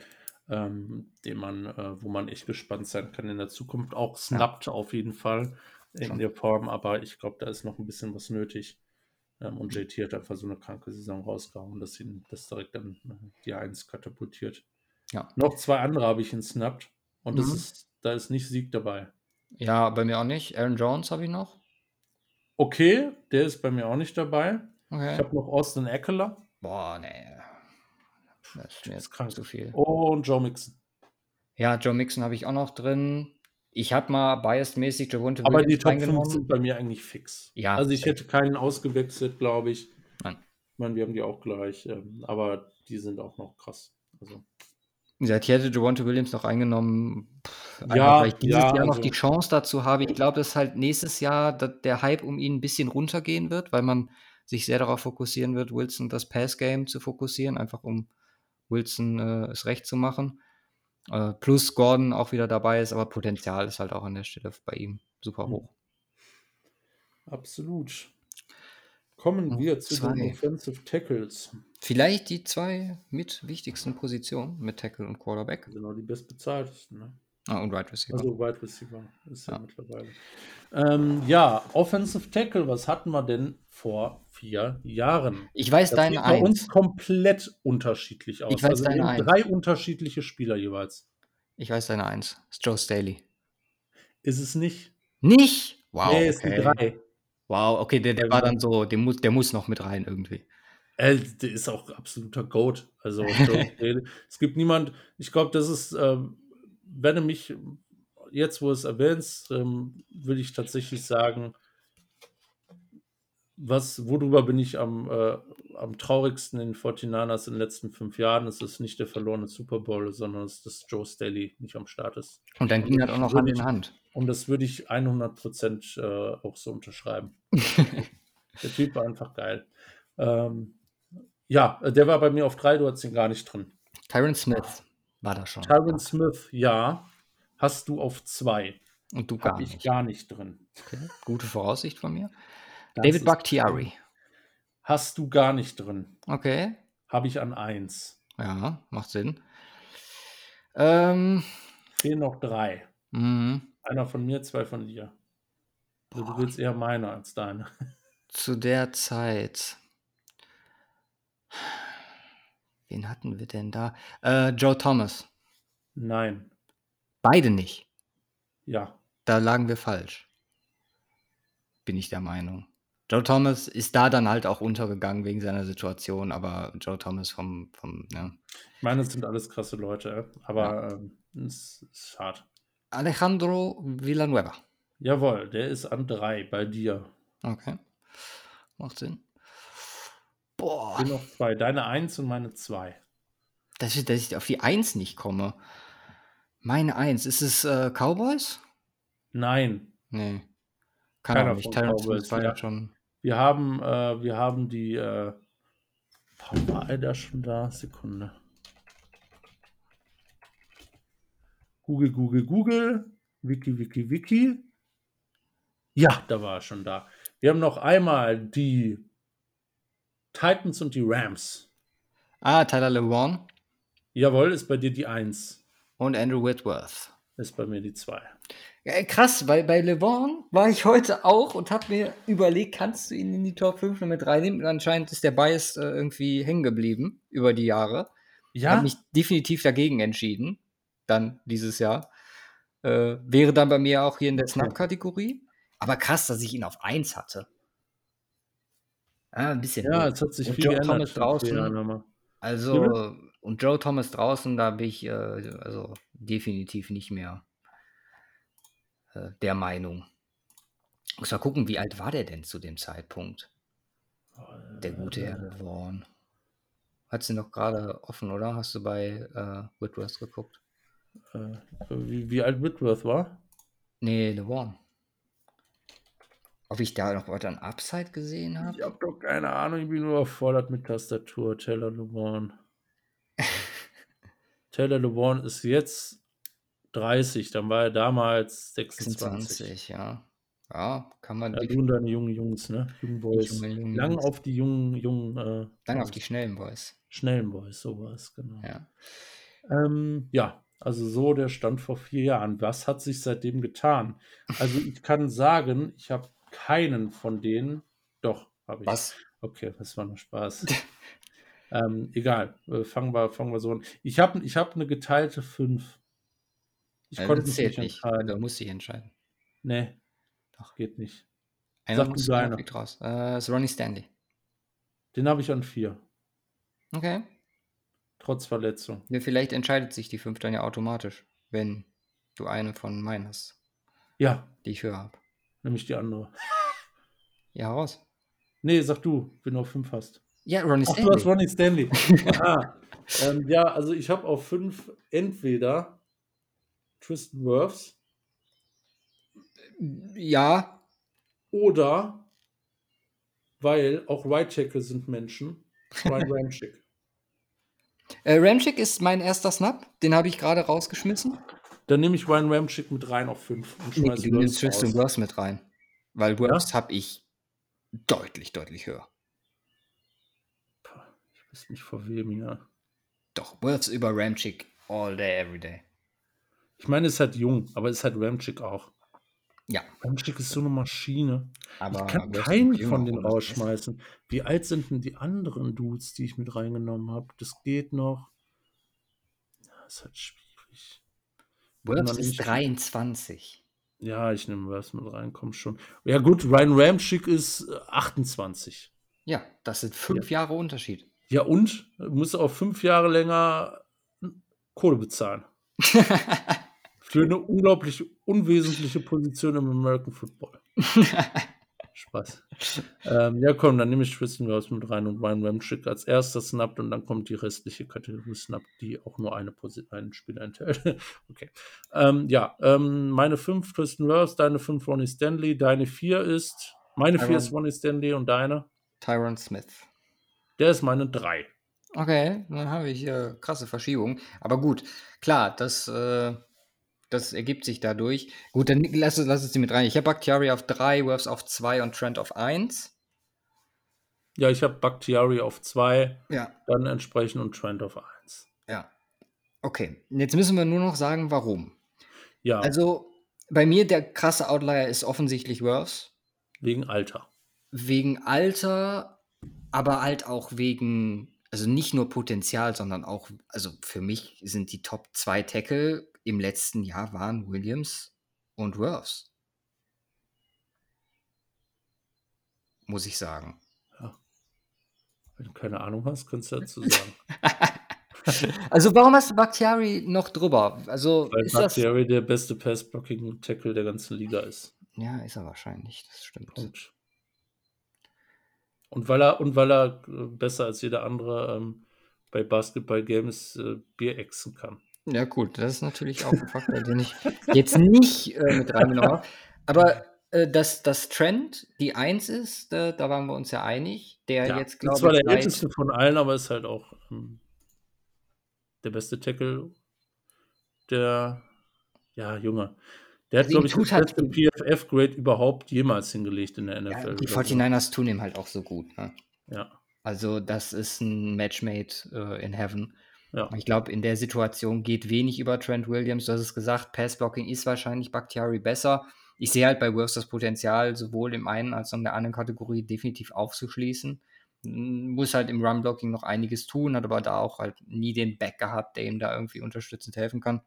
ähm, den man, äh, wo man echt gespannt sein kann in der Zukunft. Auch snappt ja. auf jeden Fall in Schon. der Form, aber ich glaube, da ist noch ein bisschen was nötig. Ähm, und JT hat einfach so eine kranke Saison rausgehauen, dass ihn das direkt an äh, die 1 katapultiert. Ja. Noch zwei andere habe ich ihn snappt und mhm. das ist, da ist nicht Sieg dabei. Ja, bei mir auch nicht. Aaron Jones habe ich noch okay, der ist bei mir auch nicht dabei. Okay. Ich habe noch Austin Eckler. Boah, nee. Das ist mir jetzt krank zu viel. Und Joe Mixon. Ja, Joe Mixon habe ich auch noch drin. Ich habe mal biased-mäßig Javonte Aber die Top 5 sind bei mir eigentlich fix. Ja. Also ich hätte keinen ausgewechselt, glaube ich. Nein. Ich meine, wir haben die auch gleich, ähm, aber die sind auch noch krass. Also. Ja, ich hätte Javonte Williams noch eingenommen, Ja, weil ich dieses ja, Jahr noch also. die Chance dazu habe. Ich glaube, dass halt nächstes Jahr der Hype um ihn ein bisschen runtergehen wird, weil man sich sehr darauf fokussieren wird, Wilson das Pass-Game zu fokussieren, einfach um Wilson äh, es recht zu machen. Äh, plus Gordon auch wieder dabei ist, aber Potenzial ist halt auch an der Stelle bei ihm super hm. hoch. Absolut. Kommen wir zu zwei. den Offensive Tackles. Vielleicht die zwei mit wichtigsten Positionen mit Tackle und Quarterback. Genau, die bestbezahltesten. Ne? Ah, und Wide Receiver. Also Wide Receiver ist ja, ja mittlerweile. Ähm, ja, Offensive Tackle, was hatten wir denn vor vier Jahren? Ich weiß das deine sieht bei uns komplett unterschiedlich aus. Ich weiß also deine eins. drei unterschiedliche Spieler jeweils. Ich weiß deine eins. Ist Joe Staley. Ist es nicht? Nicht? Wow. Nee, ist okay. die drei. Wow, okay, der, der war dann so, der muss, der muss noch mit rein irgendwie. Äh, der ist auch absoluter Goat. Also es gibt niemand, ich glaube, das ist, ähm, wenn du mich jetzt, wo es erwähnst, ähm, will ich tatsächlich sagen, was, worüber bin ich am, äh, am traurigsten in 49ers in den letzten fünf Jahren? Es ist nicht der verlorene Super Bowl, sondern es ist, dass Joe Staley nicht am Start ist. Und dann ging das auch noch Hand in Hand. Und das würde ich 100% äh, auch so unterschreiben. der Typ war einfach geil. Ähm, ja, der war bei mir auf drei, du hattest ihn gar nicht drin. Tyron Smith war da schon. Tyron Smith, ja. Hast du auf zwei. Und du gar Hab ich nicht. gar nicht drin. Okay. Gute Voraussicht von mir. Das David Bakhtiari. Hast du gar nicht drin. Okay. Habe ich an eins. Ja, macht Sinn. Ähm, Fehlen noch drei. Mhm. Einer von mir, zwei von dir. Also du willst eher meine als deine. Zu der Zeit. Wen hatten wir denn da? Äh, Joe Thomas. Nein. Beide nicht. Ja. Da lagen wir falsch. Bin ich der Meinung. Joe Thomas ist da dann halt auch untergegangen wegen seiner Situation, aber Joe Thomas vom, vom ja. Ich meine, es sind alles krasse Leute, aber ja. ähm, es ist hart. Alejandro Villanueva. Jawohl, der ist an drei bei dir. Okay. Macht Sinn. Boah. Ich bin noch zwei. Deine eins und meine zwei. Dass ich, dass ich auf die eins nicht komme. Meine eins. Ist es äh, Cowboys? Nein. Nee. Kann Keiner auch nicht. Tyrant Smith war ja schon. Wir haben, äh, wir haben die. Äh, war er da schon da? Sekunde. Google, Google, Google. Wiki, Wiki, Wiki. Ja, da war er schon da. Wir haben noch einmal die Titans und die Rams. Ah, Tyler LeBron. Jawohl, ist bei dir die 1. Und Andrew Whitworth. Ist bei mir die 2. Ja, krass, weil bei LeBron war ich heute auch und habe mir überlegt, kannst du ihn in die Top 5 noch mit reinnehmen? Und anscheinend ist der Bias äh, irgendwie hängen geblieben über die Jahre. Ja. Habe mich definitiv dagegen entschieden, dann dieses Jahr. Äh, wäre dann bei mir auch hier in der Snap-Kategorie. Aber krass, dass ich ihn auf 1 hatte. Ah, ein bisschen. Ja, es hat sich und viel Joe geändert. Thomas draußen. Also, ja. und Joe Thomas draußen, da bin ich äh, also definitiv nicht mehr äh, der Meinung. Muss mal gucken, wie alt war der denn zu dem Zeitpunkt? Der gute Herr Vaughn. Hat sie noch gerade offen, oder? Hast du bei äh, Whitworth geguckt? Äh, wie, wie alt Whitworth war? Nee, LeVaughn. Ob ich da noch weiter an Upside gesehen habe? Ich habe doch keine Ahnung, ich bin nur überfordert mit Tastatur. Taylor LeBron. Taylor LeBron ist jetzt 30, dann war er damals 26. 26, ja. Ja, kann man. Ja, du und deine jungen Jungs, ne? Jungen Boys. Junge, jungen Lang Jungs. auf die jungen, jungen. Äh, Lang auf die schnellen Boys. Schnellen Boys, sowas, genau. Ja. Ähm, ja, also so der Stand vor vier Jahren. Was hat sich seitdem getan? Also ich kann sagen, ich habe keinen von denen. Doch, habe ich. Was? Okay, das war nur Spaß. ähm, egal, äh, fangen, wir, fangen wir so an. Ich habe ich hab eine geteilte 5. Ich also konnte mich nicht entscheiden. Da muss ich entscheiden. Nee, Doch. geht nicht. Einer Sag muss du raus. Äh, ist Ronnie Stanley. Den habe ich an vier. Okay. Trotz Verletzung. Ja, vielleicht entscheidet sich die 5 dann ja automatisch, wenn du eine von meinen hast, Ja, die ich höher habe. Nämlich die andere. Ja, raus. Nee, sag du, wenn du auf fünf hast. Ja, Ronnie Ach, du hast Stanley. Ronnie Stanley. ah, ähm, ja, also ich habe auf fünf entweder Tristan Wirfs Ja, oder, weil auch Tackle sind Menschen, Ryan Ramchick. äh, Ramchick ist mein erster Snap. Den habe ich gerade rausgeschmissen. Dann nehme ich Ryan Ramchick mit rein auf fünf und Nee, schmeiße nimmst Wirfs Tristan. Wirfs mit rein. Weil Wirfs habe ich deutlich, deutlich höher. Ich weiß nicht vor wem, ja. Doch, Wirfs über Ramchick all day, every day. Ich meine, es ist halt jung, aber es ist halt Ramchick auch. Ja, Ramchick ist so eine Maschine. aber ich kann keinen von denen rausschmeißen. Wie alt sind denn die anderen Dudes, die ich mit reingenommen habe? Das geht noch. Das ist halt schwierig. Noch ist nicht- 23. Ja, ich nehme was mit rein, komm schon. Ja, gut, Ryan Ramchick ist äh, 28. Ja, das sind fünf Jahre Unterschied. Ja, und muss auch fünf Jahre länger Kohle bezahlen. Für eine unglaublich unwesentliche Position im American Football. Spaß. Ähm, ja, komm, dann nehme ich Tristan Wirfs mit rein und Ryan Ramchick als erster snappt und dann kommt die restliche Kategorie Snap, die auch nur eine Posi einen Spieler enthält. okay. Ähm, ja, ähm, meine fünf Tristan Wirfs, deine fünf Ronnie Stanley, deine vier ist, meine vier Tyron. ist Ronnie Stanley und deine, Tyron Smith. der ist meine drei. Okay, dann habe ich hier krasse Verschiebung. Aber gut, klar, das, äh, das ergibt sich dadurch. Gut, dann lass, es- lass es die mit rein. Ich habe Bakhtiari auf 3, Wirfs auf 2 und Trent auf 1. Ja, ich habe Bakhtiari auf zwei, Ja. dann entsprechend und Trent auf eins. Ja. Okay, jetzt müssen wir nur noch sagen, warum. Ja, Also, bei mir der krasse Outlier ist offensichtlich Wirfs. wegen Alter. Wegen Alter, aber halt auch wegen, also nicht nur Potenzial, sondern auch, also für mich sind die Top 2 Tackle im letzten Jahr waren Williams und Wirfs. Muss ich sagen. Wenn du keine Ahnung hast, kannst du dazu sagen. Also warum hast du Bakhtiari noch drüber? Also Weil ist das... Bakhtiari der beste Pass-Blocking-Tackle der ganzen Liga ist. Ja, ist er wahrscheinlich, das stimmt. Punkt. Und weil er, und weil er äh, besser als jeder andere ähm, bei Basketball-Games äh, Bier exen kann. Ja, gut, das ist natürlich auch ein Faktor, den ich jetzt nicht äh, mit reingenommen habe. Aber äh, dass das Trend die Eins ist, äh, da waren wir uns ja einig. Der Ja, jetzt, glaube ich, der seit- älteste von allen, aber ist halt auch ähm, der beste Tackle. Der, ja, Junge. Der hat, Also ihm glaube ich, das halt- beste PFF-Grade überhaupt jemals hingelegt in der NFL. ja, die oder so. 49ers tun ihm halt auch so gut. Ne? Ja, Also, das ist ein Matchmade äh, in Heaven. Ja. Ich glaube, in der Situation geht wenig über Trent Williams. Du hast es gesagt, Passblocking ist wahrscheinlich Bakhtiari besser. Ich sehe halt bei Wirfs das Potenzial, sowohl im einen als auch in der anderen Kategorie definitiv aufzuschließen. M, Muss halt im Run-Blocking noch einiges tun, hat aber da auch halt nie den Back gehabt, der ihm da irgendwie unterstützend helfen kann.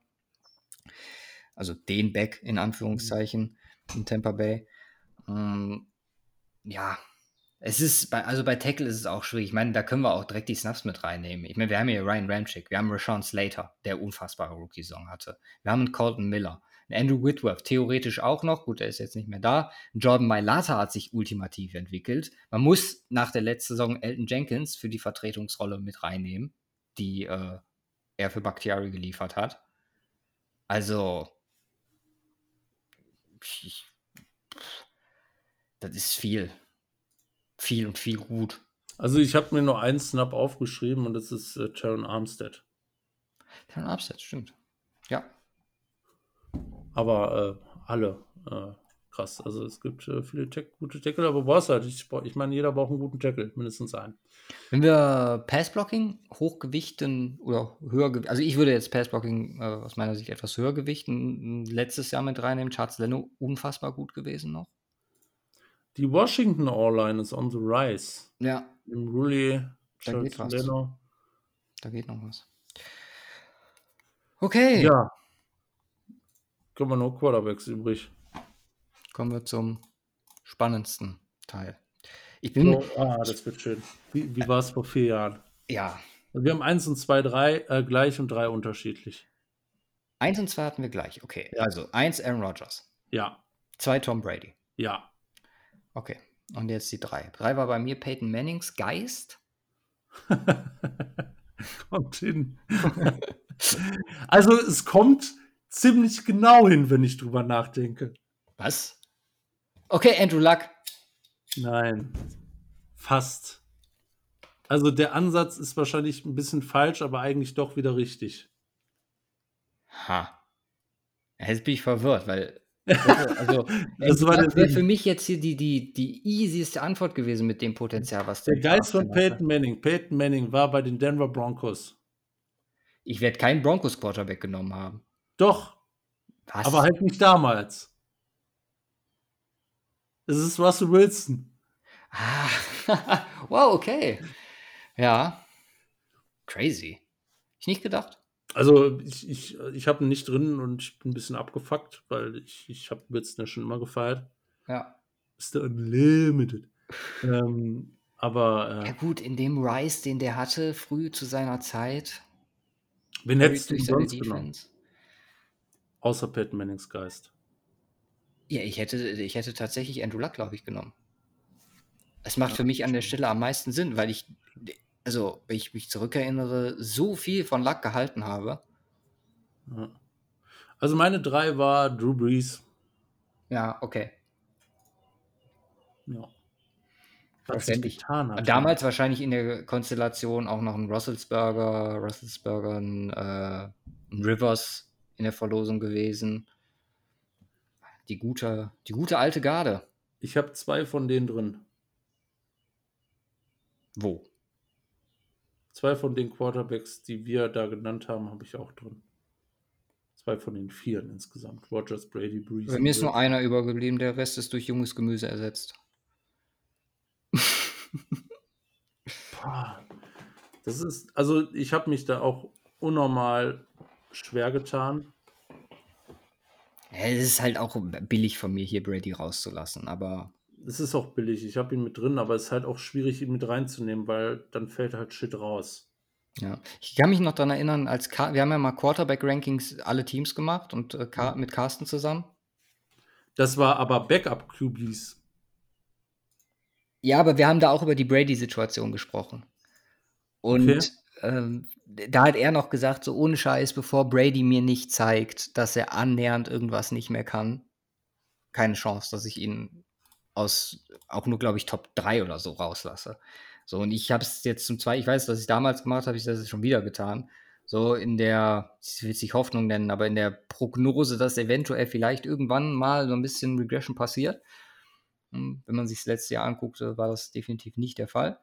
Also den Back in Anführungszeichen in Tampa Bay. Ähm, ja, es ist, bei, also bei Tackle ist es auch schwierig. Ich meine, da können wir auch direkt die Snaps mit reinnehmen. Ich meine, wir haben hier Ryan Ramchick, wir haben Rashawn Slater, der unfassbare Rookie-Song hatte. Wir haben einen Colton Miller, einen Andrew Whitworth, theoretisch auch noch. Gut, der ist jetzt nicht mehr da. Jordan Mailata hat sich ultimativ entwickelt. Man muss nach der letzten Saison Elton Jenkins für die Vertretungsrolle mit reinnehmen, die äh, er für Bakhtiari geliefert hat. Also, ich, das ist viel. Viel und viel gut. Also ich habe mir nur einen Snap aufgeschrieben und das ist äh, Taron Armstead. Kein Upset, stimmt. Ja. Aber äh, alle äh, krass. Also es gibt äh, viele Tack gute Tackle, aber brauchst halt. Ich, ich meine, jeder braucht einen guten Tackle, mindestens einen. Wenn wir Passblocking hochgewichten oder höher, gew- also ich würde jetzt Passblocking äh, aus meiner Sicht etwas höher gewichten, letztes Jahr mit reinnehmen. Charles Leno unfassbar gut gewesen noch. Die Washington All-Line ist on the rise. Ja, Im Rulli, Da geht was. Leno. da geht noch was. Okay, Ja. Kommen wir nur Quarterbacks übrig. kommen wir zum spannendsten Teil. Ich bin. Oh, ah, das wird schön. Wie, wie war es vor vier Jahren? Ja. Wir haben 1 und 2, 3 äh, gleich und 3 unterschiedlich. 1 und 2 hatten wir gleich. Okay. Also 1 Aaron Rodgers. Ja. 2 Tom Brady. Ja. Okay. Und jetzt die 3. 3 war bei mir Peyton Mannings Geist. kommt hin. also es kommt ziemlich genau hin, wenn ich drüber nachdenke. Was? Okay, Andrew Luck. Nein. Fast. Also der Ansatz ist wahrscheinlich ein bisschen falsch, aber eigentlich doch wieder richtig. Ha. Jetzt bin ich verwirrt, weil. Also, das war wäre für mich jetzt hier die, die, die easieste Antwort gewesen mit dem Potenzial, was der Geist von Peyton Manning. Peyton Manning war bei den Denver Broncos. Ich werde keinen Broncos Quarterback genommen haben. Doch. Was? Aber halt nicht damals. Es ist Russell Wilson. Ah. wow, okay. Ja. Crazy. Ich nicht gedacht. Also ich, ich, ich habe ihn nicht drin und ich bin ein bisschen abgefuckt, weil ich, ich habe ja schon immer gefeiert. Ja. Ist der Unlimited. ähm, aber. Äh, ja, gut, in dem Rise, den der hatte, früh zu seiner Zeit. Wen hättest du sonst genommen? Außer Pat Mannings Geist. Ja, ich hätte, ich hätte tatsächlich Andrew Luck, glaube ich, genommen. Es macht ja, für mich an der Stelle am meisten Sinn, weil ich also, wenn ich mich zurückerinnere, so viel von Luck gehalten habe. Also meine drei war Drew Brees. Ja, okay. Ja. Verständlich. Damals wahrscheinlich in der Konstellation auch noch ein Russelsburger, Russelsburger, ein, äh, ein Rivers in der Verlosung gewesen. Die gute, die gute alte Garde. Ich habe zwei von denen drin. Wo? Zwei von den Quarterbacks, die wir da genannt haben, habe ich auch drin. Zwei von den vier insgesamt. Rogers, Brady, Breeze. Bei mir ist nur einer übergeblieben, der Rest ist durch junges Gemüse ersetzt. das ist, also ich habe mich da auch unnormal schwer getan. Es ist halt auch billig von mir, hier Brady rauszulassen, aber es ist auch billig. Ich habe ihn mit drin, aber es ist halt auch schwierig, ihn mit reinzunehmen, weil dann fällt halt Shit raus. Ja, ich kann mich noch daran erinnern, als Car wir haben ja mal Quarterback-Rankings alle Teams gemacht und äh, Car mit Carsten zusammen. Das war aber Backup-QBs. Ja, aber wir haben da auch über die Brady-Situation gesprochen. Und okay. ähm, da hat er noch gesagt, so ohne Scheiß, bevor Brady mir nicht zeigt, dass er annähernd irgendwas nicht mehr kann, keine Chance, dass ich ihn aus auch nur, glaube ich, Top 3 oder so rauslasse. So, und ich habe es jetzt zum zweiten, ich weiß, dass ich damals gemacht habe, ich das schon wieder getan. So in der, ich will es nicht Hoffnung nennen, aber in der Prognose, dass eventuell vielleicht irgendwann mal so ein bisschen Regression passiert. Hm, wenn man sich das letzte Jahr anguckte, war das definitiv nicht der Fall.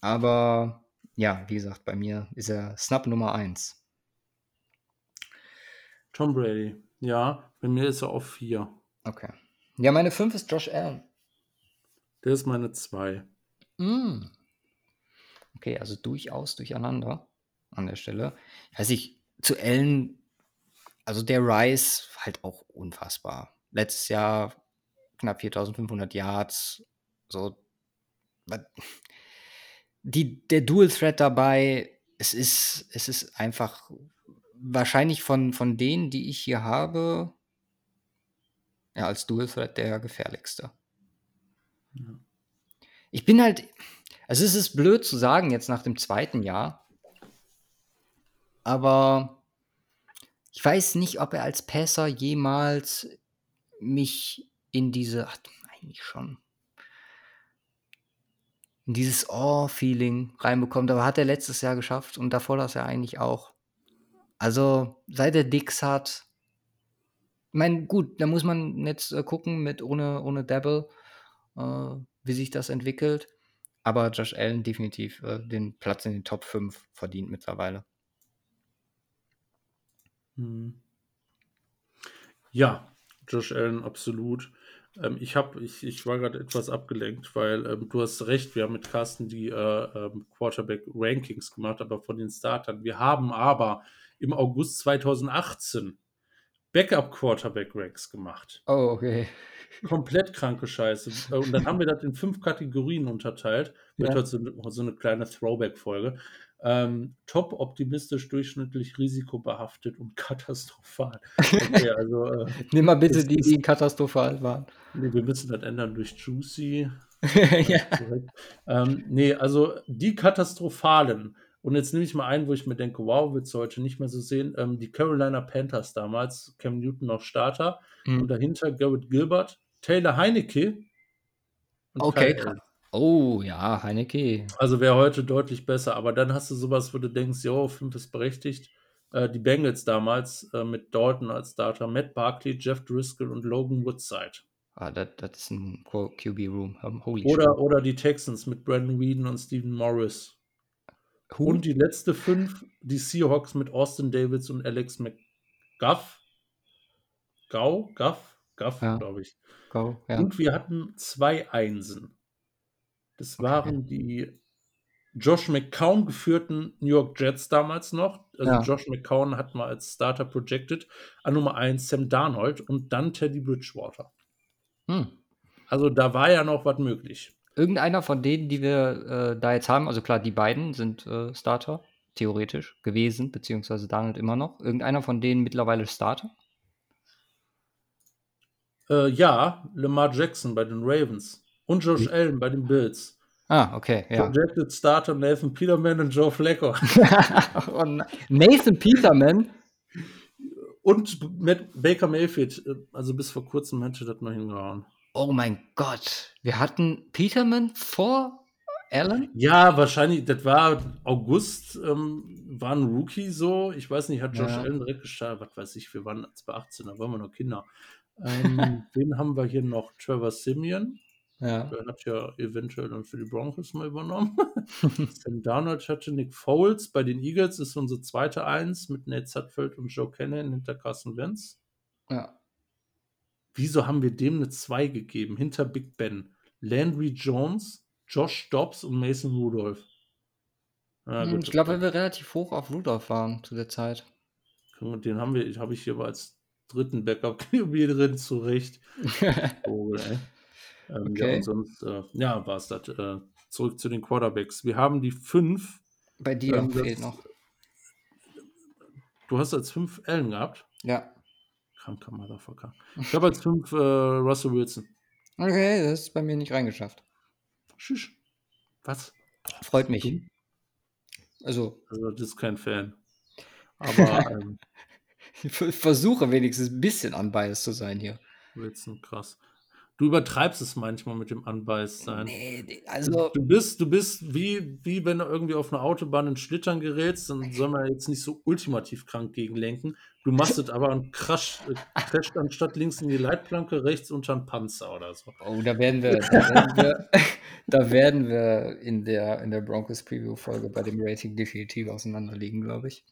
Aber ja, wie gesagt, bei mir ist er Snap Nummer 1. Tom Brady. Ja, bei mir ist er auf 4. Okay. Ja, meine 5 ist Josh Allen. Der ist meine 2. Mm. Okay, also durchaus durcheinander an der Stelle. Ich weiß nicht, zu Ellen, also der Rise halt auch unfassbar. Letztes Jahr knapp 4500 Yards, so. Die, der Dual Threat dabei, es ist, es ist einfach wahrscheinlich von, von denen, die ich hier habe, ja, als Dual Threat der gefährlichste. Ich bin halt, also es ist blöd zu sagen jetzt nach dem zweiten Jahr, aber ich weiß nicht, ob er als Passer jemals mich in diese, ach, eigentlich schon, in dieses Oh-Feeling reinbekommt, aber hat er letztes Jahr geschafft und davor das er eigentlich auch. Also, seit er Dix hat, ich meine, gut, da muss man jetzt äh, gucken mit ohne, ohne Dabble wie sich das entwickelt. Aber Josh Allen definitiv äh, den Platz in den Top 5 verdient mittlerweile. Hm. Ja, Josh Allen absolut. Ähm, ich, hab, ich, ich war gerade etwas abgelenkt, weil ähm, du hast recht, wir haben mit Carsten die äh, ähm, Quarterback-Rankings gemacht, aber von den Startern. Wir haben aber im August 2018 Backup-Quarterback-Racks gemacht. Oh, okay. Komplett kranke Scheiße. Und dann haben wir das in fünf Kategorien unterteilt. Wird Ja. heute so, so eine kleine Throwback-Folge. Ähm, top, optimistisch, durchschnittlich, risikobehaftet und katastrophal. Okay, also äh, Nimm mal bitte die, die katastrophal waren. nee, wir müssen das ändern durch Juicy. ja. Ähm, nee, also die katastrophalen. Und jetzt nehme ich mal einen, wo ich mir denke, wow, wird es heute nicht mehr so sehen. Ähm, die Carolina Panthers damals, Cam Newton noch Starter. Und Hm. dahinter Garrett Gilbert, Taylor Heinecke. und Okay. Oh, ja, Heineke. Also wäre heute deutlich besser. Aber dann hast du sowas, wo du denkst, jo, 5 ist berechtigt. Äh, die Bengals damals äh, mit Dalton als Starter, Matt Barkley, Jeff Driscoll und Logan Woodside. Ah, das ist ein QB-Room. Um, Oder, oder die Texans mit Brandon Whedon und Stephen Morris. Who? Und die letzte fünf, die Seahawks mit Austin Davids und Alex McGuff. Gau? Guff? Guff, Ja. glaube ich. Go. Ja. Und wir hatten zwei Einsen. Das waren die Josh McCown geführten New York Jets damals noch. Also Ja. Josh McCown hat mal als Starter projected. An Nummer 1 Sam Darnold und dann Teddy Bridgewater. Hm. Also da war ja noch was möglich. Irgendeiner von denen, die wir äh, da jetzt haben, also klar, die beiden sind äh, Starter, theoretisch gewesen, beziehungsweise Donald immer noch. Irgendeiner von denen mittlerweile Starter? Äh, ja, Lamar Jackson bei den Ravens und Josh Allen bei den Bills. Ah, okay, ja. Projected Starter Nathan Peterman und Joe Flacco. oh, nein. Nathan Peterman. Und Matt Baker Mayfield. Also bis vor kurzem hätte das noch hingehauen. Oh mein Gott. Wir hatten Peterman vor Allen? Ja, wahrscheinlich, das war August, ähm, war ein Rookie so. Ich weiß nicht, hat Josh Ja. Allen direkt gestartet, was weiß ich, wir waren als bei 18, da waren wir noch Kinder. Ähm, wen haben wir hier noch? Trevor Simeon. Ja. Der hat ja eventuell dann für die Broncos mal übernommen. Sam Darnold hatte Nick Foles. Bei den Eagles ist unsere zweite Eins mit Nate Sutfeld und Joe Cannon hinter Carson Wentz. ja. Wieso haben wir dem eine 2 gegeben? Hinter Big Ben. Landry Jones, Josh Dobbs und Mason Rudolph. Ja, Hm, gut, ich glaube, weil wir relativ hoch auf Rudolph waren zu der Zeit. den haben wir, habe ich hier mal als dritten Backup QB drin, zurecht. Ey. Ähm, Okay. Ja, und sonst, äh, ja, war es das. Äh, zurück zu den Quarterbacks. Wir haben die fünf. Bei dir Ähm, fehlt noch. Du hast als fünf Allen gehabt. Ja. Kranker Motherfucker. Ich habe als fünf äh, Russell Wilson. Okay, das ist bei mir nicht reingeschafft. Schisch. Was? Freut mich. Also, Also, das ist kein Fan. Aber ähm, ich versuche wenigstens ein bisschen unbiased zu sein hier. Wilson, krass. Du übertreibst es manchmal mit dem Unbiased sein. Nee, also, Du bist, du bist wie, wie wenn du irgendwie auf einer Autobahn in Schlittern gerätst, dann soll man jetzt nicht so ultimativ krank gegenlenken. Du machst es aber und crash, äh, crasht anstatt links in die Leitplanke, rechts unter den Panzer oder so. oh, da werden wir, da werden wir, da werden wir in der, in der Broncos Preview Folge bei dem Rating definitiv auseinanderliegen, glaube ich.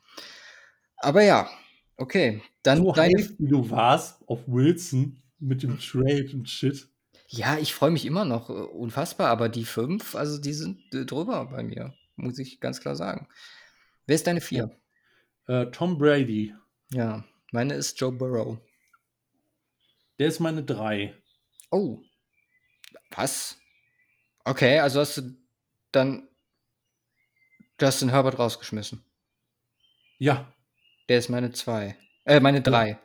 Aber ja, okay, dann So deine, wie du warst auf Wilson mit dem Trade und Shit. ja, ich freue mich immer noch, äh, unfassbar, aber die fünf, also die sind äh, drüber bei mir, muss ich ganz klar sagen. Wer ist deine vier? Äh, Tom Brady, Ja, meine ist Joe Burrow. der ist meine drei. Oh. Was? Okay, also hast du dann Justin Herbert rausgeschmissen. Ja, Der ist meine zwei. Äh, meine drei.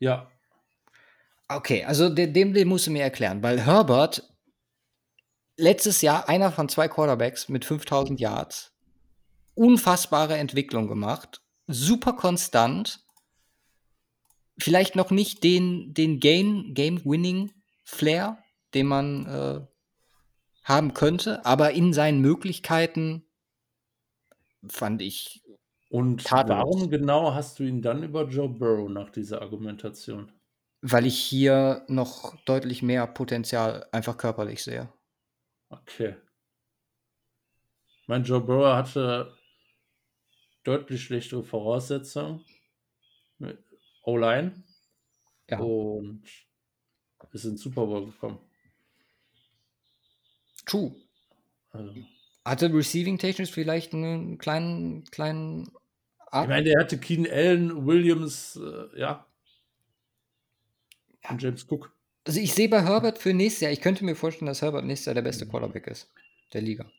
ja. Okay, also de dem, den musst du mir erklären, weil Herbert letztes Jahr einer von zwei Quarterbacks mit 5000 Yards. Unfassbare Entwicklung gemacht. Super konstant. Vielleicht noch nicht den, den Game, Game-Winning Flair, den man äh, haben könnte, aber in seinen Möglichkeiten fand ich. Und warum genau hast du ihn dann über Joe Burrow nach dieser Argumentation? Weil ich hier noch deutlich mehr Potenzial einfach körperlich sehe. Okay. Mein Joe Burrow hatte deutlich schlechtere Voraussetzungen. O-Line. Ja. Und ist in Super Bowl gekommen. True. Also, Hatte Receiving technisch vielleicht einen kleinen, kleinen ich Ab meine, der hatte Keen Allen, Williams, äh, ja. Und James Cook. Also ich sehe bei Herbert für nächstes Jahr, ich könnte mir vorstellen, dass Herbert nächstes Jahr der beste Quarterback ist. Der Liga.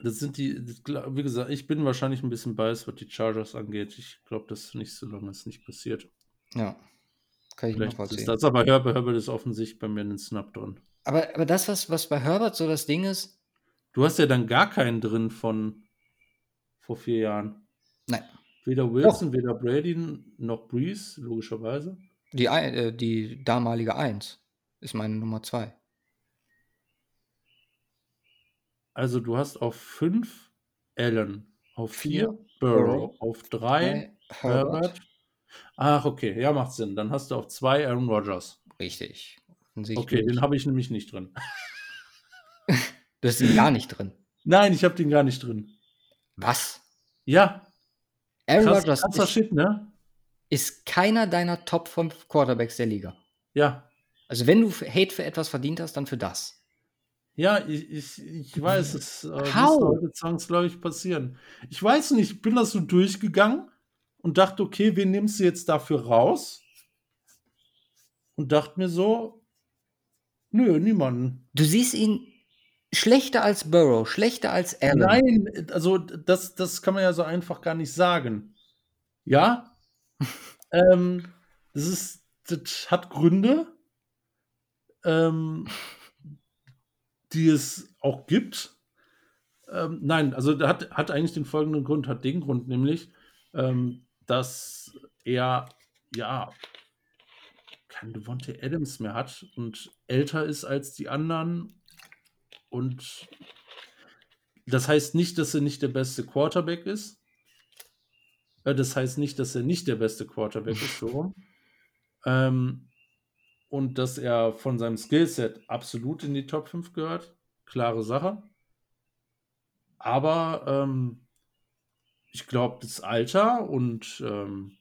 Das sind die, wie gesagt, ich bin wahrscheinlich ein bisschen biased, was die Chargers angeht. Ich glaube, das nicht so lange ist nicht passiert. Ja. Kann ich Vielleicht ist nachvollziehen. das, aber Herbert, Herbert ist offensichtlich bei mir ein Snap drin. Aber, aber das, was, was bei Herbert so das Ding ist, Du hast ja dann gar keinen drin von vor vier Jahren. nein, Weder Wilson, weder Brady noch Breeze, logischerweise. Die, äh, die damalige 1 ist meine Nummer 2. Also du hast auf fünf Allen, auf vier, Vier Burrow, Burrow, auf drei Herbert. Ach, okay, ja, macht Sinn. Dann hast du auf zwei Aaron Rodgers. Richtig. Okay, den habe ich nämlich nicht drin. Das ist gar nicht drin. Nein, ich habe den gar nicht drin. Was? Ja, Aaron Rodgers krasser ist, Shit, ne? Ist keiner deiner Top 5 Quarterbacks der Liga. Ja, Also wenn du Hate für etwas verdient hast, dann für das. ja, ich, ich, ich weiß, es äh, muss How? heute zwangsläufig passieren. Ich weiß nicht, ich bin das so durchgegangen und dachte, okay, wen nimmst du jetzt dafür raus? Und dachte mir so, nö, niemanden. Du siehst ihn schlechter als Burrow, schlechter als Allen. Nein, also das, das kann man ja so einfach gar nicht sagen. Ja, ähm, das ist, das hat Gründe, ähm, die es auch gibt. Ähm, nein, also hat, hat eigentlich den folgenden Grund, hat den Grund nämlich, ähm, dass er ja kein Devontae Adams mehr hat und älter ist als die anderen und das heißt nicht, dass er nicht der beste Quarterback ist. Äh, Das heißt nicht, dass er nicht der beste Quarterback ist, so rum. Ähm, und dass er von seinem Skillset absolut in die Top 5 gehört. Klare Sache. Aber ähm, ich glaube, das Alter und ähm,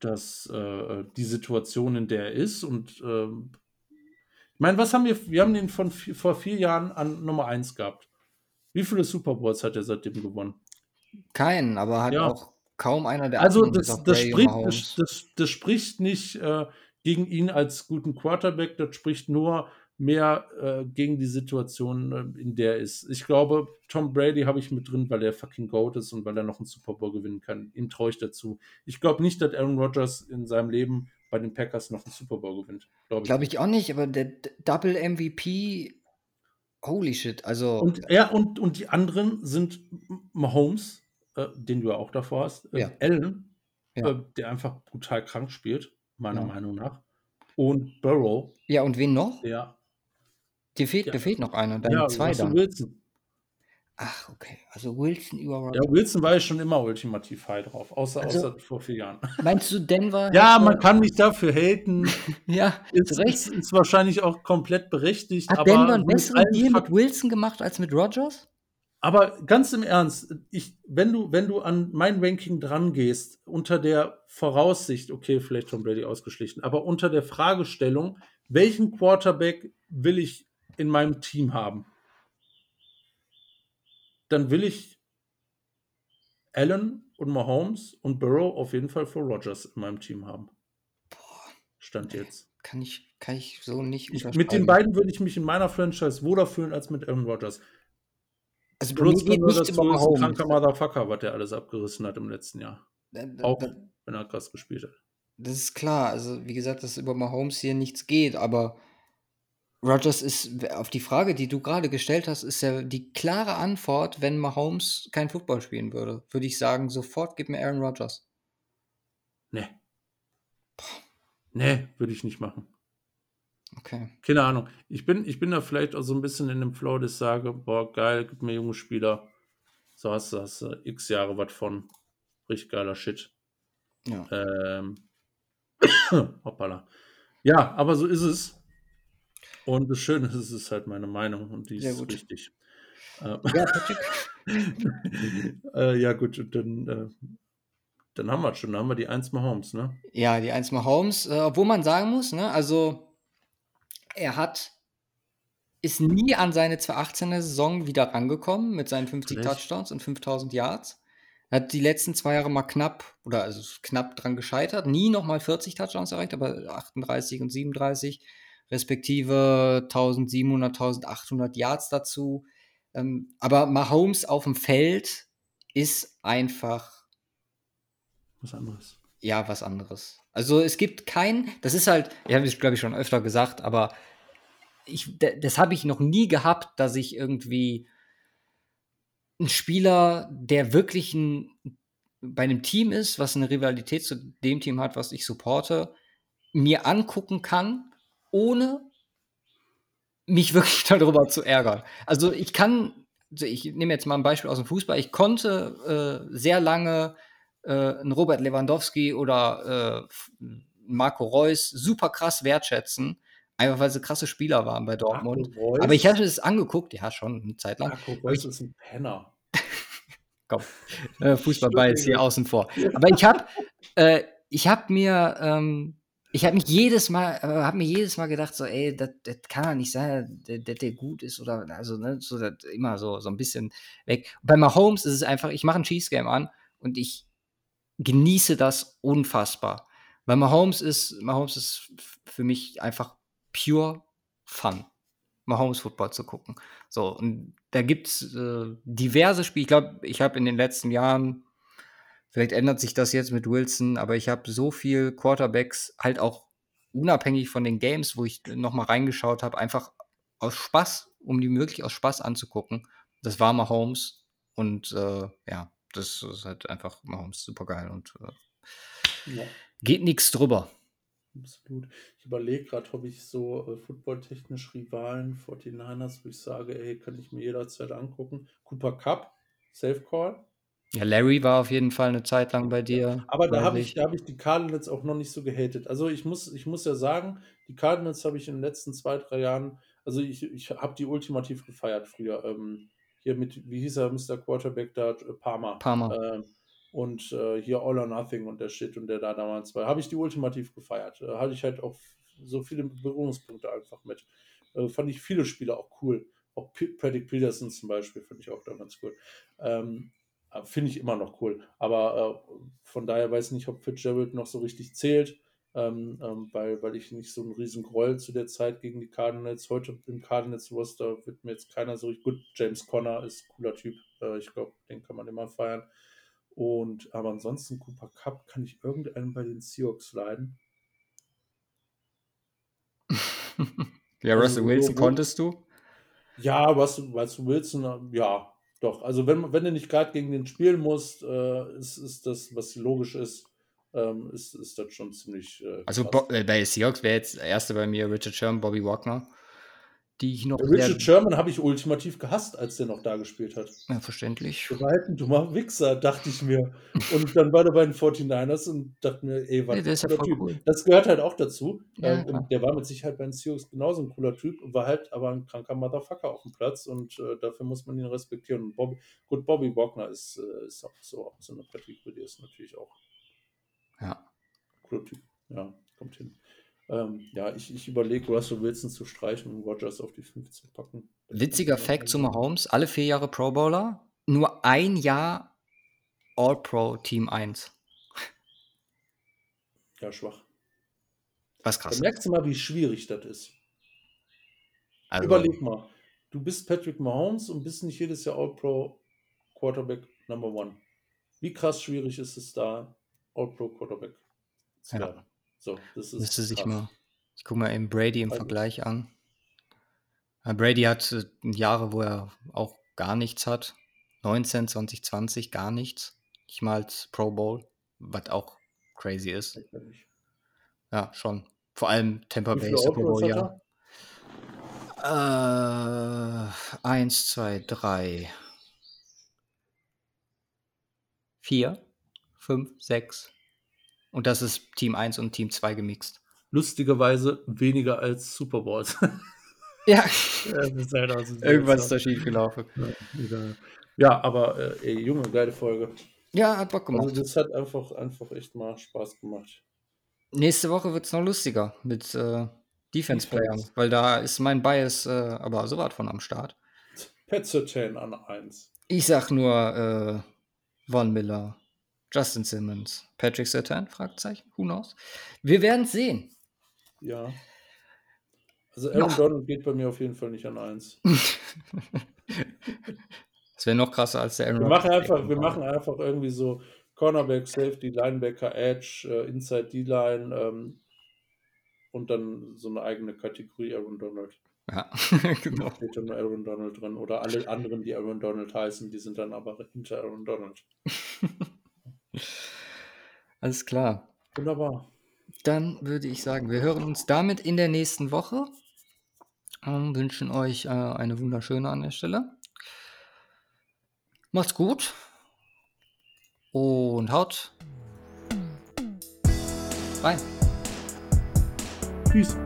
dass äh, die Situation, in der er ist und ähm, ich meine, was haben wir? Wir haben den von vor vier Jahren an Nummer 1 gehabt. Wie viele Super Bowls hat er seitdem gewonnen? Keinen, aber hat Ja. auch kaum einer der Also das, das, spricht, das, das, das spricht nicht äh, gegen ihn als guten Quarterback, das spricht nur mehr äh, gegen die Situation, äh, in der er ist. Ich glaube, Tom Brady habe ich mit drin, weil er fucking Goat ist und weil er noch einen Super Bowl gewinnen kann. Ihm traue ich dazu. Ich glaube nicht, dass Aaron Rodgers in seinem Leben bei den Packers noch einen Super Bowl gewinnt. Glaube ich. Glaube ich auch nicht, aber der D- Double MVP, holy shit, also Und er und, und die anderen sind Mahomes, äh, den du ja auch davor hast, äh, Ja. Allen, Ja. äh, der einfach brutal krank spielt, meiner Ja. Meinung nach. Und Burrow, ja, und wen noch? der Dir fehlt, Ja. dir fehlt noch einer, deine ja, zwei Russell dann. Wilson. Ach, okay, also Wilson über Ja. Wilson war ich schon immer ultimativ high drauf, außer, Also- außer vor vier Jahren. Meinst du Denver? Ja, man kann nicht dafür haten. ja, Ist, ist, ist wahrscheinlich auch komplett berechtigt. Hat aber Denver einen mit besseren Deal mit Wilson gemacht als mit Rodgers? Aber ganz im Ernst, ich, wenn, du, wenn du an mein Ranking dran gehst, unter der Voraussicht, okay, vielleicht Tom Brady ausgeschlichen, aber unter der Fragestellung, welchen Quarterback will ich in meinem Team haben, dann will ich Allen und Mahomes und Burrow auf jeden Fall vor Rodgers in meinem Team haben. Stand jetzt. Kann ich, kann ich so nicht Ich, mit den beiden würde ich mich in meiner Franchise wohler fühlen als mit Aaron Rodgers. Also bei mir Plus geht nichts über ist ein Mahomes. kranker Motherfucker, was der alles abgerissen hat im letzten Jahr. Da- da- Auch da- wenn er krass gespielt hat. Das ist klar. Also, wie gesagt, dass über Mahomes hier nichts geht, aber Rodgers ist, auf die Frage, die du gerade gestellt hast, ist ja die klare Antwort, wenn Mahomes kein Football spielen würde, würde ich sagen, sofort gib mir Aaron Rodgers. Nee. Nee, würde ich nicht machen. Okay. Keine Ahnung. Ich bin, ich bin da vielleicht auch so ein bisschen in dem Flow, dass ich sage, boah, geil, gib mir junge Spieler. So hast du, hast du x Jahre was von. Richtig geiler Shit. Ja. Ähm. Hoppala. Ja, aber so ist es. Und das Schöne ist, es ist halt meine Meinung und die ist richtig. Äh, Ja, äh, ja, gut, und dann, äh, dann haben wir es schon. Dann haben wir die 1 Mahomes, ne? Ja, die 1 Mahomes, äh, obwohl man sagen muss, ne, also er hat ist nie an seine 2018er Saison wieder rangekommen mit seinen 50 Recht. Touchdowns und 5000 Yards. Hat die letzten zwei Jahre mal knapp oder also knapp dran gescheitert. Nie nochmal 40 Touchdowns erreicht, aber 38 und 37, respektive 1700, 1800 Yards dazu. Ähm, aber Mahomes auf dem Feld ist einfach was anderes. Ja, was anderes. Also es gibt kein, das ist halt, ich habe es glaube ich schon öfter gesagt, aber ich, das habe ich noch nie gehabt, dass ich irgendwie ein Spieler, der wirklich ein, bei einem Team ist, was eine Rivalität zu dem Team hat, was ich supporte, mir angucken kann, ohne mich wirklich darüber zu ärgern. Also ich kann, also ich nehme jetzt mal ein Beispiel aus dem Fußball, ich konnte äh, sehr lange äh, einen Robert Lewandowski oder äh, Marco Reus super krass wertschätzen, einfach weil sie krasse Spieler waren bei Dortmund. Aber ich hatte es angeguckt, ja schon, eine Zeit lang. Marco Reus ist ein Penner. Komm, äh, Fußballball ist hier außen vor. Aber ich habe äh, ich habe mir ähm, ich habe mich jedes Mal, äh, habe mir jedes Mal gedacht, so, ey, das kann ja nicht sein, dass der gut ist oder also ne, so immer so so ein bisschen weg. Bei Mahomes ist es einfach, ich mache ein Cheese Game an und ich genieße das unfassbar. Weil Mahomes ist, Mahomes ist für mich einfach pure Fun. Mahomes Football zu gucken. So, und da gibt es äh, diverse Spiele. Ich glaube, ich habe in den letzten Jahren, vielleicht ändert sich das jetzt mit Wilson, aber ich habe so viel Quarterbacks halt auch unabhängig von den Games, wo ich nochmal reingeschaut habe, einfach aus Spaß, um die möglich aus Spaß anzugucken. Das war Mahomes und äh, ja, das ist halt einfach Mahomes super geil und äh, ja. geht nichts drüber. Absolut. Ich überlege gerade, ob ich so äh, footballtechnisch Rivalen 49ers, wo ich sage, ey, kann ich mir jederzeit angucken. Cooper Cup, Safe Call. Ja, Larry war auf jeden Fall eine Zeit lang bei dir. Aber da habe ich, hab ich die Cardinals auch noch nicht so gehatet. Also ich muss, ich muss ja sagen, die Cardinals habe ich in den letzten zwei, drei Jahren, also ich, ich habe die ultimativ gefeiert früher. Ähm, hier mit, wie hieß er, Mr. Quarterback da, äh, Palmer. Palmer. Ähm, und äh, hier All or Nothing und der Shit und der da damals war. Habe ich die ultimativ gefeiert. Äh, hatte ich halt auch so viele Berührungspunkte einfach mit. Äh, fand ich viele Spiele auch cool. Auch P Patrick Peterson zum Beispiel fand ich auch damals cool. Ähm, äh, Finde ich immer noch cool. Aber äh, von daher weiß ich nicht, ob Fitzgerald noch so richtig zählt ähm, ähm, weil, weil ich nicht so einen riesen Groll zu der Zeit gegen die Cardinals. Heute im Cardinals-Roster wird mir jetzt keiner so richtig gut. James Conner ist ein cooler Typ. Äh, ich glaube, den kann man immer feiern. Und aber ansonsten Cooper Cup kann ich irgendeinen bei den Seahawks leiden. ja, Russell also, Wilson konntest du? Ja, was, weißt Wilson, ja, doch. Also wenn, wenn du nicht gerade gegen den spielen musst, äh, ist, ist das, was logisch ist, ähm, ist, ist das schon ziemlich. Äh, also Bo äh, bei Seahawks wäre jetzt der erste bei mir Richard Sherman, Bobby Wagner. Die ich noch Richard Sherman habe ich ultimativ gehasst, als der noch da gespielt hat. Ja, verständlich. Der war halt ein dummer Wichser, dachte ich mir. Und dann war der bei den 49ers und dachte mir, ey, was nee, ist ja Typ. Cool. Das gehört halt auch dazu. Ja, ähm, und der war mit Sicherheit bei den Seahawks genauso ein cooler Typ und war halt aber ein kranker Motherfucker auf dem Platz und äh, dafür muss man ihn respektieren. Und Bobby, gut, Bobby Wagner ist, äh, ist auch so, auch so eine Kategorie, die ist natürlich auch ja. Cooler Typ. Ja, kommt hin. Ähm, ja, ich, ich überlege, Russell Wilson zu streichen und Rogers auf die 15 packen. Witziger Fact zu Mahomes: alle vier Jahre Pro Bowler, nur ein Jahr All-Pro Team 1. Ja, schwach. Was krass. Da merkst du mal, wie schwierig das ist. Also, Überleg mal, du bist Patrick Mahomes und bist nicht jedes Jahr All-Pro Quarterback Number One. Wie krass schwierig ist es da, All-Pro Quarterback werden. Ja. So, das ist. Müsste sich mal. Ich gucke mal eben Brady im also, Vergleich an. Brady hat äh, Jahre, wo er auch gar nichts hat. 19, 2020 gar nichts. Nicht mal als Pro Bowl, was auch crazy ist. Ja, schon. Vor allem Tampa Bay Super Bowl, ja. Äh, eins, zwei, drei, vier. 5, 6. Und das ist Team 1 und Team 2 gemixt. Lustigerweise weniger als Super Bowls. ja. ist halt Irgendwas ist da schief gelaufen. Ja, ja aber äh, ey, Junge, geile Folge. Ja, hat Bock gemacht. Also das hat einfach, einfach echt mal Spaß gemacht. Nächste Woche wird es noch lustiger mit äh, Defense-Playern, weil da ist mein Bias äh, aber so weit von am Start. Pet an 1. Ich sag nur äh, Von Miller, Justin Simmons, Patrick Sertan? Fragezeichen. Who knows? Wir werden sehen. Ja. Also Aaron Noch- Donald geht bei mir auf jeden Fall nicht an eins. Das wäre noch krasser als der Aaron Wir machen einfach, wir machen einfach irgendwie so Cornerback, Safety, Linebacker, Edge, äh, Inside D-Line ähm, und dann so eine eigene Kategorie Aaron Donald. Ja, Da genau. steht dann nur Aaron Donald drin. Oder alle anderen, die Aaron Donald heißen, die sind dann aber hinter Aaron Donald. Alles klar. Wunderbar. Dann würde ich sagen, wir hören uns damit in der nächsten Woche. Ähm, wünschen euch äh, eine wunderschöne an der Stelle. Macht's gut und haut rein. Peace.